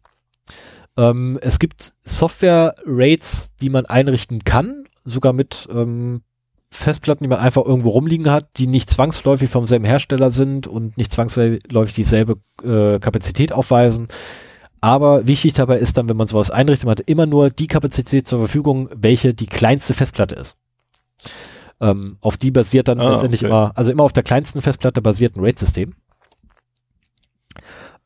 Ähm, es gibt Software-Raids, die man einrichten kann, sogar mit ähm, Festplatten, die man einfach irgendwo rumliegen hat, die nicht zwangsläufig vom selben Hersteller sind und nicht zwangsläufig dieselbe äh, Kapazität aufweisen. Aber wichtig dabei ist dann, wenn man sowas einrichtet, man hat immer nur die Kapazität zur Verfügung, welche die kleinste Festplatte ist. Ähm, auf die basiert dann Ah, letztendlich okay. immer, also immer auf der kleinsten Festplatte basiert ein RAID-System.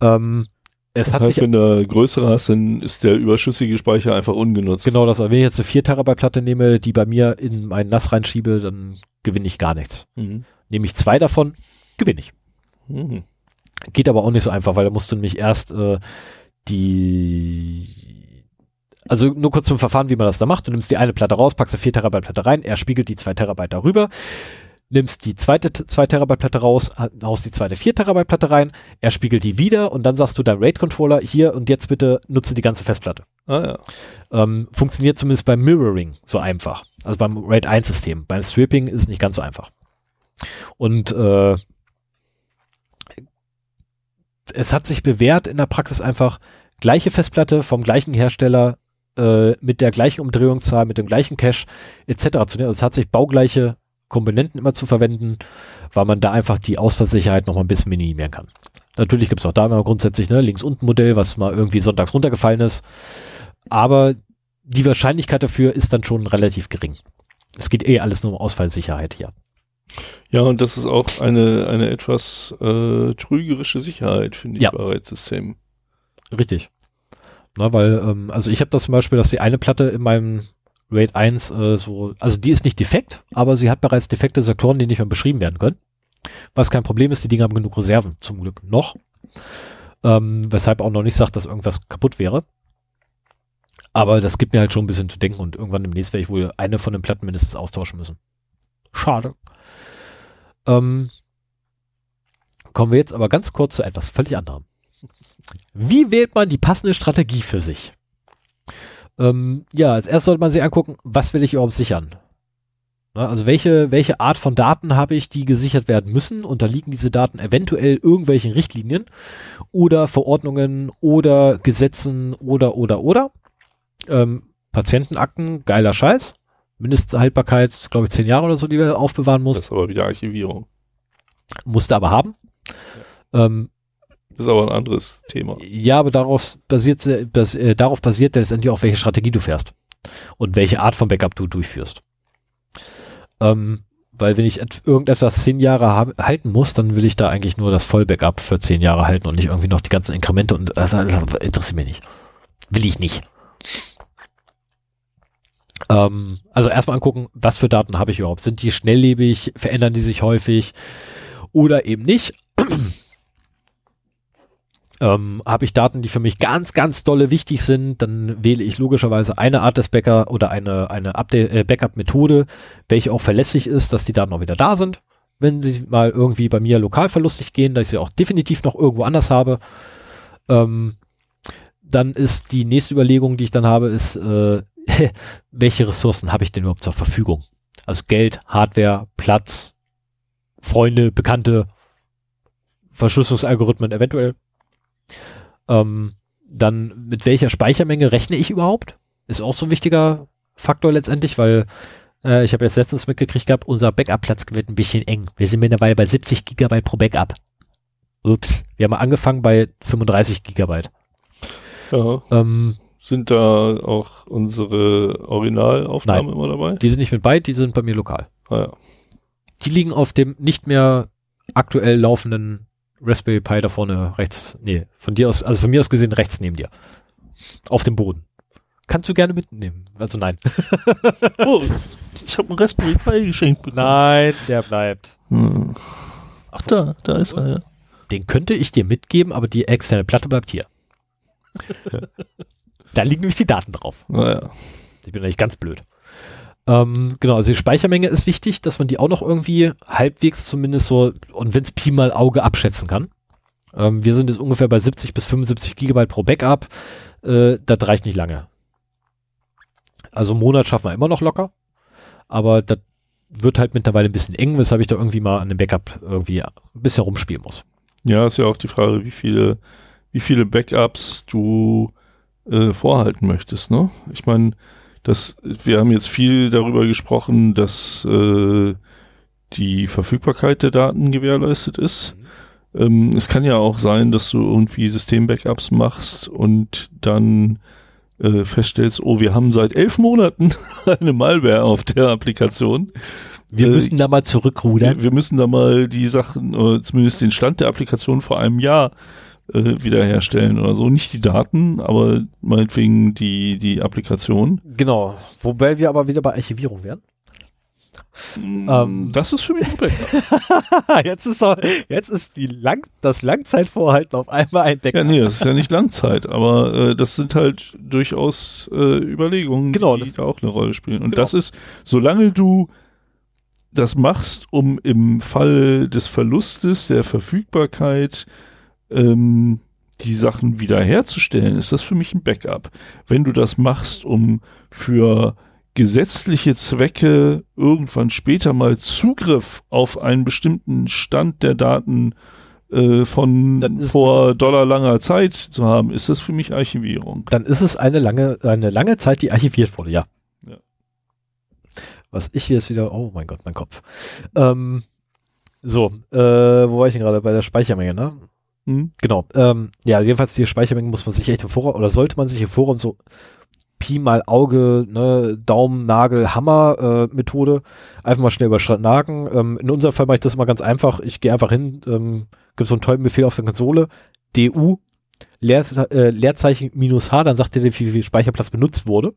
Ähm, es Das hat heißt, sich wenn du größere hast, dann ist der überschüssige Speicher einfach ungenutzt. Genau das, wenn ich jetzt eine 4 Terabyte Platte nehme, die bei mir in meinen NAS reinschiebe, dann gewinne ich gar nichts. Mhm. Nehme ich zwei davon, gewinne ich. Mhm. Geht aber auch nicht so einfach, weil da musst du nämlich erst äh, die also nur kurz zum Verfahren, wie man das da macht. Du nimmst die eine Platte raus, packst eine 4 Terabyte Platte rein, er spiegelt die 2 Terabyte darüber, nimmst die zweite 2 Terabyte Platte raus, haust die zweite 4 Terabyte Platte rein, er spiegelt die wieder und dann sagst du deinem RAID Controller hier und jetzt bitte nutze die ganze Festplatte. Ah ja. Ähm, funktioniert zumindest beim Mirroring so einfach. Also beim RAID 1 System. Beim Stripping ist es nicht ganz so einfach. Und äh, es hat sich bewährt in der Praxis einfach gleiche Festplatte vom gleichen Hersteller äh, mit der gleichen Umdrehungszahl, mit dem gleichen Cache etc. zu nehmen. Also tatsächlich baugleiche Komponenten immer zu verwenden, weil man da einfach die Ausfallsicherheit noch mal ein bisschen minimieren kann. Natürlich gibt es auch da immer grundsätzlich ne, links-unten-Modell, was mal irgendwie sonntags runtergefallen ist. Aber die Wahrscheinlichkeit dafür ist dann schon relativ gering. Es geht eh alles nur um Ausfallsicherheit hier. Ja, und das ist auch eine, eine etwas äh, trügerische Sicherheit, finde ich, Ja. bei RAID-Systemen. Richtig. Na, weil, ähm, also ich habe das zum Beispiel, dass die eine Platte in meinem RAID 1 äh, so, also die ist nicht defekt, aber sie hat bereits defekte Sektoren, die nicht mehr beschrieben werden können. Was kein Problem ist, die Dinge haben genug Reserven, zum Glück noch. Ähm, weshalb auch noch nicht sagt, dass irgendwas kaputt wäre. Aber das gibt mir halt schon ein bisschen zu denken und irgendwann demnächst werde ich wohl eine von den Platten mindestens austauschen müssen. Schade. Ähm, kommen wir jetzt aber ganz kurz zu etwas völlig anderem. Wie wählt man die passende Strategie für sich? Ähm, ja, als erstes sollte man sich angucken, was will ich überhaupt sichern? Also welche, welche Art von Daten habe ich, die gesichert werden müssen? Unterliegen diese Daten eventuell irgendwelchen Richtlinien oder Verordnungen oder Gesetzen oder oder oder? Ähm, Patientenakten, geiler Scheiß. Mindesthaltbarkeit, glaube ich, zehn Jahre oder so, die wir aufbewahren muss. Das ist aber wieder Archivierung. Musste aber haben. Ähm, Das ist aber ein anderes Thema. Ja, aber daraus basiert, se- bas, äh, darauf basiert ja letztendlich auch, welche Strategie du fährst und welche Art von Backup du durchführst. Ähm, weil wenn ich et- irgendetwas zehn Jahre halten muss, dann will ich da eigentlich nur das Vollbackup für zehn Jahre halten und nicht irgendwie noch die ganzen Inkremente und das, das interessiert mich nicht. Will ich nicht. Ähm, also erstmal angucken, was für Daten habe ich überhaupt? Sind die schnelllebig? Verändern die sich häufig? Oder eben nicht? [clears throat] ähm, habe ich Daten, die für mich ganz, ganz dolle wichtig sind, dann wähle ich logischerweise eine Art des Backup oder eine, eine äh, Backup-Methode, welche auch verlässlich ist, dass die Daten auch wieder da sind. Wenn sie mal irgendwie bei mir lokal verlustig gehen, dass ich sie auch definitiv noch irgendwo anders habe. Ähm, dann ist die nächste Überlegung, die ich dann habe, ist, äh, [laughs] welche Ressourcen habe ich denn überhaupt zur Verfügung? Also Geld, Hardware, Platz, Freunde, Bekannte, Verschlüsselungsalgorithmen eventuell. Ähm, dann mit welcher Speichermenge rechne ich überhaupt? Ist auch so ein wichtiger Faktor letztendlich, weil äh, ich habe jetzt letztens mitgekriegt gehabt, unser Backup-Platz wird ein bisschen eng. Wir sind mittlerweile bei 70 Gigabyte pro Backup. Ups, wir haben angefangen bei 35 Gigabyte. Ähm, sind da auch unsere Originalaufnahmen nein, immer dabei? Die sind nicht mit bei, die sind bei mir lokal. Ah, ja. Die liegen auf dem nicht mehr aktuell laufenden Raspberry Pi da vorne rechts, nee, von dir aus, also von mir aus gesehen rechts neben dir. Auf dem Boden. Kannst du gerne mitnehmen. Also nein. [laughs] oh, ich habe einen Raspberry Pi geschenkt bekommen. Nein, der bleibt. Hm. Ach da, da ist er, ja. Den könnte ich dir mitgeben, aber die externe Platte bleibt hier. [laughs] da liegen nämlich die Daten drauf. Naja. Ich bin eigentlich ganz blöd. Ähm, genau, also die Speichermenge ist wichtig, dass man die auch noch irgendwie halbwegs zumindest so, und wenn es Pi mal Auge abschätzen kann. Ähm, wir sind jetzt ungefähr bei 70 bis 75 Gigabyte pro Backup. Äh, das reicht nicht lange. Also einen Monat schaffen wir immer noch locker, aber das wird halt mittlerweile ein bisschen eng, weshalb ich da irgendwie mal an dem Backup irgendwie ein bisschen rumspielen muss. Ja, ist ja auch die Frage, wie viele, wie viele Backups du äh, vorhalten möchtest, ne? Ich meine, das, wir haben jetzt viel darüber gesprochen, dass äh, die Verfügbarkeit der Daten gewährleistet ist. Mhm. Ähm, es kann ja auch sein, dass du irgendwie System-Backups machst und dann äh, feststellst, oh, wir haben seit elf Monaten [laughs] eine Malware auf der Applikation. Wir äh, müssen da mal zurückrudern. Wir, wir, müssen da mal die Sachen, oder zumindest den Stand der Applikation vor einem Jahr äh, wiederherstellen oder so. Nicht die Daten, aber meinetwegen die, die Applikation. Genau. Wobei wir aber wieder bei Archivierung wären. Mm, ähm, das ist für mich ein [laughs] jetzt ist auch, jetzt ist die Lang das Langzeitvorhalten auf einmal ein Backup. Ja, nee, das ist ja nicht Langzeit, aber äh, das sind halt durchaus äh, Überlegungen, genau, die da auch eine Rolle spielen. Und genau. das ist, solange du das machst, um im Fall des Verlustes der Verfügbarkeit ähm, die Sachen wiederherzustellen, ist das für mich ein Backup. Wenn du das machst, um für gesetzliche Zwecke irgendwann später mal Zugriff auf einen bestimmten Stand der Daten äh, von vor dollarlanger Zeit zu haben, ist das für mich Archivierung. Dann ist es eine lange, eine lange Zeit, die archiviert wurde, ja. ja. Was ich jetzt wieder, oh mein Gott, mein Kopf. Ähm, so, äh, wo war ich denn gerade? Bei der Speichermenge, ne? Mhm. Genau. Ähm, ja, jedenfalls die Speichermenge muss man sich echt im Voraus, oder sollte man sich im Voraus so Pi mal Auge, ne, Daumen, Nagel, Hammer äh, Methode einfach mal schnell überschlagen. Ähm, in unserem Fall mache ich das immer ganz einfach. Ich gehe einfach hin, ähm, gibt so einen tollen Befehl auf der Konsole, du, Leer, äh, Leerzeichen minus H, dann sagt er dir, wie viel Speicherplatz benutzt wurde.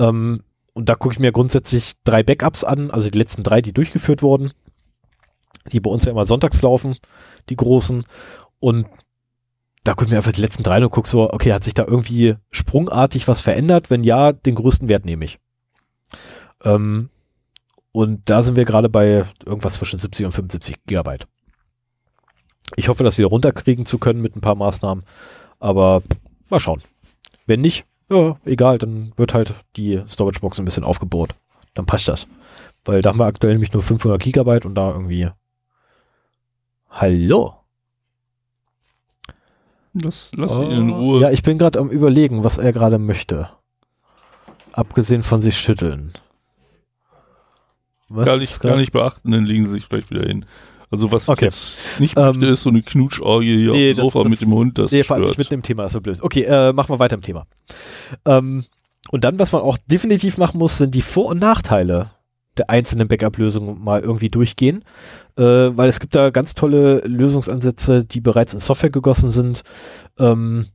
Ähm, und da gucke ich mir grundsätzlich drei Backups an, also die letzten drei, die durchgeführt wurden die bei uns ja immer sonntags laufen, die großen. Und da gucken wir einfach die letzten drei und guck so, okay, hat sich da irgendwie sprungartig was verändert? Wenn ja, den größten Wert nehme ich. Ähm, und da sind wir gerade bei irgendwas zwischen 70 und 75 Gigabyte. Ich hoffe, das wieder runterkriegen zu können mit ein paar Maßnahmen. Aber mal schauen. Wenn nicht, ja, egal, dann wird halt die Storage-Box ein bisschen aufgebohrt. Dann passt das. Weil da haben wir aktuell nämlich nur 500 Gigabyte und da irgendwie Hallo. Lass, lass ihn in Ruhe. Ja, ich bin gerade am überlegen, was er gerade möchte. Abgesehen von sich schütteln. Was gar, nicht, gar nicht beachten, dann legen sie sich vielleicht wieder hin. Also was okay. jetzt nicht möchte, ähm, ist so eine Knutschorgie hier nee, auf dem Sofa das, mit dem Hund, das nee, stört. Nicht mit dem Thema, das ist so blöd. Okay, äh, machen wir weiter im Thema. Ähm, und dann, was man auch definitiv machen muss, sind die Vor- und Nachteile der einzelnen Backup-Lösungen mal irgendwie durchgehen, äh, weil es gibt da ganz tolle Lösungsansätze, die bereits in Software gegossen sind. Ähm,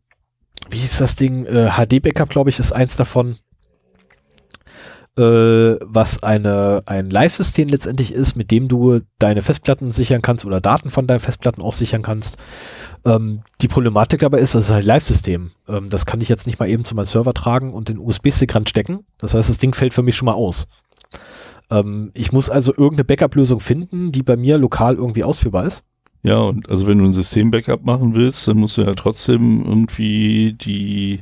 wie hieß das Ding? Äh, HD-Backup, glaube ich, ist eins davon. Äh, was eine, ein Live-System letztendlich ist, mit dem du deine Festplatten sichern kannst oder Daten von deinen Festplatten auch sichern kannst. Ähm, die Problematik dabei ist, das ist ein Live-System. Ähm, das kann ich jetzt nicht mal eben zu meinem Server tragen und den USB-Stick ranstecken. Das heißt, das Ding fällt für mich schon mal aus. Ähm, ich muss also irgendeine Backup-Lösung finden, die bei mir lokal irgendwie ausführbar ist. Ja, und also wenn du ein System-Backup machen willst, dann musst du ja trotzdem irgendwie die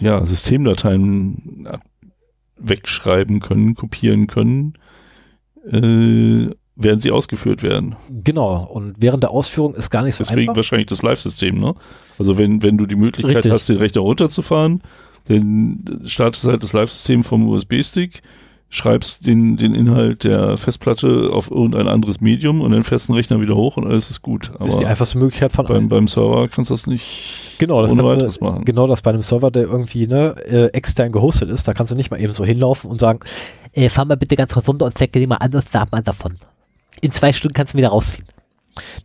ja, Systemdateien wegschreiben können, kopieren können. Äh, während sie ausgeführt werden. Genau. Und während der Ausführung ist gar nicht so Deswegen einfach. wahrscheinlich das Live-System, ne? Also wenn, wenn du die Möglichkeit Richtig. hast, den Rechner runterzufahren, dann startest du halt das Live-System vom USB-Stick, schreibst den, den Inhalt der Festplatte auf irgendein anderes Medium und dann fährst du den Rechner wieder hoch und alles ist gut. ist die Aber einfachste Möglichkeit von beim, beim Server kannst du das nicht Genau, das ohne kannst du- weiteres machen. Genau das bei einem Server, der irgendwie ne, äh, extern gehostet ist, da kannst du nicht mal eben so hinlaufen und sagen, äh, fahr mal bitte ganz kurz runter und zeig dir mal an und sag mal davon. In zwei Stunden kannst du wieder rausziehen.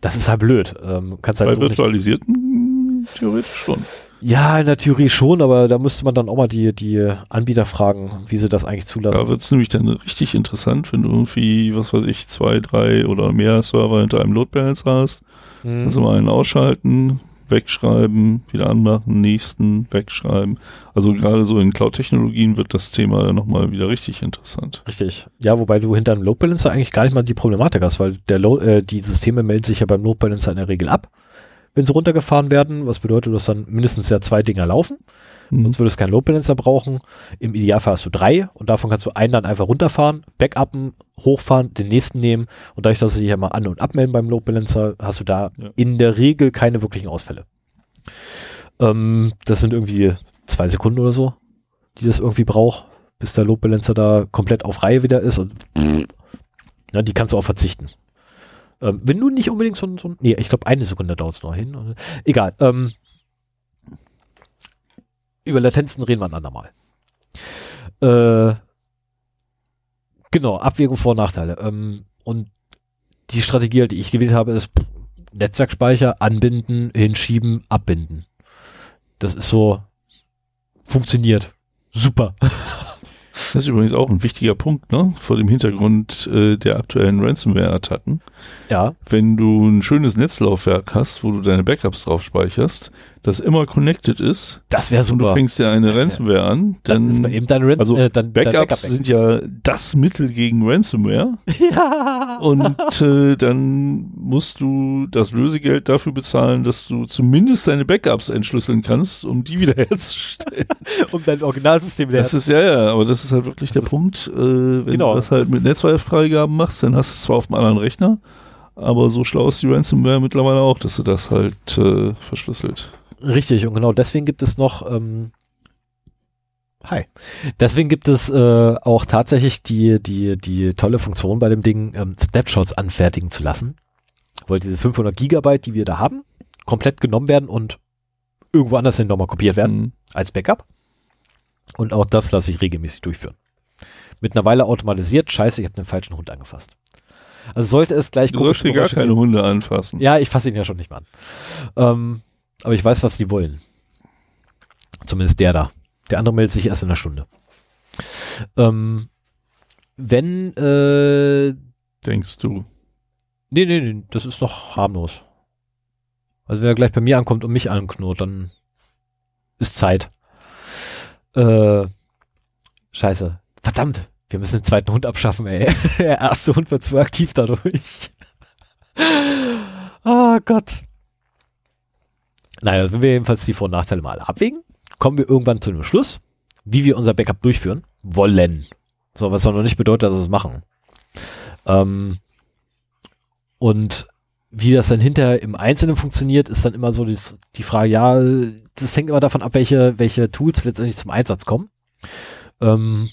Das ist halt blöd. Ähm, kannst halt Bei so virtualisierten theoretisch schon. Ja, in der Theorie schon, aber da müsste man dann auch mal die, die Anbieter fragen, wie sie das eigentlich zulassen. Da wird es nämlich dann richtig interessant, wenn du irgendwie, was weiß ich, zwei, drei oder mehr Server hinter einem Load Balancer hast. Mhm. Also mal einen ausschalten, wegschreiben, wieder anmachen, nächsten, wegschreiben. Also gerade so in Cloud-Technologien wird das Thema nochmal wieder richtig interessant. Richtig. Ja, wobei du hinter einem Load Balancer eigentlich gar nicht mal die Problematik hast, weil der Lo äh, die Systeme melden sich ja beim Load Balancer in der Regel ab, wenn sie runtergefahren werden, was bedeutet, dass dann mindestens ja zwei Dinger laufen. Mhm. Sonst würdest du keinen Load Balancer brauchen. Im Idealfall hast du drei und davon kannst du einen dann einfach runterfahren, backuppen, hochfahren, den nächsten nehmen und dadurch, dass sie sich ja mal an- und abmelden beim Load Balancer, hast du da Ja. in der Regel keine wirklichen Ausfälle. Ähm, das sind irgendwie zwei Sekunden oder so, die das irgendwie braucht, bis der Load Balancer da komplett auf Reihe wieder ist und ja, die kannst du auch verzichten. Ähm, wenn du nicht unbedingt so, ein- so nee, ich glaube eine Sekunde dauert es noch hin. Egal. Ähm, über Latenzen reden wir ein andermal. Äh, genau, Abwägung Vor- und Nachteile. Ähm, und die Strategie, die ich gewählt habe, ist Netzwerkspeicher anbinden, hinschieben, abbinden. Das ist so, funktioniert. Super. [laughs] Das ist übrigens auch ein wichtiger Punkt, ne? Vor dem Hintergrund äh, der aktuellen Ransomware-Attacken. Ja, Wenn du ein schönes Netzlaufwerk hast, wo du deine Backups drauf speicherst, das immer connected ist das wäre und du super. fängst dir eine Ransomware an, dann, ist dann, bei eben dein, Ran also äh, dann, Backups Backup sind ja das Mittel gegen Ransomware. ja. [laughs] Und äh, dann musst du das Lösegeld dafür bezahlen, dass du zumindest deine Backups entschlüsseln kannst, um die wiederherzustellen. [laughs] um dein Originalsystem wieder Das ist ja, ja, aber das ist halt wirklich der Punkt. Äh, wenn Genau. du das halt mit Netzwerkfreigaben machst, dann hast du es zwar auf einem anderen Rechner, aber so schlau ist die Ransomware mittlerweile auch, dass du das halt äh, verschlüsselt. Richtig, und genau deswegen gibt es noch, ähm, hi, deswegen gibt es äh, auch tatsächlich die, die, die tolle Funktion bei dem Ding, ähm, Snapshots anfertigen zu lassen. Weil diese 500 Gigabyte, die wir da haben, komplett genommen werden und irgendwo anders hin nochmal kopiert werden Mhm. als Backup. Und auch das lasse ich regelmäßig durchführen. Mittlerweile automatisiert, scheiße, ich habe den falschen Hund angefasst. Also sollte es gleich Du sollst hier gar keine geben- Hunde anfassen. ja, ich fasse ihn ja schon nicht mal an. Ähm, aber ich weiß, was die wollen. Zumindest der da. Der andere meldet sich erst in einer Stunde. Ähm, wenn, äh, Denkst du. nee, nee, nee, das ist doch harmlos. Also wenn er gleich bei mir ankommt und mich anknurrt, dann ist Zeit. Äh, scheiße. Verdammt. Wir müssen den zweiten Hund abschaffen, ey. [laughs] Der erste Hund wird zu aktiv dadurch. oh [laughs] Gott. Naja, wenn wir jedenfalls die Vor- und Nachteile mal abwägen, kommen wir irgendwann zu einem Schluss, wie wir unser Backup durchführen wollen. So, was soll noch nicht bedeutet, dass wir es machen. Ähm, und wie das dann hinterher im Einzelnen funktioniert, ist dann immer so die, die Frage, ja, das hängt immer davon ab, welche, welche Tools letztendlich zum Einsatz kommen. Ähm,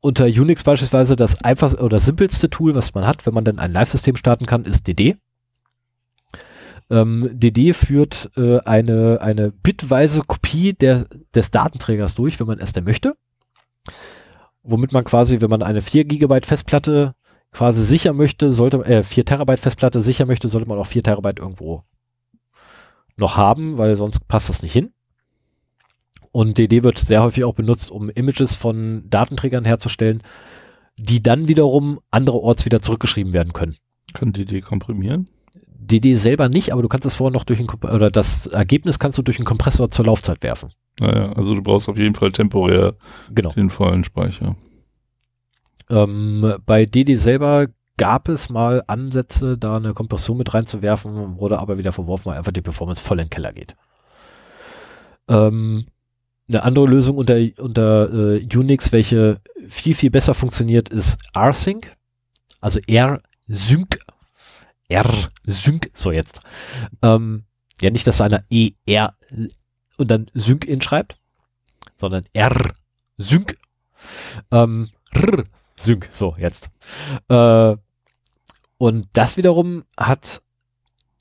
unter Unix beispielsweise das einfachste oder simpelste Tool, was man hat, wenn man dann ein Live-System starten kann, ist DD. Ähm, DD führt äh, eine, eine bitweise Kopie der, des Datenträgers durch, wenn man es denn möchte. Womit man quasi, wenn man eine 4 Gigabyte Festplatte quasi sicher möchte, sollte, äh, 4 Terabyte Festplatte sicher möchte, sollte man auch 4 Terabyte irgendwo noch haben, weil sonst passt das nicht hin. Und DD wird sehr häufig auch benutzt, um Images von Datenträgern herzustellen, die dann wiederum andererorts wieder zurückgeschrieben werden können. Kann die dekomprimieren? DD selber nicht, aber du kannst es vorher noch durch den, oder das Ergebnis kannst du durch einen Kompressor zur Laufzeit werfen. Naja, also du brauchst auf jeden Fall temporär Genau. den vollen Speicher. Ähm, bei DD selber gab es mal Ansätze, da eine Kompression mit reinzuwerfen, wurde aber wieder verworfen, weil einfach die Performance voll in den Keller geht. Ähm, eine andere Lösung unter, unter äh, Unix, welche viel, viel besser funktioniert, ist rsync. also R-Sync, R-Sync, so jetzt. Ähm, ja, nicht, dass einer E-R und dann Sync-In schreibt, sondern R-Sync. Ähm, R-Sync, so jetzt. Äh, und das wiederum hat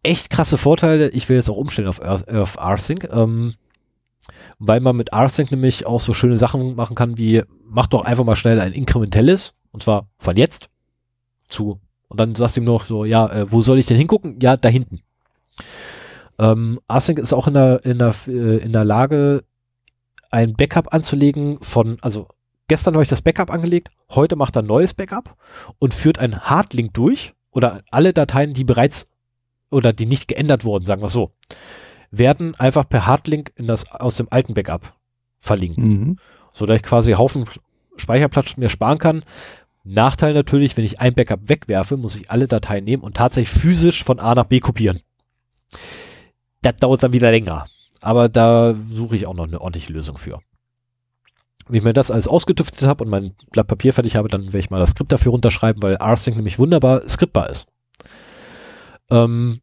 echt krasse Vorteile. Ich will jetzt auch umstellen auf, auf RSync, ähm, weil man mit RSync nämlich auch so schöne Sachen machen kann, wie mach doch einfach mal schnell ein inkrementelles, und zwar von jetzt zu, und dann sagst du ihm noch so, ja, äh, wo soll ich denn hingucken? Ja, da hinten. Ähm, RSync ist auch in der, in der, äh, in der Lage, ein Backup anzulegen von, also gestern habe ich das Backup angelegt, heute macht er ein neues Backup und führt einen Hardlink durch oder alle Dateien, die bereits oder die nicht geändert wurden, sagen wir so, werden einfach per Hardlink in das aus dem alten Backup verlinkt. Mhm. So dass ich quasi Haufen Speicherplatz mir sparen kann. Nachteil natürlich, wenn ich ein Backup wegwerfe, muss ich alle Dateien nehmen und tatsächlich physisch von A nach B kopieren. Das dauert dann wieder länger. Aber da suche ich auch noch eine ordentliche Lösung für. Wenn ich mir das alles ausgetüftet habe und mein Blatt Papier fertig habe, dann werde ich mal das Skript dafür runterschreiben, weil RSync nämlich wunderbar skriptbar ist. Ähm,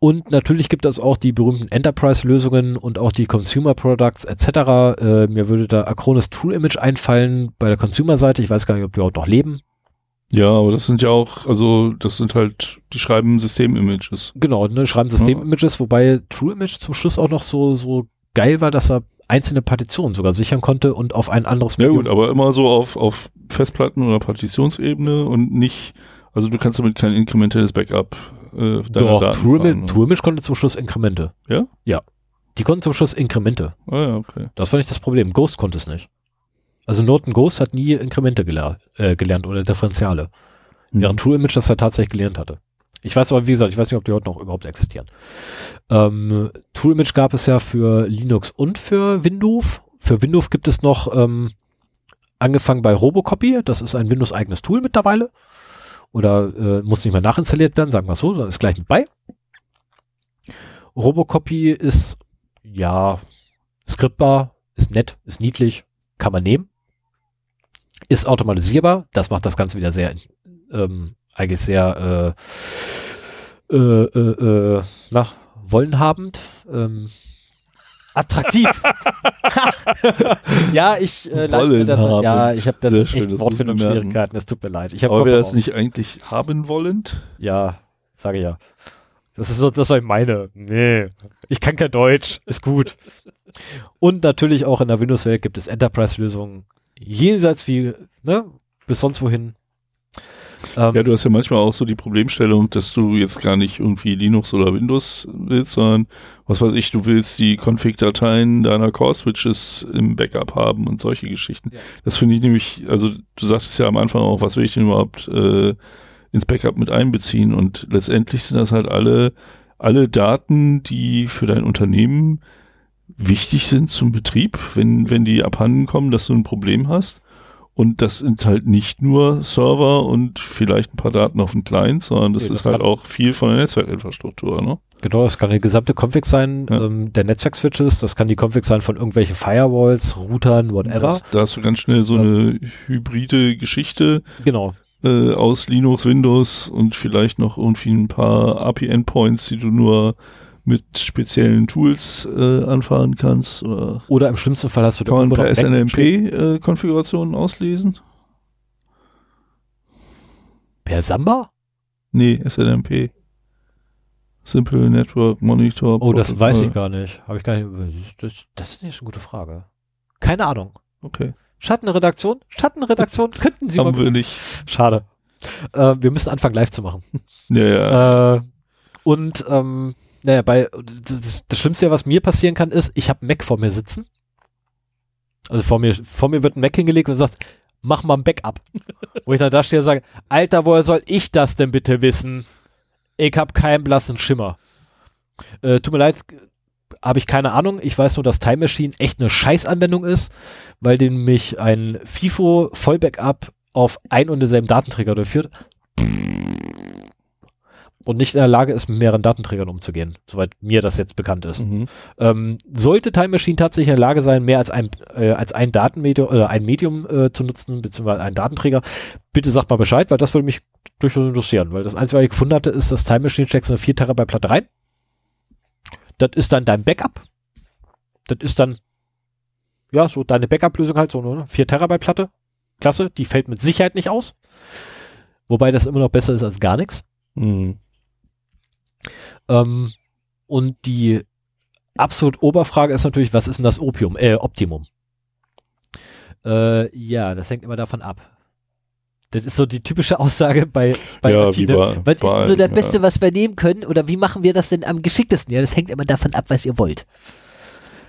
und natürlich gibt es auch die berühmten Enterprise-Lösungen und auch die Consumer Products etc. Äh, mir würde da Acronis True Image einfallen bei der Consumer-Seite. Ich weiß gar nicht, ob die überhaupt noch leben. Ja, aber das sind ja auch, also das sind halt, die schreiben System-Images. Genau, ne, schreiben System-Images, ja. wobei True Image zum Schluss auch noch so, so geil war, dass er einzelne Partitionen sogar sichern konnte und auf ein anderes Medium. Ja gut, aber immer so auf, auf Festplatten oder Partitionsebene und nicht, also du kannst damit kein inkrementelles Backup äh, Doch, Daten True, konnte zum Schluss Inkremente. Ja? Ja. Die konnten zum Schluss Inkremente. Ah ja, okay. Das war nicht das Problem. Ghost konnte es nicht. Also Norton Ghost hat nie Inkremente geler äh, gelernt oder Differentiale. Mhm. Während True Image das ja tatsächlich gelernt hatte. Ich weiß aber, wie gesagt, ich weiß nicht, ob die heute noch überhaupt existieren. Ähm, True Image gab es ja für Linux und für Windows. Für Windows gibt es noch ähm, angefangen bei Robocopy, das ist ein Windows-eigenes Tool mittlerweile oder äh, muss nicht mehr nachinstalliert werden, sagen wir so, sondern ist gleich mit bei. Robocopy ist ja skriptbar, ist nett, ist niedlich, kann man nehmen. Ist automatisierbar, das macht das Ganze wieder sehr, ähm, eigentlich sehr äh, äh, äh, äh, na, wollenhabend. Ähm, attraktiv. ja, ich äh, Wollen das, haben. ja, ich habe da Sehr echt Wortfindungsschwierigkeiten. Es tut mir leid. Ich Aber wäre das nicht eigentlich haben wollend? Ja, sage ich ja. Das ist so, das ich meine. Nee, ich kann kein Deutsch. Ist gut. Und natürlich auch in der Windows-Welt gibt es Enterprise-Lösungen jenseits wie, ne, bis sonst wohin. Ähm, ja, du hast ja manchmal auch so die Problemstellung, dass du jetzt gar nicht irgendwie Linux oder Windows willst, sondern was weiß ich, du willst die Config-Dateien deiner Core-Switches im Backup haben und solche Geschichten. Ja. Das finde ich nämlich, also du sagtest ja am Anfang auch, was will ich denn überhaupt äh, ins Backup mit einbeziehen? Und letztendlich sind das halt alle, alle Daten, die für dein Unternehmen wichtig sind zum Betrieb, wenn, wenn die abhanden kommen, dass du ein Problem hast. Und das sind halt nicht nur Server und vielleicht ein paar Daten auf dem Client, sondern das, ja, das ist halt auch viel von der Netzwerkinfrastruktur. Ne? Genau, das kann die gesamte Config sein ja. ähm, der Netzwerk-Switches, das kann die Config sein von irgendwelchen Firewalls, Routern, whatever. Das, da hast du ganz schnell so eine hybride Geschichte. Genau. Äh, aus Linux, Windows und vielleicht noch irgendwie ein paar API-Endpoints, die du nur mit speziellen Tools äh, anfahren kannst. Oder, oder im schlimmsten Fall hast du Kann man per SNMP-Konfigurationen äh, auslesen? Per Samba? Nee, SNMP. Simple Network Monitor. Oh, das weiß ich gar nicht. Habe ich gar nicht. Das, das ist nicht so eine gute Frage. Keine Ahnung. Okay. Schattenredaktion? Schattenredaktion? [laughs] Könnten Sie Haben mal. wir nicht. Schade. Äh, wir müssen anfangen live zu machen. Ja, ja. Äh, und ähm, naja, bei das, das Schlimmste, was mir passieren kann, ist, ich habe Mac vor mir sitzen. Also vor mir, vor mir wird ein Mac hingelegt und sagt, mach mal ein Backup. [laughs] Wo ich dann da stehe und sage, Alter, woher soll ich das denn bitte wissen? Ich habe keinen blassen Schimmer. Äh, tut mir leid, habe ich keine Ahnung. Ich weiß nur, dass Time Machine echt eine Scheißanwendung ist, weil den mich ein FIFO Vollbackup auf ein und denselben Datenträger durchführt und nicht in der Lage ist, mit mehreren Datenträgern umzugehen, soweit mir das jetzt bekannt ist. Mhm. Ähm, sollte Time Machine tatsächlich in der Lage sein, mehr als ein, äh, als ein Datenmedium oder ein Medium äh, zu nutzen, beziehungsweise einen Datenträger, bitte sagt mal Bescheid, weil das würde mich durchaus interessieren, weil das Einzige, was ich gefunden hatte, ist, dass Time Machine steckst eine 4 Terabyte Platte rein. Das ist dann dein Backup. Das ist dann, ja, so deine Backup-Lösung halt, so eine 4 Terabyte Platte. Klasse, die fällt mit Sicherheit nicht aus. Wobei das immer noch besser ist als gar nichts. Mhm. Ähm, und die absolut Oberfrage ist natürlich, was ist denn das Opium, äh, Optimum? Äh, ja, das hängt immer davon ab. Das ist so die typische Aussage bei, bei Ja, bei- Was ist bei denn so das Beste, ja. was wir nehmen können? Oder wie machen wir das denn am geschicktesten? Ja, das hängt immer davon ab, was ihr wollt.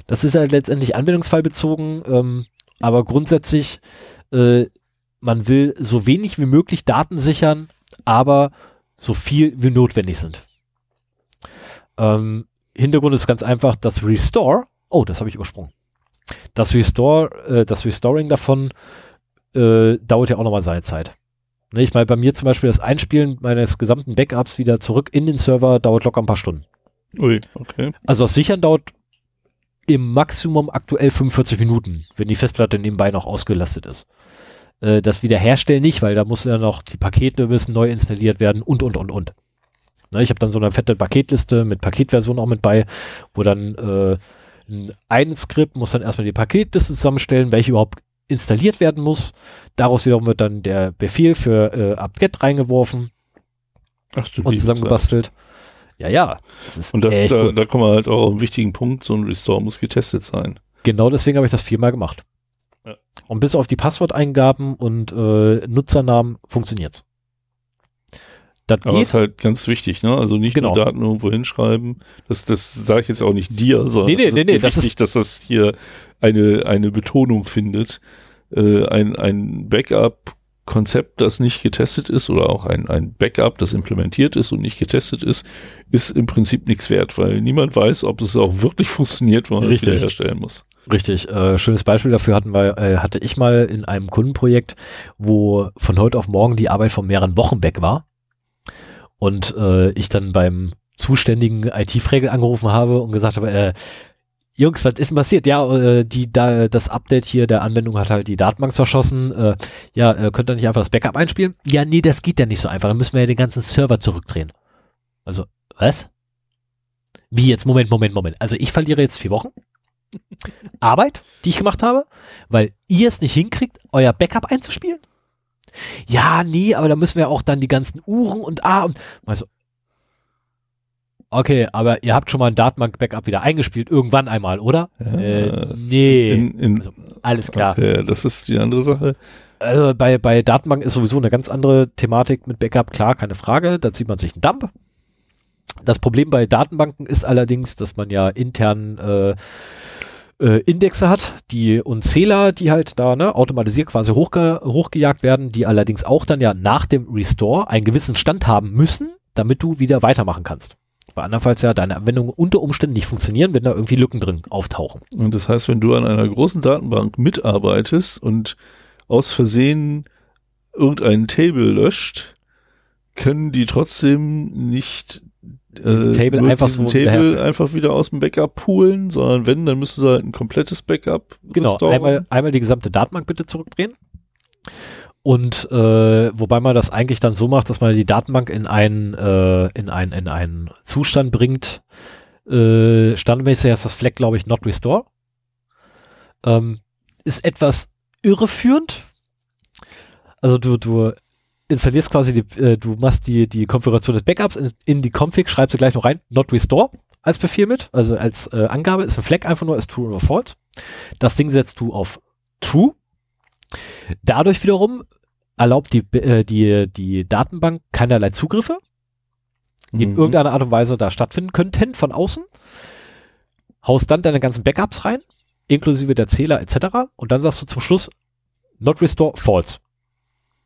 Das ist halt letztendlich anwendungsfallbezogen, ähm, aber grundsätzlich, äh, man will so wenig wie möglich Daten sichern, aber so viel wie notwendig sind. Ähm, Hintergrund ist ganz einfach, das Restore, oh, das habe ich übersprungen. Das Restore, äh, das Restoring davon äh, dauert ja auch nochmal seine Zeit. Ne, ich meine, bei mir zum Beispiel das Einspielen meines gesamten Backups wieder zurück in den Server dauert locker ein paar Stunden. Ui, okay. Also das Sichern dauert im Maximum aktuell 45 Minuten, wenn die Festplatte nebenbei noch ausgelastet ist. Äh, das Wiederherstellen nicht, weil da muss ja noch die Pakete müssen neu installiert werden und, und, und, und. Ne, ich habe dann so eine fette Paketliste mit Paketversion auch mit bei, wo dann äh, ein- Skript muss dann erstmal die Paketliste zusammenstellen, welche überhaupt installiert werden muss. Daraus wiederum wird dann der Befehl für äh, apt-get reingeworfen Ach du und zusammengebastelt. Ja, ja. Das. Und das, da, da kommen wir halt auch auf einen wichtigen Punkt, so ein Restore muss getestet sein. Genau deswegen habe ich das viermal gemacht. Ja. Und bis auf die Passworteingaben und äh, Nutzernamen funktioniert's. Das Aber geht. ist halt ganz wichtig, ne? Also nicht Genau. nur Daten irgendwo hinschreiben. Das, das sage ich jetzt auch nicht dir, sondern Nee, nee, das nee, ist nee, mir das wichtig, dass das hier eine, eine Betonung findet. Äh, ein, ein Backup-Konzept, das nicht getestet ist, oder auch ein, ein Backup, das implementiert ist und nicht getestet ist, ist im Prinzip nichts wert, weil niemand weiß, ob es auch wirklich [laughs] funktioniert, wenn man es Richtig. wieder herstellen muss. Richtig. Äh, schönes Beispiel dafür hatten wir, äh, hatte ich mal in einem Kundenprojekt, wo von heute auf morgen die Arbeit von mehreren Wochen weg war. Und äh, ich dann beim zuständigen IT-Fregel angerufen habe und gesagt habe, äh, Jungs, was ist denn passiert? Ja, äh, die, da, das Update hier der Anwendung hat halt die Datenbank zerschossen. Äh, ja, äh, könnt ihr nicht einfach das Backup einspielen? Ja, nee, das geht ja nicht so einfach. Dann müssen wir ja den ganzen Server zurückdrehen. Also, was? Wie jetzt? Moment, Moment, Moment. Also ich verliere jetzt vier Wochen. Arbeit, die ich gemacht habe, weil ihr es nicht hinkriegt, euer Backup einzuspielen? Ja, nee, aber da müssen wir auch dann die ganzen Uhren und ah und also Okay, aber ihr habt schon mal ein Datenbank-Backup wieder eingespielt, irgendwann einmal, oder? Ja, äh, nee. In, in, Also, alles klar. Okay, das ist die andere Sache. Also bei, bei Datenbank ist sowieso eine ganz andere Thematik mit Backup, klar, keine Frage. Da zieht man sich einen Dump. Das Problem bei Datenbanken ist allerdings, dass man ja intern äh, äh, Indexe hat, die und Zähler, die halt da ne, automatisiert quasi hochge hochgejagt werden, die allerdings auch dann ja nach dem Restore einen gewissen Stand haben müssen, damit du wieder weitermachen kannst. Weil andernfalls ja deine Anwendungen unter Umständen nicht funktionieren, wenn da irgendwie Lücken drin auftauchen. Und das heißt, wenn du an einer großen Datenbank mitarbeitest und aus Versehen irgendein Table löscht, können die trotzdem nicht Diesen Table einfach so Table einfach wieder aus dem Backup poolen, sondern wenn, dann müssen sie halt ein komplettes Backup Genau, restoren. einmal, einmal die gesamte Datenbank bitte zurückdrehen. Und äh, wobei man das eigentlich dann so macht, dass man die Datenbank in einen, äh, in einen, in einen Zustand bringt. Äh, standardmäßig ist das Flag, glaube ich, not restore. Ähm, ist etwas irreführend. Also du, du installierst quasi die, äh, du machst die, die Konfiguration des Backups in, in die Config, schreibst du gleich noch rein, not restore als Befehl mit, also als äh, Angabe, ist ein Flag einfach nur, ist true oder false. Das Ding setzt du auf true. Dadurch wiederum erlaubt die, äh, die, die Datenbank keinerlei Zugriffe, die in Mhm. irgendeiner Art und Weise da stattfinden könnten von außen. Haust dann deine ganzen Backups rein, inklusive der Zähler etc. Und dann sagst du zum Schluss not restore false.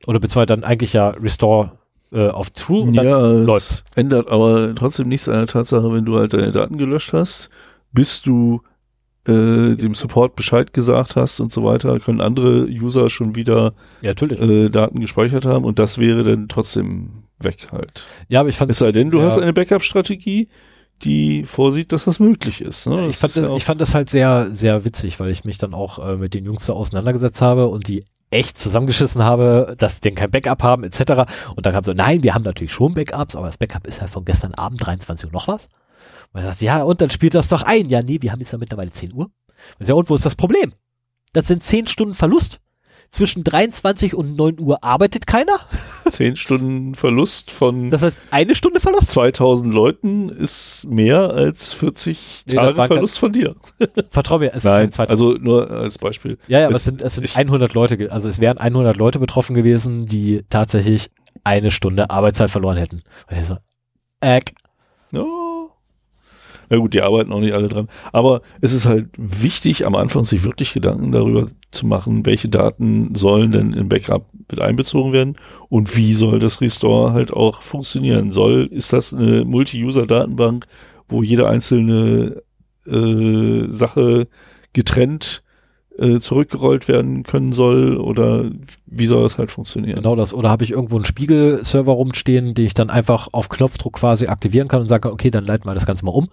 Oder beziehungsweise dann eigentlich ja restore äh, auf true und dann ja, es läuft's. ändert aber trotzdem nichts an der Tatsache, wenn du halt deine Daten gelöscht hast, bist du äh, dem Support Bescheid gesagt hast und so weiter, können andere User schon wieder Ja, äh, Daten gespeichert haben und das wäre dann trotzdem weg halt. ja, aber ich fand Es sei denn, du ja, hast eine Backup-Strategie, die vorsieht, dass das möglich ist. Ne? ich, Das fand, ist ja ich fand das halt sehr, sehr witzig, weil ich mich dann auch äh, mit den Jungs so auseinandergesetzt habe und die echt zusammengeschissen habe, dass die denn kein Backup haben, etc. Und dann kam so, nein, wir haben natürlich schon Backups, aber das Backup ist halt von gestern Abend, 23 Uhr noch was. Und er sagt, ja, und dann spielt das doch ein. Ja, nee, wir haben jetzt ja mittlerweile 10 Uhr. Und ja, und wo ist das Problem? Das sind 10 Stunden Verlust. Zwischen 23 und 9 Uhr arbeitet keiner. Zehn Stunden Verlust von Das heißt, eine Stunde Verlust. 2000 Leuten ist mehr als 40 Nee, Tage Verlust von dir. Vertrau mir, es Nein, also nur als Beispiel. Ja, ja, aber Es- es sind, es sind ich- 100 Leute, also es wären 100 Leute betroffen gewesen, die tatsächlich eine Stunde Arbeitszeit verloren hätten. Und ich so, äh, Ja. Na gut, die arbeiten auch nicht alle dran. Aber es ist halt wichtig, am Anfang sich wirklich Gedanken darüber zu machen, welche Daten sollen denn im Backup mit einbezogen werden und wie soll das Restore halt auch funktionieren. Soll, ist das eine Multi-User-Datenbank, wo jede einzelne äh, Sache getrennt äh, zurückgerollt werden können soll oder wie soll das halt funktionieren? genau das. Oder habe ich irgendwo einen Spiegelserver rumstehen, den ich dann einfach auf Knopfdruck quasi aktivieren kann und kann, okay, dann leiten wir das Ganze mal um.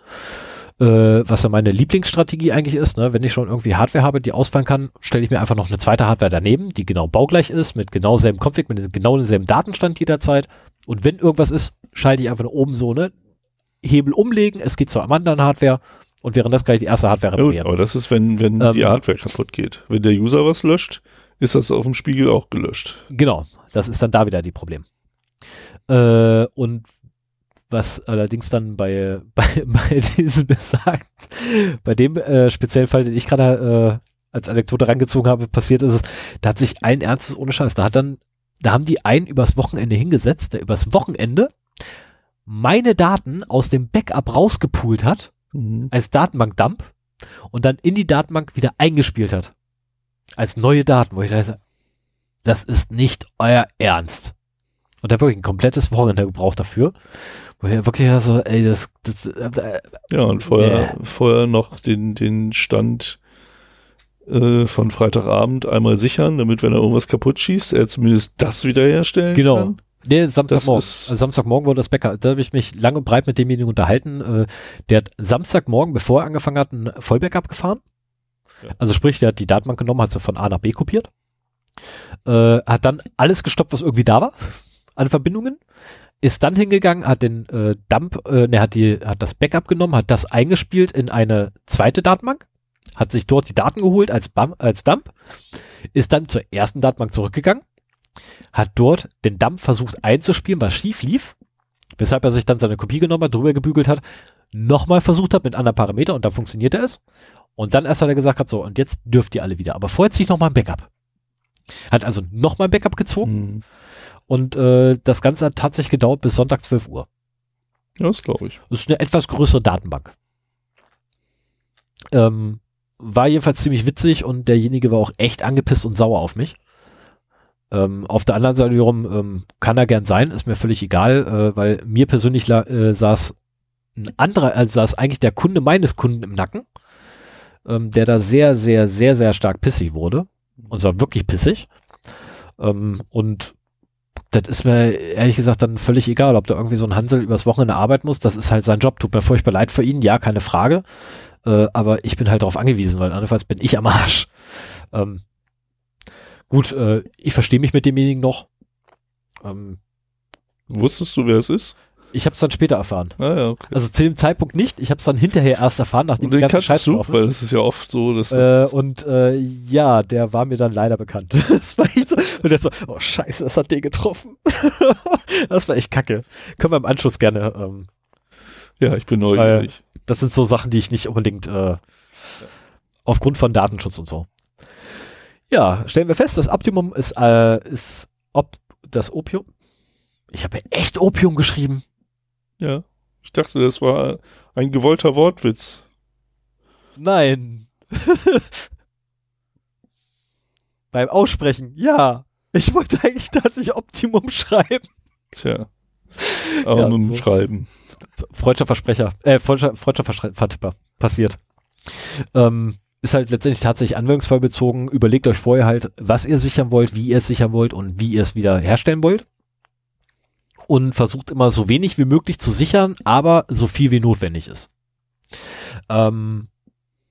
Äh, was ja meine Lieblingsstrategie eigentlich ist, ne? wenn ich schon irgendwie Hardware habe, die ausfallen kann, stelle ich mir einfach noch eine zweite Hardware daneben, die genau baugleich ist, mit genau selben Config, mit genau demselben Datenstand jederzeit. Und wenn irgendwas ist, schalte ich einfach oben so, ne? Hebel umlegen, es geht zur anderen Hardware und während das gleich die erste Hardware Ja, reparieren. aber das ist, wenn, wenn Ähm, die Hardware kaputt geht. Wenn der User was löscht, ist das auf dem Spiegel auch gelöscht. Genau, das ist dann da wieder die Problem. Äh, und was allerdings dann bei, [laughs] bei, bei diesem besagt, bei dem äh, speziellen Fall, den ich gerade äh, als Anekdote reingezogen habe, passiert ist es, da hat sich ein Ernstes ohne Scheiß, da hat dann, da haben die einen übers Wochenende hingesetzt, der übers Wochenende meine Daten aus dem Backup rausgepoolt hat, als Datenbank-Dump und dann in die Datenbank wieder eingespielt hat. Als neue Daten, wo ich da sage, das ist nicht euer Ernst. Und der wirklich ein komplettes Wochenende gebraucht dafür. Wo ich wirklich so, ey, das, das äh, Ja, und vorher, vorher noch den, den Stand äh, von Freitagabend einmal sichern, damit, wenn er irgendwas kaputt schießt, er zumindest das wiederherstellen Genau. kann. Nee, Samstagmorgen. Also Samstagmorgen wurde das Bäcker. Da habe ich mich lange und breit mit demjenigen unterhalten. Äh, der hat Samstagmorgen, bevor er angefangen hat, ein Vollbackup gefahren. Ja. Also sprich, der hat die Datenbank genommen, hat sie von A nach B kopiert. Äh, hat dann alles gestoppt, was irgendwie da war [laughs] an Verbindungen. Ist dann hingegangen, hat den äh, Dump, äh, ne, hat die, hat das Backup genommen, hat das eingespielt in eine zweite Datenbank, hat sich dort die Daten geholt als, Bam, als Dump, ist dann zur ersten Datenbank zurückgegangen, hat dort den Dump versucht einzuspielen, was schief lief, weshalb er sich dann seine Kopie genommen hat, drüber gebügelt hat, nochmal versucht hat mit anderen Parametern und dann funktionierte es. Und dann erst hat er gesagt hat, so, und jetzt dürft ihr alle wieder. Aber vorher ziehe ich nochmal ein Backup. Hat also nochmal ein Backup gezogen Hm. und äh, das Ganze hat tatsächlich gedauert bis Sonntag 12 Uhr. Das glaube ich. Das ist eine etwas größere Datenbank. Ähm, war jedenfalls ziemlich witzig und derjenige war auch echt angepisst und sauer auf mich. Ähm, auf der anderen Seite wiederum ähm, kann er gern sein, ist mir völlig egal, äh, weil mir persönlich äh, saß ein anderer, also saß eigentlich der Kunde meines Kunden im Nacken, ähm, der da sehr, sehr, sehr, sehr stark pissig wurde. Und zwar wirklich pissig. Ähm, und das ist mir ehrlich gesagt dann völlig egal, ob da irgendwie so ein Hansel übers Wochenende arbeiten muss. Das ist halt sein Job. Tut mir furchtbar leid für ihn, ja, keine Frage. Äh, aber ich bin halt darauf angewiesen, weil andernfalls bin ich am Arsch. Ähm, gut, äh, ich verstehe mich mit demjenigen noch. Ähm, Wusstest du, wer es ist? ich habe es dann später erfahren. Ah, ja, okay. Also zu dem Zeitpunkt nicht. Ich habe es dann hinterher erst erfahren, nachdem Und die den ganze kanntest Scheiße du, weil es ist ja oft so, dass Äh, das, und äh, ja, der war mir dann leider bekannt. [laughs] das war echt so, und der so, oh scheiße, das hat den getroffen. [laughs] das war echt kacke. Können wir im Anschluss gerne. Ähm, ja, ich bin neugierig. das sind so Sachen, die ich nicht unbedingt äh, aufgrund von Datenschutz und so. Ja, stellen wir fest, das Optimum ist, äh, ist ob das Opium. Ich habe ja echt Opium geschrieben. Ja. Ich dachte, das war ein gewollter Wortwitz. Nein. [laughs] Beim Aussprechen, ja. Ich wollte eigentlich tatsächlich Optimum schreiben. Tja. Aber Ja, mit dem so. Schreiben. Freudscher Versprecher, äh, Freudscher, Freudscher Vertipper. Passiert. Ähm, ist halt letztendlich tatsächlich anwendungsfall bezogen. Überlegt euch vorher halt, was ihr sichern wollt, wie ihr es sichern wollt und wie ihr es wieder herstellen wollt. Und versucht immer so wenig wie möglich zu sichern, aber so viel wie notwendig ist. Ähm,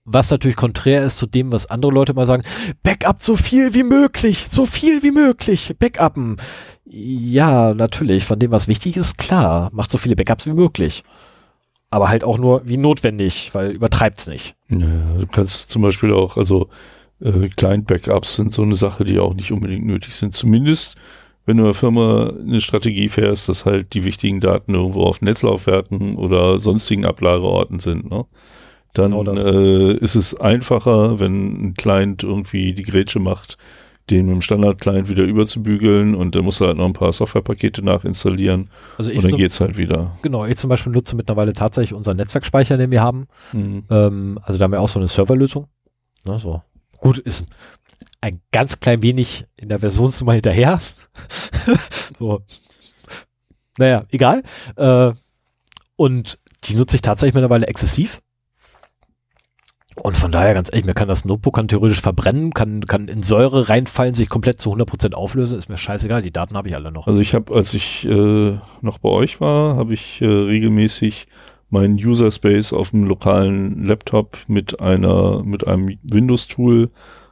was natürlich konträr ist zu dem, was andere Leute mal sagen, Backup so viel wie möglich, so viel wie möglich, Backuppen. Ja, natürlich, von dem, was wichtig ist, klar, macht so viele Backups wie möglich. Aber halt auch nur wie notwendig, weil übertreibt's nicht. Ja, du kannst zum Beispiel auch, also äh, Client-Backups sind so eine Sache, die auch nicht unbedingt nötig sind. Zumindest, wenn du in der Firma eine Strategie fährst, dass halt die wichtigen Daten irgendwo auf Netzlaufwerken oder sonstigen Ablageorten sind. Ne? Dann Genau äh, ist es einfacher, wenn ein Client irgendwie die Grätsche macht, den mit dem Standard-Client wieder überzubügeln und dann musst du halt noch ein paar Softwarepakete nachinstallieren Also ich, und dann so, geht's halt wieder. genau, ich zum Beispiel nutze mittlerweile tatsächlich unseren Netzwerkspeicher, den wir haben. Mhm. Ähm, also da haben wir auch so eine Serverlösung. Ne, so. Gut, ist ein ganz klein wenig in der Versionsnummer hinterher. [laughs] so. Naja, egal. Äh, und die nutze ich tatsächlich mittlerweile exzessiv. Und von daher ganz ehrlich, mir kann das Notebook kann theoretisch verbrennen, kann, kann in Säure reinfallen, sich komplett zu 100% auflösen, ist mir scheißegal, die Daten habe ich alle noch. Also ich habe, als ich äh, noch bei euch war, habe ich äh, regelmäßig meinen User Space auf dem lokalen Laptop mit einer mit einem Windows-Tool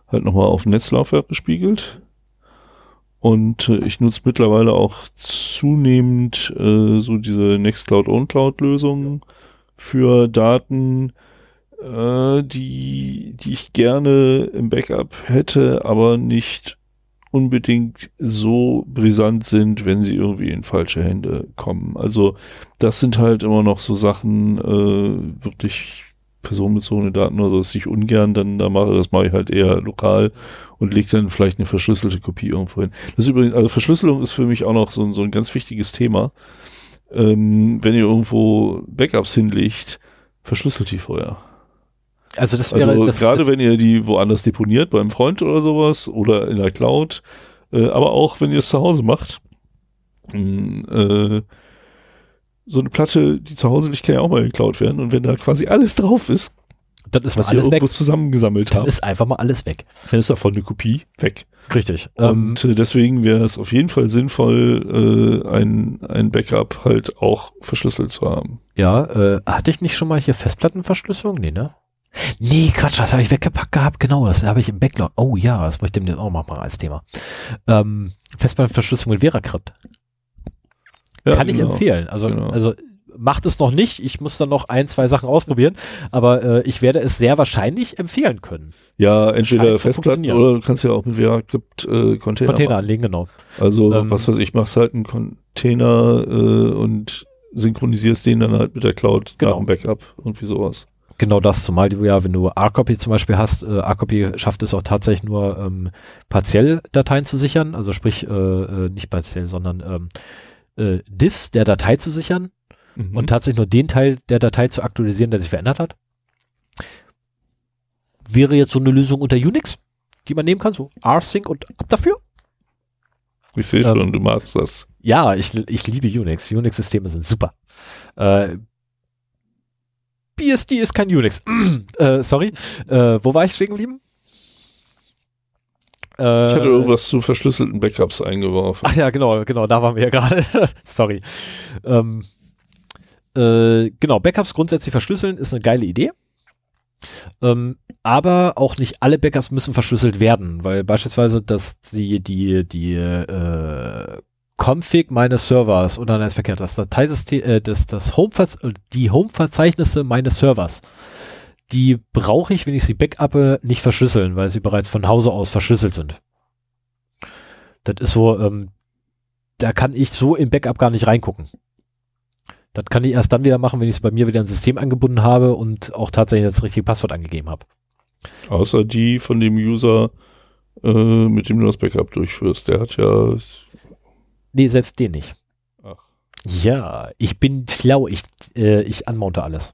halt nochmal auf Netzlaufwerk gespiegelt. Und äh, ich nutze mittlerweile auch zunehmend äh, so diese Nextcloud OwnCloud Lösungen für Daten, äh, die, die ich gerne im Backup hätte, aber nicht unbedingt so brisant sind, wenn sie irgendwie in falsche Hände kommen. Also das sind halt immer noch so Sachen, äh, wirklich personenbezogene Daten oder so, dass ich ungern dann da mache. Das mache ich halt eher lokal und lege dann vielleicht eine verschlüsselte Kopie irgendwo hin. Das ist übrigens, also Verschlüsselung ist für mich auch noch so, ein- so ein ganz wichtiges Thema. Ähm, wenn ihr irgendwo Backups hinlegt, verschlüsselt die vorher. Also das wäre Also das, gerade wenn ihr die woanders deponiert, beim Freund oder sowas oder in der Cloud, äh, aber auch wenn ihr es zu Hause macht. mh, Äh, so eine Platte, die zu Hause liegt, kann ja auch mal geklaut werden. Und wenn da quasi alles drauf ist, dann ist was ihr irgendwo weg. zusammengesammelt Dann habt, ist einfach mal alles weg. dann ist davon eine Kopie weg. Richtig. Ähm, Und äh, deswegen wäre es auf jeden Fall sinnvoll, äh, ein, ein Backup halt auch verschlüsselt zu haben. Ja, äh, hatte ich nicht schon mal hier Festplattenverschlüsselung? Nee, ne? Nee, Quatsch, das habe ich weggepackt gehabt, genau, das habe ich im Backlog. Oh ja, das möchte ich dem auch mal machen als Thema. Ähm, Festplattenverschlüsselung mit Veracrypt. Ja, Kann ich genau. empfehlen. Also, Genau. also macht es noch nicht. Ich muss dann noch ein, zwei Sachen ausprobieren, aber äh, ich werde es sehr wahrscheinlich empfehlen können. Ja, entweder Festplatten oder du kannst ja auch mit VeraCrypt äh, Container, Container machen. anlegen, genau. Also, Ähm, was weiß ich, machst halt einen Container äh, und synchronisierst den dann halt mit der Cloud Genau. nach dem Backup. Irgendwie sowas. Genau das, zumal du ja, wenn du R-Copy zum Beispiel hast, äh, R-Copy schafft es auch tatsächlich nur ähm, partiell Dateien zu sichern, also sprich äh, äh, nicht partiell, sondern ähm, äh, Diffs der Datei zu sichern Mhm. und tatsächlich nur den Teil der Datei zu aktualisieren, der sich verändert hat. Wäre jetzt so eine Lösung unter Unix, die man nehmen kann, so rsync und ab dafür. ich sehe ähm, schon, du magst das. Ja, ich, ich liebe Unix. Unix-Systeme sind super. Äh, BSD ist kein Unix. [clears throat] äh, sorry. Äh, wo war ich stehen geblieben? Äh, Ich hatte irgendwas zu verschlüsselten Backups eingeworfen. Ach ja, genau, genau, da waren wir ja gerade. [laughs] sorry. Ähm, äh, genau, Backups grundsätzlich verschlüsseln ist eine geile Idee. Ähm, aber auch nicht alle Backups müssen verschlüsselt werden, weil beispielsweise das, die, die, die äh, Config meines Servers oder nein, ist verkehrt, das Dateisystem, äh, das, das Home die Home-Verzeichnisse meines Servers, die brauche ich, wenn ich sie backuppe, nicht verschlüsseln, weil sie bereits von Hause aus verschlüsselt sind. Das ist so, ähm, da kann ich so im Backup gar nicht reingucken. Das kann ich erst dann wieder machen, wenn ich es bei mir wieder ins System angebunden habe und auch tatsächlich das richtige Passwort angegeben habe. Außer die von dem User, äh, mit dem du das Backup durchführst. Der hat ja. Nee, selbst den nicht. Ach. Ja, ich bin schlau, ich, äh, ich unmounte alles.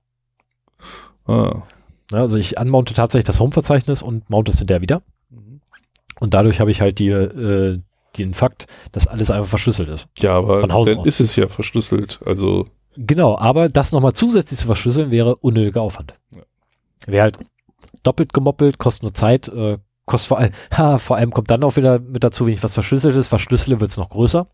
Ah. Also ich unmounte tatsächlich das Home-Verzeichnis und mounte es hinterher wieder. Und dadurch habe ich halt die, äh, den Fakt, dass alles einfach verschlüsselt ist. Ja, aber Von Hause dann aus. ist es ja verschlüsselt. Also, Genau, aber das nochmal zusätzlich zu verschlüsseln wäre unnötiger Aufwand. Ja. Wäre halt doppelt gemoppelt, kostet nur Zeit, äh, kostet vor allem, [laughs] ha, vor allem kommt dann auch wieder mit dazu, wenn ich was verschlüsselt ist, verschlüssele, wird es noch größer.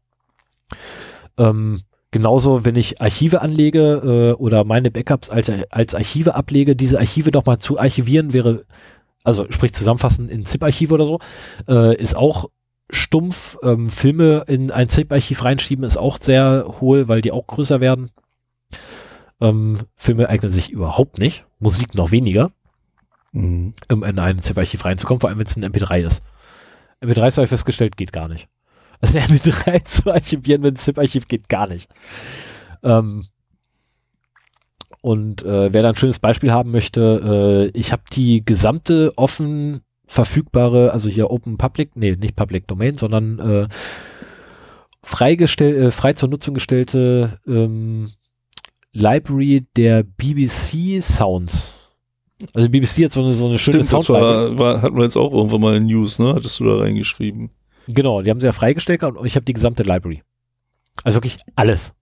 Ähm, genauso, wenn ich Archive anlege äh, oder meine Backups als, als Archive ablege, diese Archive nochmal zu archivieren wäre, also sprich zusammenfassen in ZIP-Archive oder so, äh, ist auch stumpf. Ähm, Filme in ein ZIP-Archiv reinschieben ist auch sehr hohl, weil die auch größer werden. Ähm, Filme eignen sich überhaupt nicht, Musik noch weniger, Mhm. um in ein ZIP-Archiv reinzukommen, vor allem wenn es ein MP3 ist. MP3 habe ich festgestellt, geht gar nicht. Also ein MP3 zu archivieren mit [laughs] einem ZIP-Archiv geht gar nicht. Ähm, und äh, wer da ein schönes Beispiel haben möchte, äh, ich habe die gesamte offen verfügbare, also hier Open Public, nee, nicht Public Domain, sondern äh, freigestell, äh, frei zur Nutzung gestellte ähm, Library der BBC Sounds. Also BBC hat so eine, so eine schöne Stimmt, das Soundlibrary. war, war, hatten wir jetzt auch irgendwann mal in News, ne? Hattest du da reingeschrieben? Genau, die haben sie ja freigestellt und ich habe die gesamte Library. Also wirklich alles,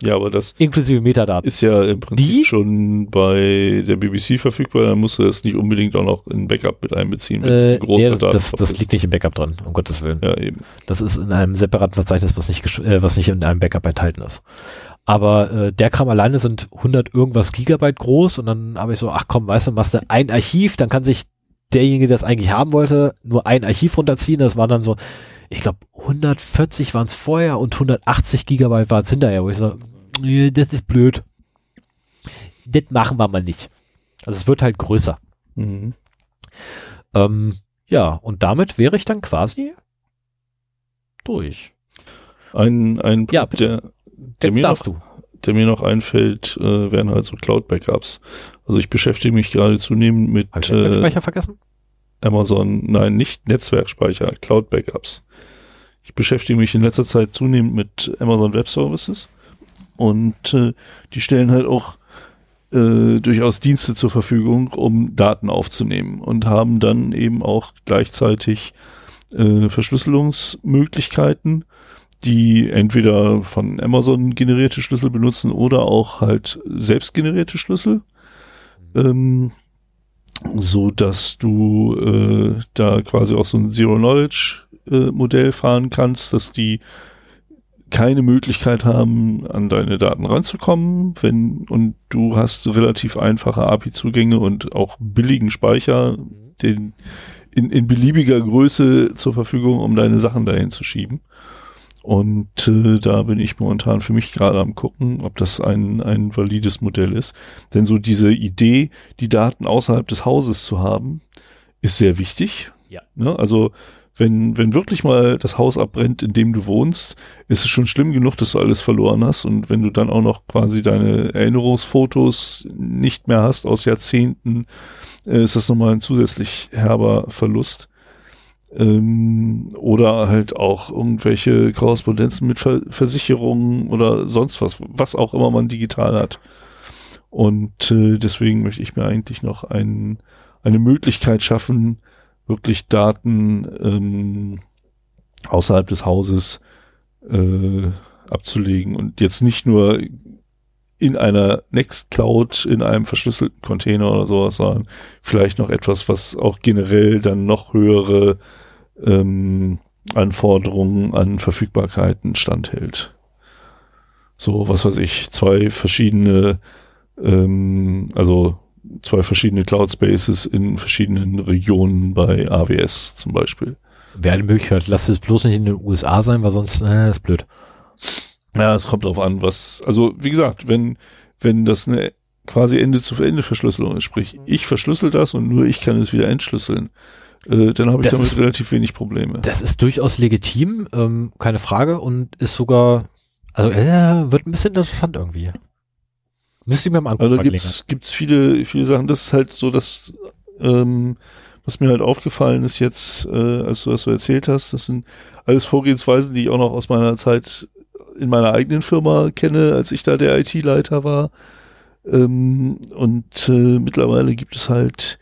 Ja, aber das inklusive Metadaten. ist ja im Prinzip Die? schon bei der BBC verfügbar, dann musst du das nicht unbedingt auch noch in Backup mit einbeziehen, wenn es Äh, ein großer nee, das, das, Datenflow das ist. liegt nicht im Backup drin, um Gottes Willen. Ja, eben. Das ist in einem separaten Verzeichnis, was nicht, äh, was nicht in einem Backup enthalten ist. Aber äh, der Kram alleine sind 100 irgendwas Gigabyte groß und dann habe ich so, ach komm, weißt du, machst du ein Archiv, dann kann sich derjenige, der es eigentlich haben wollte, nur ein Archiv runterziehen. Das war dann so, ich glaube 140 waren es vorher und 180 Gigabyte waren es hinterher, wo ich so, nee, das ist blöd. Das machen wir mal nicht. Also es wird halt größer. Mhm. Ähm, ja, und damit wäre ich dann quasi durch. Ein, ein Ja, Punkt, der, der, mir noch, der mir noch einfällt, äh, wären halt so Cloud-Backups. Also ich beschäftige mich gerade zunehmend mit Habe ich äh, Netzwerkspeicher vergessen? Amazon, nein, nicht Netzwerkspeicher, Cloud-Backups. Ich beschäftige mich in letzter Zeit zunehmend mit Amazon Web Services und äh, die stellen halt auch äh, durchaus Dienste zur Verfügung, um Daten aufzunehmen und haben dann eben auch gleichzeitig äh, Verschlüsselungsmöglichkeiten, die entweder von Amazon generierte Schlüssel benutzen oder auch halt selbst generierte Schlüssel. Ähm, so dass du äh, da quasi auch so ein Zero-Knowledge-Modell fahren kannst, dass die keine Möglichkeit haben, an deine Daten ranzukommen, wenn und du hast relativ einfache API-Zugänge und auch billigen Speicher, den in, in beliebiger Größe zur Verfügung, um deine Sachen dahin zu schieben. Und äh, da bin ich momentan für mich gerade am gucken, ob das ein, ein valides Modell ist. Denn so diese Idee, die Daten außerhalb des Hauses zu haben, ist sehr wichtig. Ja. Ne? Also wenn, wenn wirklich mal das Haus abbrennt, in dem du wohnst, ist es schon schlimm genug, dass du alles verloren hast. Und wenn du dann auch noch quasi deine Erinnerungsfotos nicht mehr hast aus Jahrzehnten, äh, ist das nochmal ein zusätzlich herber Verlust. Ähm, oder halt auch irgendwelche Korrespondenzen mit Ver Versicherungen oder sonst was, was auch immer man digital hat. Und äh, deswegen möchte ich mir eigentlich noch ein, eine Möglichkeit schaffen, wirklich Daten ähm, außerhalb des Hauses äh, abzulegen und jetzt nicht nur in einer Nextcloud, in einem verschlüsselten Container oder sowas, sondern vielleicht noch etwas, was auch generell dann noch höhere ähm, Anforderungen an Verfügbarkeiten standhält. So, was weiß ich, zwei verschiedene, ähm, also zwei verschiedene Cloud Spaces in verschiedenen Regionen bei AWS zum Beispiel. Wäre eine Möglichkeit. Lass es bloß nicht in den USA sein, weil sonst, äh, ist blöd. Ja, es kommt drauf an, was, also wie gesagt, wenn, wenn das eine quasi Ende zu Ende Verschlüsselung ist, sprich, ich verschlüssel das und nur ich kann es wieder entschlüsseln, äh, dann habe ich Das damit ist- relativ wenig Probleme. Das ist durchaus legitim, ähm, keine Frage, und ist sogar, also, äh, wird ein bisschen interessant irgendwie. Müsste ich mir mal angucken. Also gibt's, gibt's viele, viele Sachen. Das ist halt so, dass, ähm, was mir halt aufgefallen ist jetzt, äh, als du das so erzählt hast, das sind alles Vorgehensweisen, die ich auch noch aus meiner Zeit in meiner eigenen Firma kenne, als ich da der IT-Leiter war. Ähm, und äh, mittlerweile gibt es halt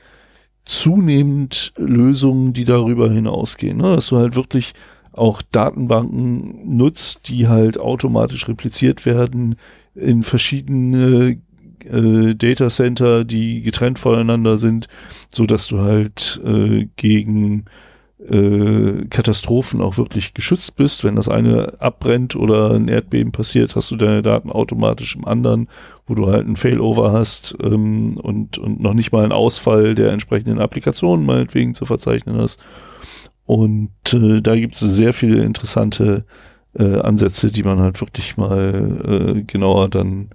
zunehmend Lösungen, die darüber hinausgehen, ne? dass du halt wirklich auch Datenbanken nutzt, die halt automatisch repliziert werden in verschiedene äh, Datacenter, die getrennt voneinander sind, so dass du halt äh, gegen äh, Katastrophen auch wirklich geschützt bist. Wenn das eine abbrennt oder ein Erdbeben passiert, hast du deine Daten automatisch im anderen, wo du halt ein Failover hast ähm, und, und noch nicht mal einen Ausfall der entsprechenden Applikationen meinetwegen zu verzeichnen hast. Und äh, da gibt es sehr viele interessante äh, Ansätze, die man halt wirklich mal äh, genauer dann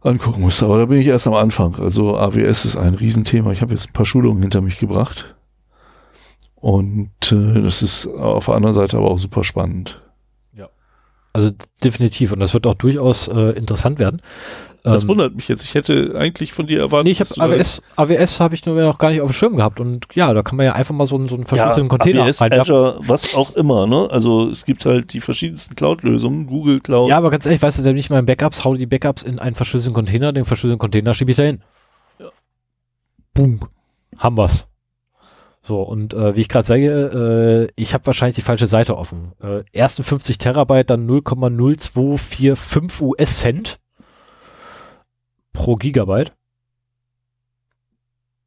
angucken muss. Aber da bin ich erst am Anfang. Also AWS ist ein Riesenthema. Ich habe jetzt ein paar Schulungen hinter mich gebracht. Und äh, das ist auf der anderen Seite aber auch super spannend. Ja. Also definitiv. Und das wird auch durchaus äh, interessant werden. Das ähm, wundert mich jetzt. Ich hätte eigentlich von dir erwartet. Nee, ich habe AWS, AWS habe ich nur noch gar nicht auf dem Schirm gehabt. Und ja, da kann man ja einfach mal so einen, so einen verschlüsselten ja, Container AWS, Azure, was auch immer. Ne? Also es gibt halt die verschiedensten Cloud-Lösungen, Google Cloud. Ja, aber ganz ehrlich, weißt du denn nicht mal in Backups, hau die Backups in einen verschlüsselten Container, den verschlüsselten Container schiebe ich da hin. Ja. Boom. Haben wir's. So, und äh, wie ich gerade sage, äh, ich habe wahrscheinlich die falsche Seite offen. Äh, ersten 50 Terabyte, dann 0,0245 US-Cent pro Gigabyte.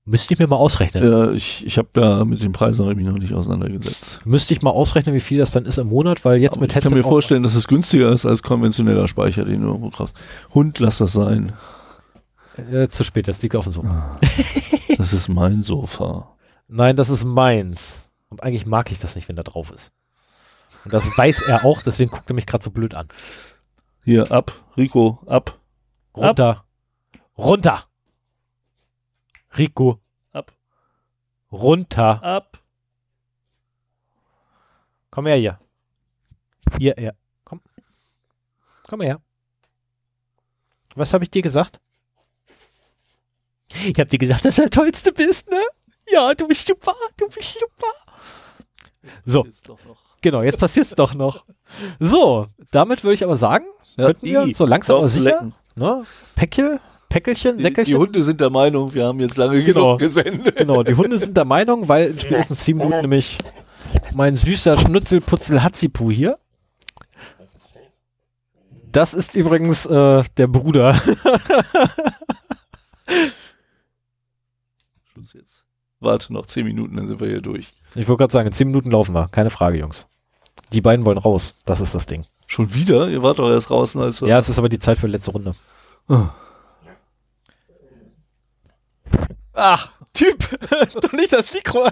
Müsste ich mir mal ausrechnen. Ja, ich, ich habe da mit den Preisen mich noch nicht auseinandergesetzt. Müsste ich mal ausrechnen, wie viel das dann ist im Monat, weil jetzt Aber mit Headset. Ich kann mir vorstellen, dass es günstiger ist als konventioneller Speicher, den du irgendwo brauchst. Hund, lass das sein. Äh, zu spät, das liegt auf dem Sofa. das ist mein Sofa. Nein, das ist meins. Und eigentlich mag ich das nicht, wenn da drauf ist. Und das weiß er auch, deswegen guckt er mich gerade so blöd an. Hier, ab, Rico, ab. Runter. Ab. Runter. Rico. Ab. Runter. Ab. Komm her hier. Hier, her. Komm. Komm her. Was habe ich dir gesagt? Ich habe dir gesagt, dass du der Tollste bist, ne? Ja, du bist super. Du bist super. So. Genau, jetzt passiert's doch noch. So, damit würde ich aber sagen, ja, könnten wir so langsam aber sicher, ne? Päckchen, Päckelchen, Säckelchen. Die, Hunde sind der Meinung, wir haben jetzt lange genau. genug gesendet. Genau, die Hunde sind der Meinung, weil spätestens zehn Minuten nämlich mein süßer Schnutzelputzel Hatzipu hier. Das ist übrigens äh, der Bruder. Schluss jetzt. Warte noch zehn Minuten, dann sind wir hier durch. Ich wollte gerade sagen, in zehn Minuten laufen wir. Keine Frage, Jungs. Die beiden wollen raus. Das ist das Ding. Schon wieder? Ihr wart doch erst draußen. Als ja, es ist aber die Zeit für die letzte Runde. Oh. Ach, Typ, [laughs] doch nicht das Mikro. [laughs]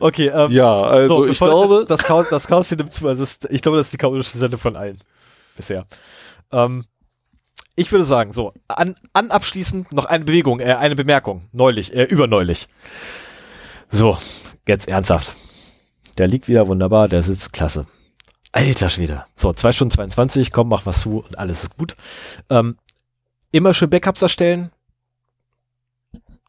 okay, ähm, Ja, also so, ich glaube. Das, Chaos, das Chaos hier nimmt zu. Also ist, ich glaube, das ist die chaotische Sendung von allen. Bisher. Ähm, ich würde sagen, so, an, an abschließend noch eine Bewegung, äh, eine Bemerkung. Neulich, äh, überneulich. So, jetzt ernsthaft. Der liegt wieder wunderbar, der sitzt klasse. Alter Schwede. So, zwei Stunden 22, komm, mach was zu und alles ist gut. Ähm, immer schön Backups erstellen,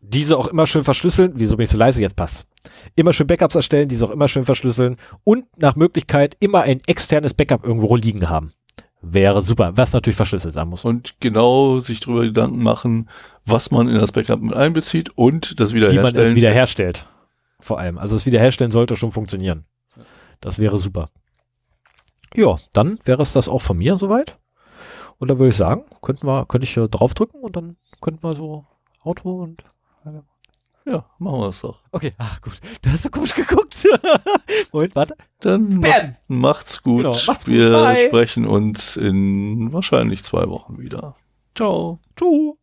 diese auch immer schön verschlüsseln. Wieso bin ich so leise? Jetzt passt. Immer schön Backups erstellen, diese auch immer schön verschlüsseln und nach Möglichkeit immer ein externes Backup irgendwo liegen haben. Wäre super, was natürlich verschlüsselt sein muss. Und genau sich darüber Gedanken machen, was man in das Backup mit einbezieht und das wiederherstellen. Wie man es wiederherstellt. Vor allem. Also das Wiederherstellen sollte schon funktionieren. Das wäre super. Ja, dann wäre es das auch von mir soweit. Und dann würde ich sagen, könnten wir, könnte ich hier draufdrücken und dann könnten wir so Auto und ja, machen wir es doch. Okay, ach gut. Du hast so komisch geguckt. [laughs] Moment, warte. Dann Bam! macht's gut. Genau, macht's gut. Wir Bye. sprechen uns in wahrscheinlich zwei Wochen wieder. Ciao. Ciao.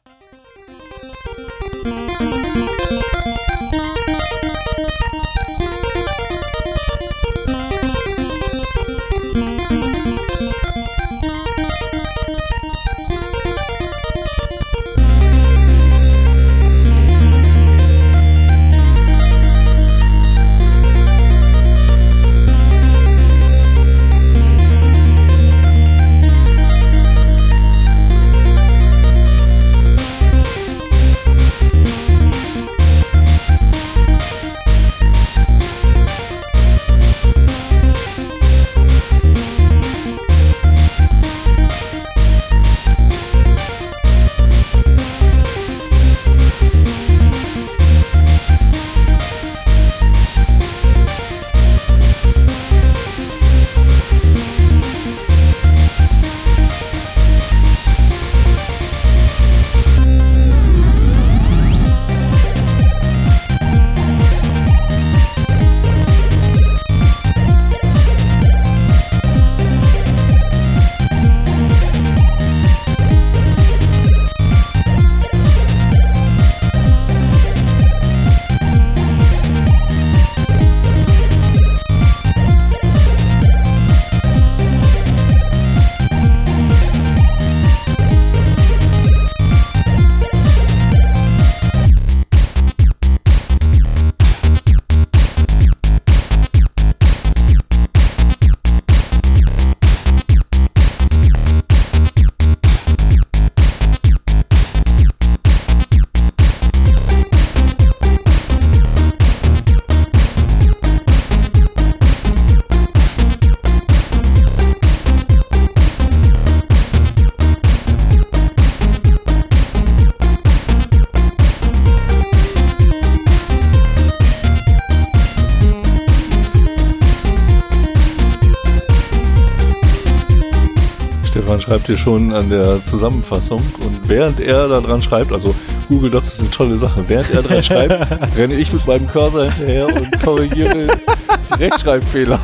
Schreibt hier schon an der Zusammenfassung und während er da dran schreibt, also Google Docs ist eine tolle Sache, während er dran schreibt, [laughs] renne ich mit meinem Cursor hinterher und korrigiere die [laughs] Rechtschreibfehler.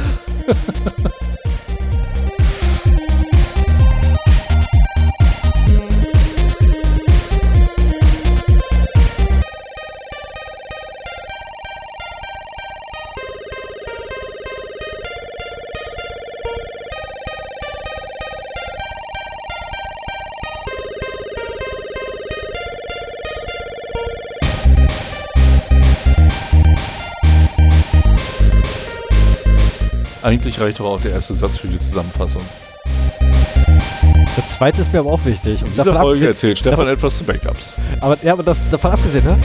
Reicht doch auch der erste Satz für die Zusammenfassung. Der zweite ist mir aber auch wichtig. In dieser Folge erzählt Stefan etwas zu Backups. Aber, ja, aber das, davon abgesehen, ne?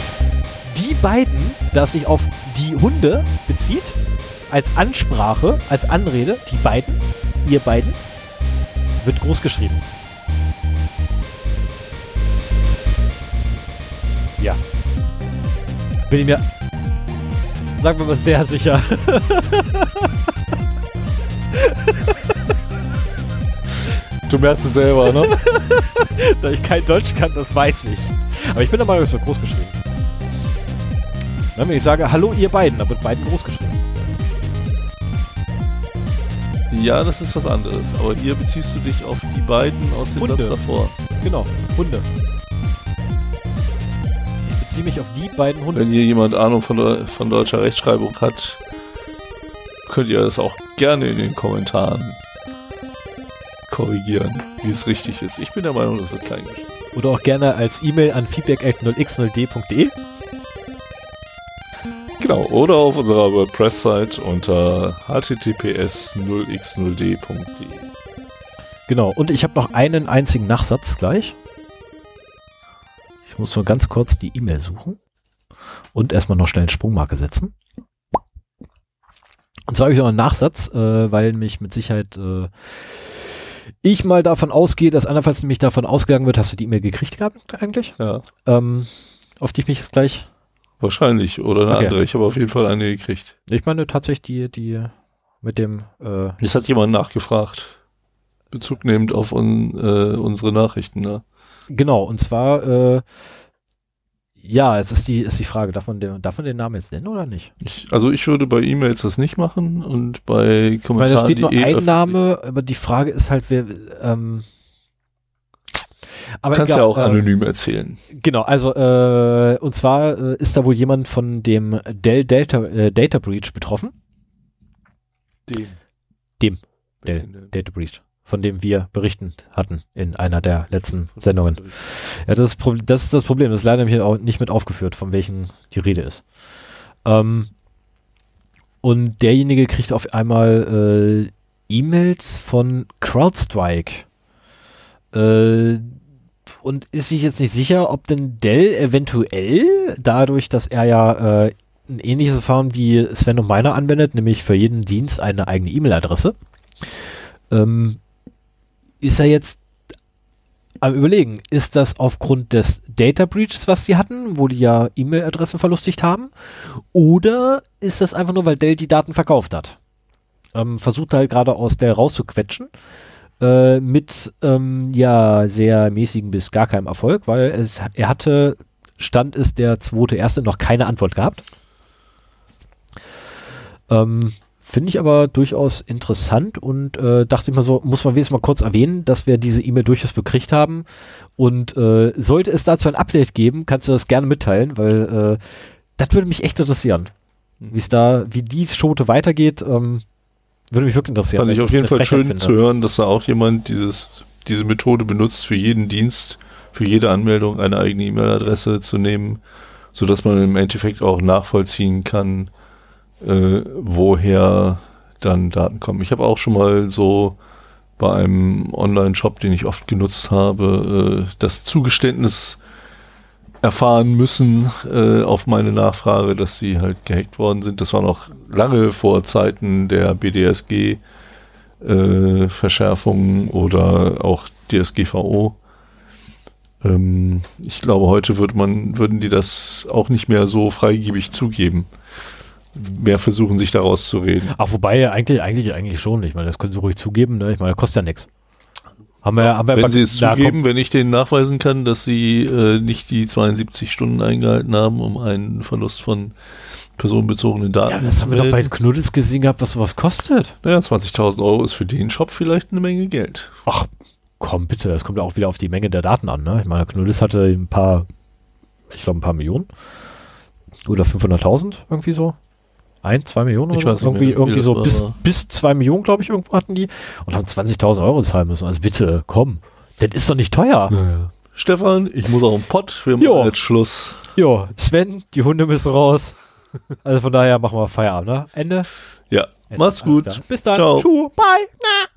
die beiden, das sich auf die Hunde bezieht, als Ansprache, als Anrede, die beiden, ihr beiden, wird groß geschrieben. Ja. Bin ich mir, sagen wir mal, sehr sicher. [laughs] Du merkst es selber, ne? [laughs] da ich kein Deutsch kann, das weiß ich. Aber ich bin der Meinung, es wird groß geschrieben. Wenn ich sage, hallo ihr beiden, dann wird beiden groß geschrieben. Ja, das ist was anderes. Aber hier beziehst du dich auf die beiden aus dem Hunde. Satz davor. Genau, Hunde. Ich beziehe mich auf die beiden Hunde. Wenn hier jemand Ahnung von, von deutscher Rechtschreibung hat, könnt ihr das auch gerne in den Kommentaren korrigieren, wie es richtig ist. Ich bin der Meinung, das wird klein geschrieben. Oder auch gerne als E-Mail an feedback.0x0d.de. Genau, oder auf unserer WordPress-Site unter https 0x0d.de. Genau, und ich habe noch einen einzigen Nachsatz gleich. Ich muss nur ganz kurz die E-Mail suchen und erstmal noch schnell eine Sprungmarke setzen. Und zwar habe ich noch einen Nachsatz, äh, weil mich mit Sicherheit äh, ich mal davon ausgehe, dass andernfalls nämlich davon ausgegangen wird, hast du die E-Mail gekriegt gehabt eigentlich? Ja, Ähm, auf die ich mich jetzt gleich. wahrscheinlich. Oder eine Okay. andere. Ich habe auf jeden Fall eine gekriegt. Ich meine tatsächlich die, die mit dem äh, Es hat jemand nachgefragt. Bezug nehmend auf un, äh, unsere Nachrichten, ne? Genau, und zwar, äh, ja, jetzt ist die, ist die Frage, darf man, den, darf man den Namen jetzt nennen oder nicht? Ich, also ich würde bei E-Mails das nicht machen und bei Weil Kommentaren. da steht nur eh ein Name, aber die Frage ist halt, wer, ähm, aber Du kannst egal, ja auch ähm, anonym erzählen. Genau, also, äh, und zwar äh, ist da wohl jemand von dem Dell Data, äh, Data Breach betroffen. Dem. Dem. Dell Data Breach, von dem wir berichten hatten in einer der letzten Sendungen. Ja, das ist, das ist das Problem. Das ist leider nämlich auch nicht mit aufgeführt, von welchen die Rede ist. Ähm, und derjenige kriegt auf einmal äh, E-Mails von CrowdStrike. Äh, und ist sich jetzt nicht sicher, ob denn Dell eventuell, dadurch, dass er ja äh, ein ähnliches Verfahren wie Sven und meiner anwendet, nämlich für jeden Dienst eine eigene E-Mail-Adresse, ähm, ist er jetzt am überlegen, ist das aufgrund des Data Breaches, was sie hatten, wo die ja E-Mail-Adressen verlustigt haben, oder ist das einfach nur, weil Dell die Daten verkauft hat? Ähm, versucht halt gerade aus Dell rauszuquetschen, äh, mit ähm, ja sehr mäßigen bis gar keinem Erfolg, weil es, er hatte, Stand ist der zweite erste, noch keine Antwort gehabt. Ähm, Finde ich aber durchaus interessant und äh, dachte ich mal so, muss man wenigstens mal kurz erwähnen, dass wir diese E-Mail durchaus bekriegt haben. Und äh, sollte es dazu ein Update geben, kannst du das gerne mitteilen, weil äh, das würde mich echt interessieren. Wie es da, wie die Schote weitergeht, ähm, würde mich wirklich interessieren. Fand ich auf jeden Fall Frechheit schön finde. zu hören, dass da auch jemand dieses, diese Methode benutzt, für jeden Dienst, für jede Anmeldung eine eigene E-Mail-Adresse zu nehmen, sodass man im Endeffekt auch nachvollziehen kann, äh, woher dann Daten kommen. Ich habe auch schon mal so bei einem Online-Shop, den ich oft genutzt habe, äh, das Zugeständnis erfahren müssen äh, auf meine Nachfrage, dass sie halt gehackt worden sind. Das war noch lange vor Zeiten der BDSG äh, Verschärfungen oder auch DSGVO. Ähm, ich glaube, heute würde man, würden die das auch nicht mehr so freigebig zugeben. Mehr versuchen, sich daraus zu reden. Ach, wobei, eigentlich, eigentlich, eigentlich schon. Ich meine, das können sie ruhig zugeben, ne? Ich meine, das kostet ja nichts. Haben wir, haben wir Wenn sie es na, zugeben, wenn ich denen nachweisen kann, dass sie äh, nicht die 72 Stunden eingehalten haben, um einen Verlust von personenbezogenen Daten Ja, das zu haben wir doch bei. Knuddels gesehen gehabt, was sowas kostet. Naja, 20.000 Euro ist für den Shop vielleicht eine Menge Geld. Ach, komm bitte, das kommt ja auch wieder auf die Menge der Daten an, ne? Ich meine, Knuddels hatte ein paar, ich glaube ein paar Millionen. Oder 500.000, irgendwie so. Ein, zwei Millionen Ich oder weiß so. nicht Irgendwie, irgendwie so war, bis, aber- bis zwei Millionen, glaube ich, irgendwo hatten die. Und haben 20.000 Euro zahlen müssen. Also bitte, komm. Das ist doch nicht teuer. Naja. Stefan, ich muss auch im Pott. Wir Jo. machen jetzt Schluss. Jo, Sven, die Hunde müssen raus. Also von daher machen wir Feierabend, ne? Ende. Ja, Ende. macht's gut. Bis dann. Ciao. Tschu. Bye. Na.